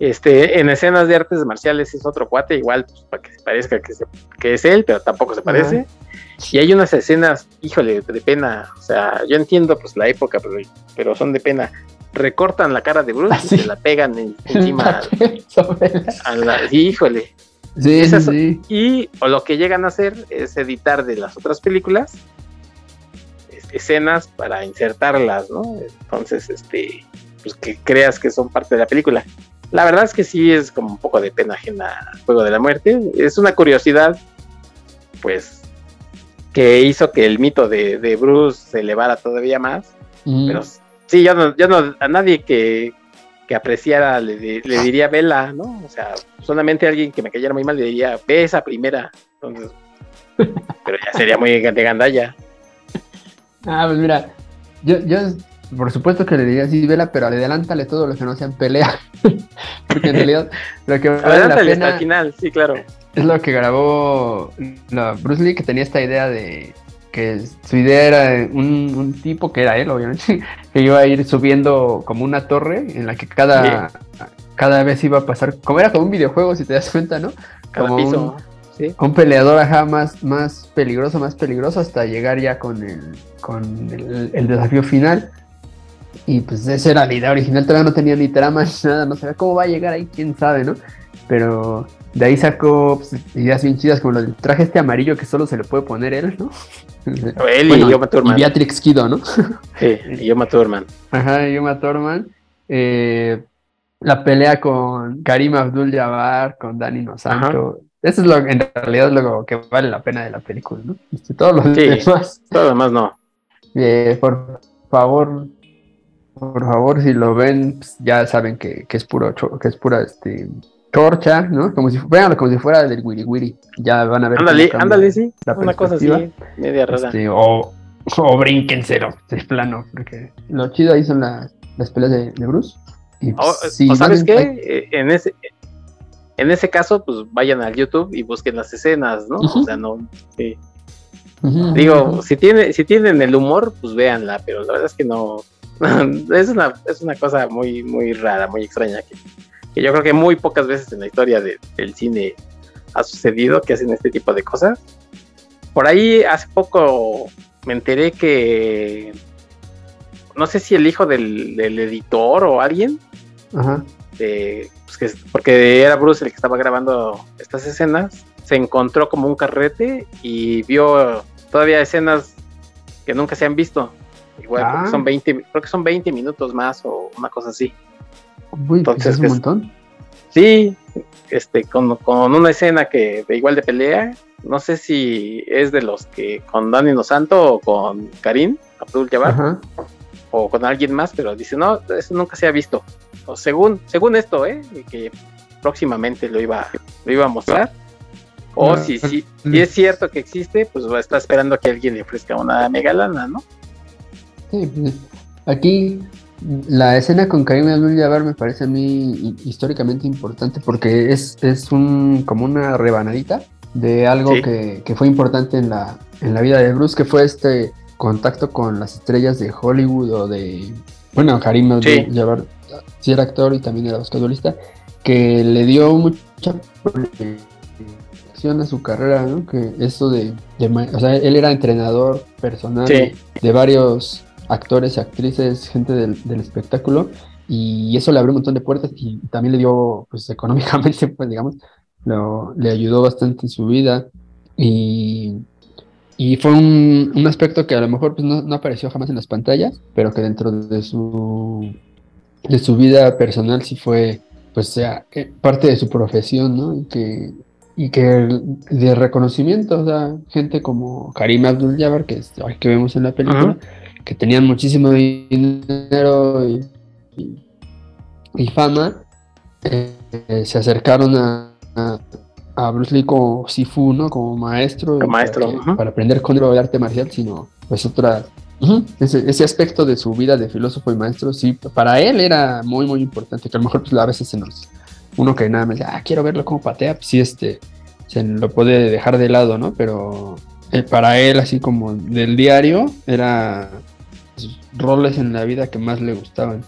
Este, en escenas de artes marciales es otro cuate, igual, pues, para que se parezca que, es él, pero tampoco se parece. Y hay unas escenas, híjole, de pena. O sea, yo entiendo pues la época, pero, son de pena. Recortan la cara de Bruce y se la pegan (laughs) encima a la, híjole. Sí, sí. Y o lo que llegan a hacer es editar de las otras películas escenas para insertarlas, ¿no? Entonces, este, pues que creas que son parte de la película. La verdad es que sí es como un poco de pena ajena Juego de la Muerte. Es una curiosidad, pues, que hizo que el mito de, Bruce se elevara todavía más. Pero sí, yo no, yo no, a nadie que, que apreciara le, diría vela, ¿no? O sea, solamente a alguien que me cayera muy mal le diría, ve esa primera. Entonces, (laughs) pero ya sería muy de gandalla. Ah, pues mira, yo, yo por supuesto que le diría sí, vela, pero adelántale todo lo que no sea en pelea. (laughs) Porque en realidad lo que vale la pena hasta final, sí, claro. Es lo que grabó Bruce Lee, que tenía esta idea de que su idea era un, tipo, que era él, obviamente, (laughs) que iba a ir subiendo como una torre en la que cada, cada vez iba a pasar, como era como un videojuego, si te das cuenta, ¿no? como Un, un peleador ajá más, más peligroso, más peligroso, hasta llegar ya con el, con el desafío final. Y pues esa era la idea original, todavía no tenía ni trama (laughs) ni nada, no sabía cómo va a llegar ahí, quién sabe, ¿no? Pero de ahí sacó pues, ideas bien chidas, como el traje este amarillo que solo se le puede poner él, ¿no? (laughs) Él y Yoma Thurman. Y Beatrix Kido, ¿no? (laughs) Sí, y Yoma Thurman. Ajá, Yoma Thurman. Eh, la pelea con Karim Abdul-Jabbar, con Danny Nosanto. Eso es lo en realidad es lo que vale la pena de la película, ¿no? Este, todos los sí, demás. Todo lo demás no. Eh, por favor, por favor, si lo ven, pues, ya saben que, es puro que es pura este torcha, ¿no? Como si veanlo como si fuera del Wiri Wiri. Ya van a ver. Ándale, ándale, sí. Una cosa así, media rara. Este, o, o brínquenselo, de plano, porque lo chido ahí son las, las peleas de, Bruce. Y, pues, o, sabes qué, eh, en ese en ese caso, pues vayan al YouTube y busquen las escenas, ¿no? O sea, no. Digo, si tiene, si tienen el humor, pues véanla, pero la verdad es que no, (laughs) es, una, es una cosa muy, muy rara, muy extraña, que, yo creo que muy pocas veces en la historia del cine ha sucedido que hacen este tipo de cosas. Por ahí hace poco me enteré que no sé si el hijo del, editor o alguien, pues porque era Bruce el que estaba grabando estas escenas, se encontró como un carrete y vio todavía escenas que nunca se han visto. Igual, ah. son 20, creo que son 20 minutos más o una cosa así. Pues Entonces, es un montón. Sí, este, con, una escena que de igual de pelea, no sé si es de los que con Dani No Santo o con Karim Abdul Jabbar o con alguien más, pero dice, no, eso nunca se ha visto. O según, según esto, ¿eh? que próximamente lo iba, lo iba a mostrar. O si, si, si, es cierto que existe, pues estar esperando a que alguien le ofrezca una mega lana, ¿no? Pues, aquí la escena con Karim Abdul-Jabbar me parece a mí históricamente importante porque es, es un, como una rebanadita de algo que, fue importante en la, en la vida de Bruce, que fue este contacto con las estrellas de Hollywood o de, bueno, Karim Sí. Abdul-Jabbar sí era actor y también era basquetbolista, que le dio mucha proyección a su carrera, ¿no? Que eso de, de o sea, él era entrenador personal Sí. de varios actores, actrices, gente del, del espectáculo, y eso le abrió un montón de puertas y también le dio, pues económicamente, (laughs) pues digamos, lo- le ayudó bastante en su vida y, y fue un, un aspecto que a lo mejor pues, no, no apareció jamás en las pantallas, pero que dentro de su, de su vida personal sí fue, pues, sea, parte de su profesión, ¿no? Y que, y que de reconocimiento, o sea, gente como Karim Abdul-Jabbar, que, es- que vemos en la película, que tenían muchísimo dinero y, y- y fama, eh, eh, se acercaron a, a, a Bruce Lee como Sifu, ¿no? Como maestro, Como maestro, para, que- ujú. para aprender con el arte marcial, sino pues otra... Ese, ese aspecto de su vida de filósofo y maestro, sí, para él era muy, muy importante, que a lo mejor pues, a veces se nos... Uno que nada más, ah, quiero verlo como patea, pues sí, este, se lo puede dejar de lado, ¿no? Pero eh, para él, así como del diario, era roles en la vida que más le gustaban.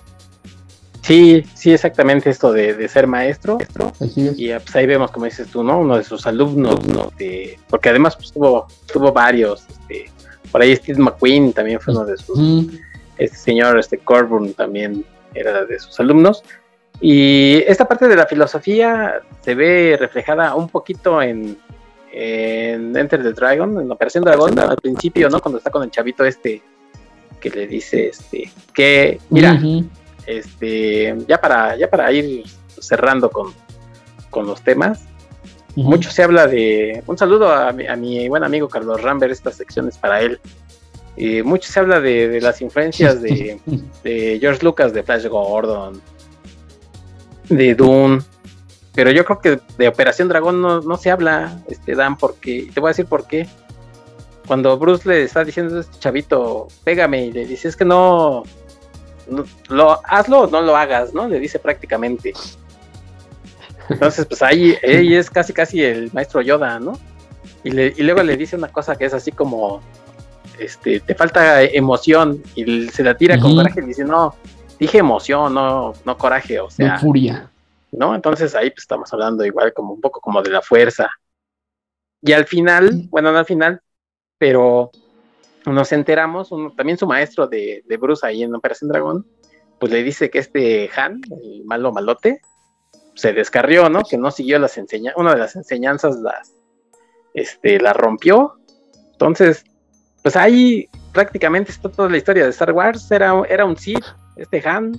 Sí, sí, exactamente esto de, de ser maestro. Así es. Y eh, pues ahí vemos, como dices tú, ¿no? Uno de sus alumnos, ¿no? De- porque además pues, tuvo, tuvo varios. Este, por ahí Steve McQueen también fue uno de sus. Este señor, este Corbin también era de sus alumnos. Y esta parte de la filosofía se ve reflejada un poquito en, en Enter the Dragon, en Operación Dragón, al principio, ¿no? Cuando está con el chavito este que le dice, este, que, mira, este, ya para, ya para ir cerrando con, con los temas, mucho se habla de, un saludo a mi, a mi buen amigo Carlos Rambert, esta sección es para él. Eh, mucho se habla de, de las influencias de, (laughs) de George Lucas, de Flash Gordon, de Dune, pero yo creo que de Operación Dragón no, no se habla, este Dan, porque te voy a decir por qué. Cuando Bruce le está diciendo a este chavito, pégame, y le dice, es que no, no- lo, hazlo o no lo hagas, ¿no? Le dice prácticamente. Entonces, pues ahí, ahí es casi casi el maestro Yoda, ¿no? Y, le- y luego le dice una cosa que es así como, este, te falta emoción, y se la tira con coraje y dice, no, dije emoción, no, no coraje, o No sea, furia. ¿no? Entonces ahí pues estamos hablando igual como un poco como de la fuerza. Y al final, bueno, no al final, pero nos enteramos, uno- también su maestro de, de Bruce ahí en Operación Dragón, pues le dice que este Han, el malo malote, se descarrió, ¿no? Que no siguió las enseñanzas, una de las enseñanzas las, este, la rompió. Entonces, pues ahí prácticamente está toda la historia de Star Wars, era, era un Sith, este Han,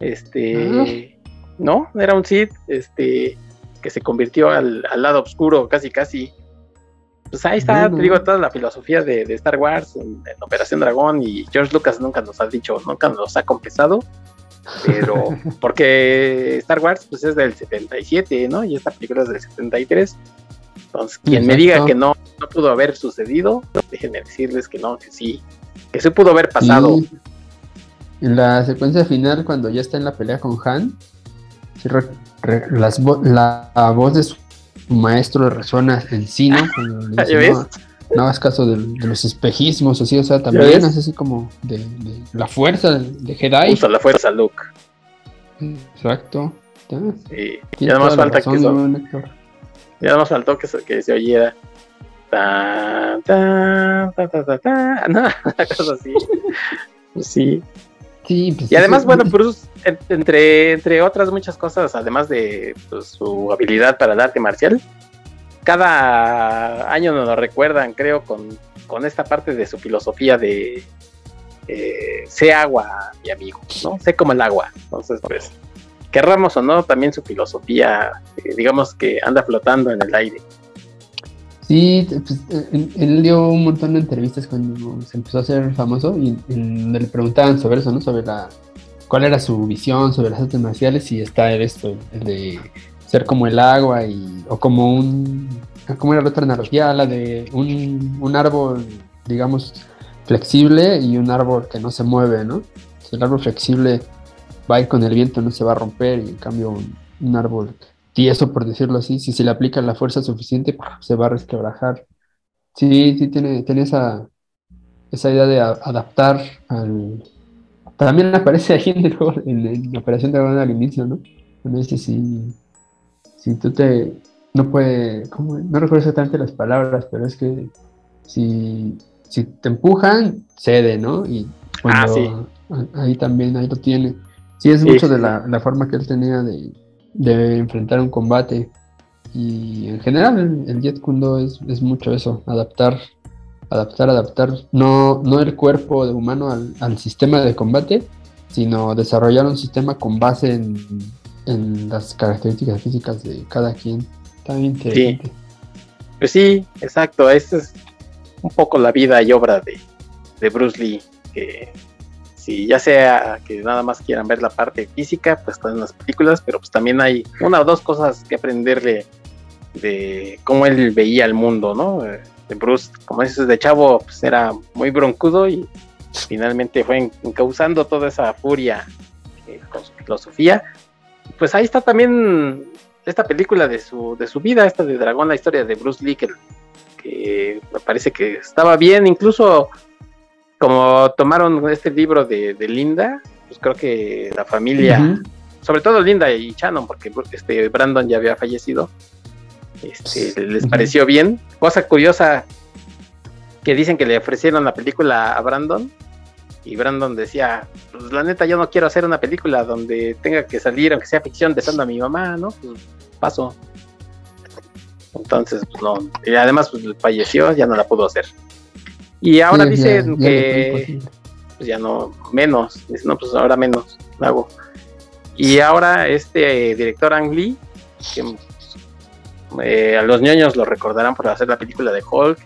este, ¿no? Era un Sith, este, que se convirtió al, al lado oscuro, casi, casi. Pues ahí está, te digo, toda la filosofía de, de Star Wars en, en Operación Dragón y George Lucas nunca nos ha dicho, nunca nos ha confesado, pero (laughs) porque Star Wars pues es del 77, ¿no? Y esta película es del 73. Entonces, quien me diga que no, no pudo haber sucedido, déjenme decirles que no, que sí, que sí pudo haber pasado. En la secuencia final, cuando ya está en la pelea con Han, sí re- re- las la, la voz de su maestro resuena en sí, ¿no? Cuando le ¿Ya dice, ves? no, no hagas caso de, los espejismos, así, o sea, también es así como de, de la fuerza de, Jedi. Usa la fuerza, Luke. Exacto. Ya, Sí. Ya nada más falta que eso-. Ya nada más faltó que se, que se oyera. Ta, ta, ta, ta, ta, ta. No, una cosa así. Pues sí. Sí, pues, Y además, sí, bueno, Bruce, en- entre, entre otras muchas cosas, además de pues, su habilidad para el arte marcial, cada año nos lo recuerdan, creo, con, con esta parte de su filosofía de eh, sé agua, mi amigo, ¿no? Sé como el agua. Entonces, pues, querramos o no, también su filosofía, eh, digamos que anda flotando en el aire. Sí, pues, eh, él, él dio un montón de entrevistas cuando se empezó a hacer famoso y donde le preguntaban sobre eso, ¿no? Sobre la cuál era su visión sobre las artes marciales y está esto, el de ser como el agua y o como un ¿cómo era la otra analogía? La de un, un árbol, digamos, flexible y un árbol que no se mueve, ¿no? El árbol flexible va a ir con el viento, no se va a romper y en cambio un árbol tieso, por decirlo así, si se le aplica la fuerza suficiente, se va a resquebrajar. Sí, sí, tiene, tiene esa, esa idea de adaptar al... También aparece ahí en, la Operación Dragón al inicio, ¿no? Cuando dice si, si tú te... No puede... No recuerdo exactamente las palabras, pero es que si, si te empujan, cede, ¿no? Y ah, sí. ahí también, ahí lo tiene. Sí, es mucho de la, la, forma que él tenía de, de enfrentar un combate. Y en general el, Jet Kundo es, es, mucho eso, adaptar, adaptar, adaptar, no, no el cuerpo de humano al, al, sistema de combate, sino desarrollar un sistema con base en, en las características físicas de cada quien. Está interesante. Sí. Pues sí, exacto, esta es un poco la vida y obra de, de Bruce Lee, que si ya sea que nada más quieran ver la parte física, pues están las películas, pero pues también hay una o dos cosas que aprenderle de cómo él veía el mundo, ¿no? Eh, de Bruce, como dices, de chavo, pues era muy broncudo y finalmente fue causando toda esa furia con su filosofía. Pues ahí está también esta película de su, de su vida, esta de Dragón, la historia de Bruce Lee, que, que me parece que estaba bien, incluso como tomaron este libro de, Linda, pues creo que la familia, sobre todo Linda y Shannon, porque este Brandon ya había fallecido, este, les pareció bien. Cosa curiosa que dicen que le ofrecieron la película a Brandon y Brandon decía, pues la neta yo no quiero hacer una película donde tenga que salir, aunque sea ficción, besando a mi mamá, ¿no? Pues paso. Entonces, pues no. Y además, pues falleció, ya no la pudo hacer. Y ahora dicen que pues ya no, menos, dicen, no, pues ahora menos hago. Y ahora este director Ang Lee, que eh, a los ñoños lo recordarán por hacer la película de Hulk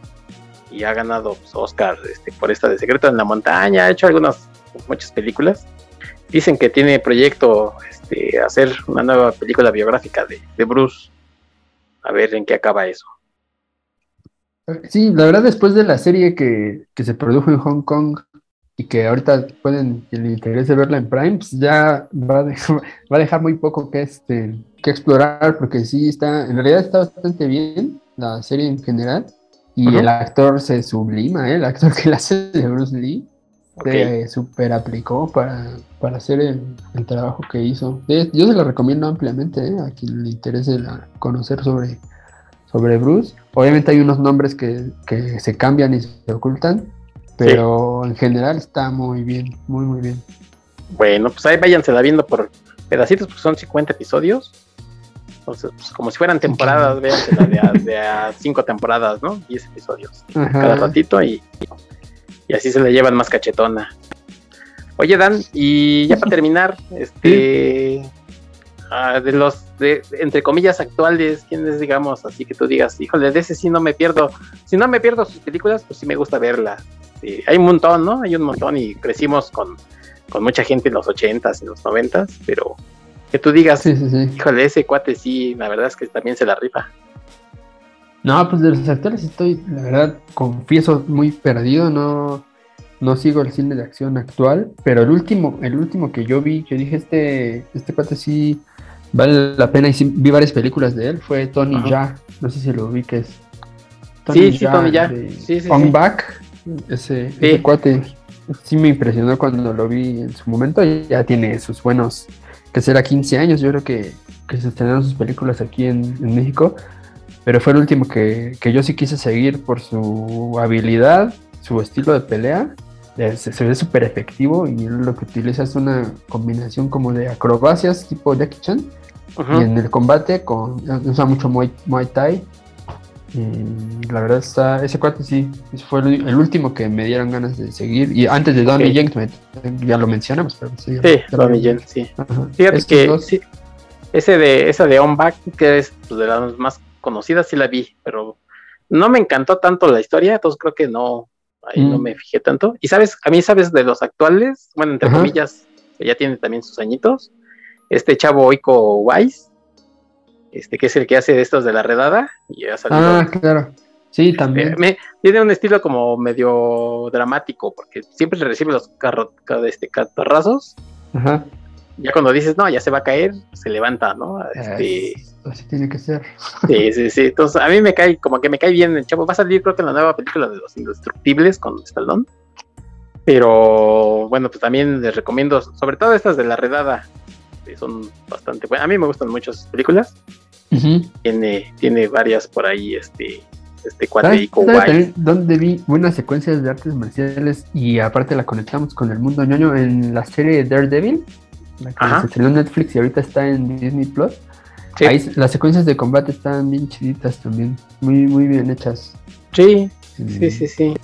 y ha ganado pues, Oscar este, por esta de Secreto en la Montaña, ha hecho algunas, muchas películas. Dicen que tiene proyecto este, hacer una nueva película biográfica de, de Bruce. A ver en qué acaba eso. Sí, la verdad, después de la serie que, se produjo en Hong Kong y que ahorita pueden, que le interese verla en Prime, pues ya va a, dejar, (laughs) va a dejar muy poco que, este, que explorar, porque sí está, en realidad está bastante bien la serie en general. Y el actor se sublima, ¿eh? el actor que la hace de Bruce Lee se super aplicó para, para hacer el, trabajo que hizo. Yo se lo recomiendo ampliamente ¿eh? a quien le interese conocer sobre sobre Bruce. Obviamente hay unos nombres que, se cambian y se ocultan, pero en general está muy bien, muy, muy bien. Bueno, pues ahí váyansela viendo por pedacitos, porque son 50 episodios. Entonces, pues como si fueran temporadas, véansela de de a cinco temporadas, ¿no? 10 episodios cada ratito y, y así se le llevan más cachetona. Oye, Dan, y ya para (laughs) terminar, este. Ah, de los, de, entre comillas, actuales, quienes digamos, así que tú digas, híjole, de ese sí no me pierdo, si no me pierdo sus películas, pues sí me gusta verlas. hay un montón, ¿no? Hay un montón y crecimos con, mucha gente en los ochentas, en los noventas, pero que tú digas, híjole, ese cuate sí, la verdad es que también se la rifa. No, pues de los actuales estoy, la verdad, confieso, muy perdido, no, no sigo el cine de acción actual, pero el último, el último que yo vi, que dije, este, este cuate sí vale la pena y vi varias películas de él, fue Tony Ya, no sé si lo ubiques. Tony sí, sí, Tony Ya. Sí, On Back, ese, cuate, sí me impresionó cuando lo vi en su momento, ya tiene sus buenos, que será 15 años, yo creo que, se estrenaron sus películas aquí en, México, pero fue el último que, que yo sí quise seguir por su habilidad, su estilo de pelea se, ve súper efectivo y lo que utiliza es una combinación como de acrobacias tipo Jackie Chan y en el combate con, usa mucho Muay, Thai y la verdad está, ese cuate sí, fue el, último que me dieron ganas de seguir y antes de Donnie Yen, ya lo mencionamos, pero sí. Sí, Donnie Yen, sí. Fíjate que sí, ese de, esa de On Back, que es pues, de las más conocidas, sí la vi, pero no me encantó tanto la historia, entonces creo que no, ahí no mm. me fijé tanto. Y sabes, a mí sabes de los actuales, bueno, entre comillas, ya tiene también sus añitos, este chavo Oiko Wise, este que es el que hace de estos de la redada, y ha salido, Ah, claro. Sí, este, también. tiene un estilo como medio dramático, porque siempre le recibe los carro, este, catarrazos. Ajá. Ya cuando dices, no, ya se va a caer, se levanta, ¿no? Este, Así tiene que ser. Sí, sí, sí. Entonces, a mí me cae, como que me cae bien el chavo. Va a salir, creo que en la nueva película de los indestructibles con Stallone. Pero bueno, pues también les recomiendo, sobre todo estas de la redada, son bastante buenas. A mí me gustan mucho esas películas. tiene, tiene varias por ahí, este, este cuadrico guay. Donde vi buenas secuencias de artes marciales y aparte la conectamos con el mundo ñoño en la serie Daredevil, la que se estrenó en Netflix y ahorita está en Disney Plus. Ahí las secuencias de combate están bien chiditas también, muy, muy bien hechas. Sí, sí, sí, sí.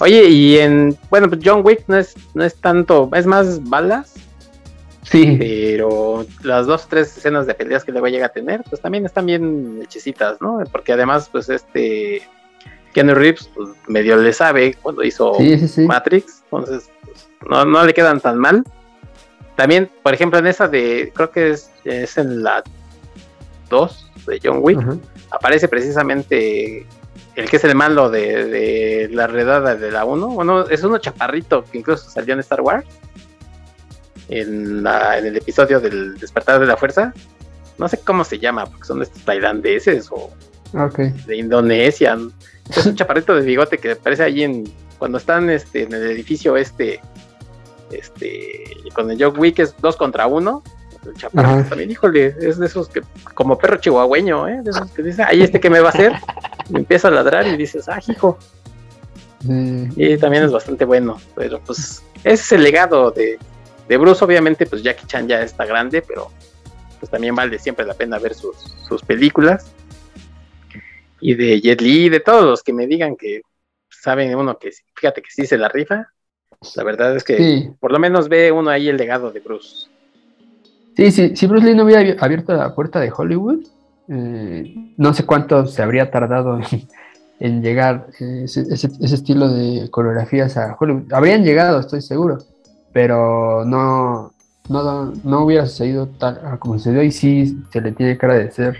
Oye, y en, bueno, pues John Wick no es, no es tanto, es más balas. Sí. Pero las dos o tres escenas de peleas que le va a llegar a tener, pues también están bien hechicitas, ¿no? Porque además, pues este Keanu Reeves pues, medio le sabe cuando hizo Matrix, entonces pues, no, no le quedan tan mal. También, por ejemplo, en esa de, creo que es, es en la 2 de John Wick, aparece precisamente el que es el malo de, la redada de la 1. Bueno, es uno chaparrito que incluso salió en Star Wars. En, en el episodio del Despertar de la Fuerza. No sé cómo se llama, porque son estos tailandeses o de Indonesia. Es un chaparrito de bigote que aparece ahí en cuando están este, en el edificio este este, con el John Wick es dos contra uno. El chaparro también, híjole, es de esos que, como perro chihuahueño, ¿eh? De esos que dice, ahí este que me va a hacer, empieza a ladrar y dices, ah, hijo. Y también es bastante bueno, pero pues ese es el legado de, de Bruce, obviamente, pues Jackie Chan ya está grande, pero pues también vale siempre la pena ver sus, sus películas. Y de Jet Li, de todos los que me digan que saben uno que fíjate que sí se la rifa, la verdad es que por lo menos ve uno ahí el legado de Bruce. Sí, sí, si Bruce Lee no hubiera abierto la puerta de Hollywood, eh, no sé cuánto se habría tardado en, llegar ese, estilo de coreografías a Hollywood. Habrían llegado, estoy seguro, pero no, no, hubiera sucedido tal como sucedió y sí se le tiene que agradecer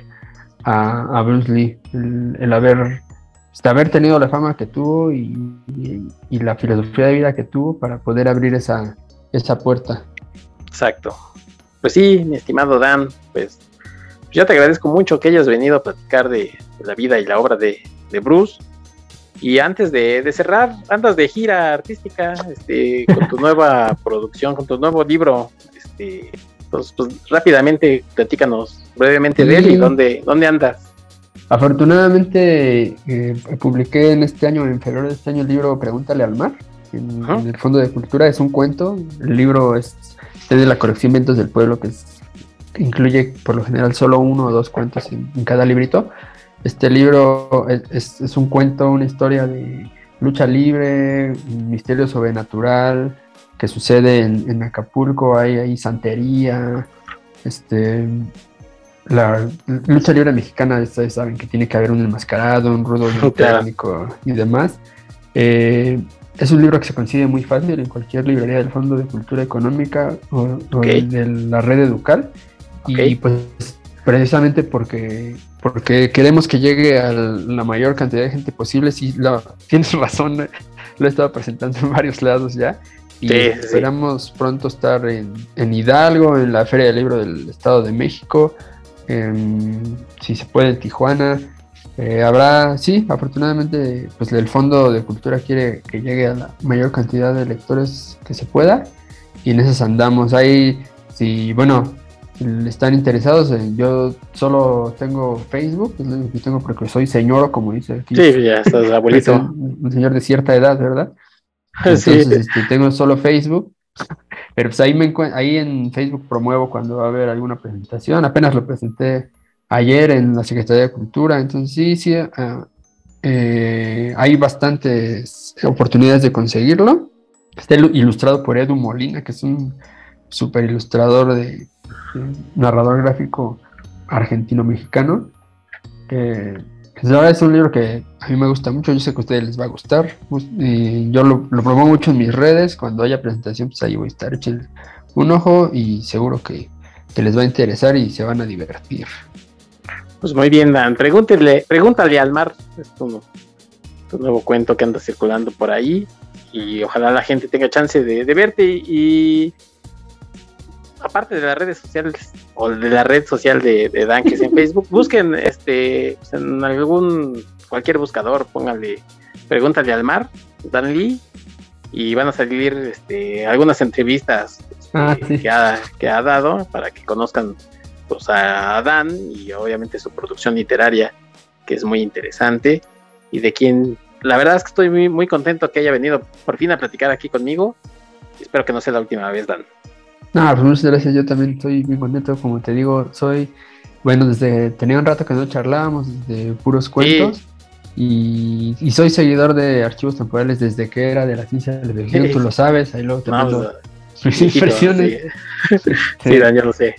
a, Bruce Lee el haber de haber tenido la fama que tuvo y, la filosofía de vida que tuvo para poder abrir esa, esa puerta. Exacto. Pues sí, mi estimado Dan, pues yo te agradezco mucho que hayas venido a platicar de, la vida y la obra de, Bruce. Y antes de, cerrar, andas de gira artística, este, con tu nueva (laughs) producción, con tu nuevo libro, este, pues, pues rápidamente platícanos brevemente de él y dónde, dónde andas. Afortunadamente eh, publiqué en este año, en febrero de este año, el libro Pregúntale al mar, en, el Fondo de Cultura. Es un cuento. El libro es, de la colección Vientos del Pueblo, que, incluye por lo general solo uno o dos cuentos en, cada librito. Este libro es, un cuento, una historia de lucha libre, misterio sobrenatural, que sucede en, Acapulco, hay, hay santería, este, la lucha libre mexicana, ustedes saben que tiene que haber un enmascarado, un rudo (laughs) técnico y demás. Eh, es un libro que se consigue muy fácil en cualquier librería del Fondo de Cultura Económica o, de la red Educal. Y pues precisamente porque, porque queremos que llegue a la mayor cantidad de gente posible, si (laughs) tienes razón, lo he estado presentando en varios lados ya. Y esperamos pronto estar en, en Hidalgo, en la Feria del Libro del Estado de México, si se puede en Tijuana. Eh, habrá, sí, afortunadamente, pues el Fondo de Cultura quiere que llegue a la mayor cantidad de lectores que se pueda y en esas andamos. Ahí, si, bueno, están interesados, yo solo tengo Facebook, es lo que tengo porque soy señor, como dice aquí. Sí, ya estás (laughs) abuelito. un, señor de cierta edad, ¿verdad? (laughs) Entonces, este, tengo solo Facebook (laughs) pero pues ahí, me ahí en Facebook promuevo cuando va a haber alguna presentación. Apenas lo presenté ayer en la Secretaría de Cultura. Entonces sí, sí, ah, eh, hay bastantes oportunidades de conseguirlo. Está ilustrado por Edu Molina, que es un super ilustrador de, narrador gráfico argentino-mexicano. Pues ahora es un libro que a mí me gusta mucho, yo sé que a ustedes les va a gustar. Pues, yo lo, promuevo mucho en mis redes, cuando haya presentación, pues ahí voy a estar, echen un ojo y seguro que, les va a interesar y se van a divertir. Pues muy bien, Dan, pregúntale, pregúntale al mar, es tu, nuevo cuento que anda circulando por ahí y ojalá la gente tenga chance de, de verte y aparte de las redes sociales o de la red social de, Dan que es en (laughs) Facebook, busquen este pues, en algún cualquier buscador, pónganle pregúntale al mar, Dan Lee y van a salir este, algunas entrevistas Ah, este, sí. que, ha, que ha dado para que conozcan pues, a Dan y obviamente su producción literaria, que es muy interesante, y de quien la verdad es que estoy muy, muy contento que haya venido por fin a platicar aquí conmigo. Espero que no sea la última vez, Dan. No, pues muchas gracias. Yo también estoy muy contento. Como te digo, soy. Bueno, desde. Tenía un rato que no charlábamos de puros cuentos. Y, y soy seguidor de archivos temporales desde que era de la ciencia de la ficción. Sí. Tú lo sabes. Ahí luego te mando (laughs) mis impresiones. Sí, Sí. Sí, Dan, lo sé.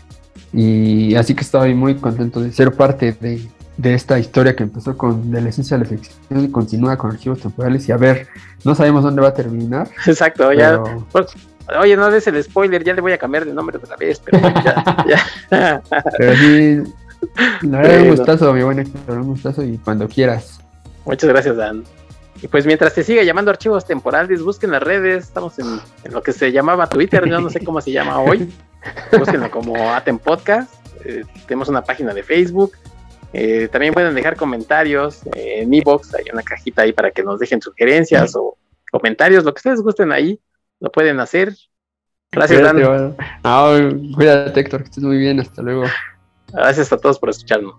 Y así que estoy muy contento de ser parte de, de esta historia que empezó con de la esencia de la ficción y continúa con archivos temporales. Y a ver, no sabemos dónde va a terminar. Exacto, ya. pues, oye, no des el spoiler, ya le voy a cambiar de nombre otra vez, pero ya, (laughs) ya. Pero sí, la verdad, un gustazo, mi buen un gustazo y cuando quieras. Muchas gracias, Dan. Y pues mientras te siga llamando archivos temporales, busquen las redes, estamos en, en lo que se llamaba Twitter, yo no sé cómo se llama hoy. Búsquenlo como Aten Podcast. eh, tenemos una página de Facebook. eh, también pueden dejar comentarios eh, en Ebox, hay una cajita ahí para que nos dejen sugerencias o comentarios, lo que ustedes gusten ahí, lo pueden hacer. Gracias, Cuídate, Dan. bueno. Ah, cuídate, Héctor, que estés muy bien, hasta luego. Gracias a todos por escucharnos.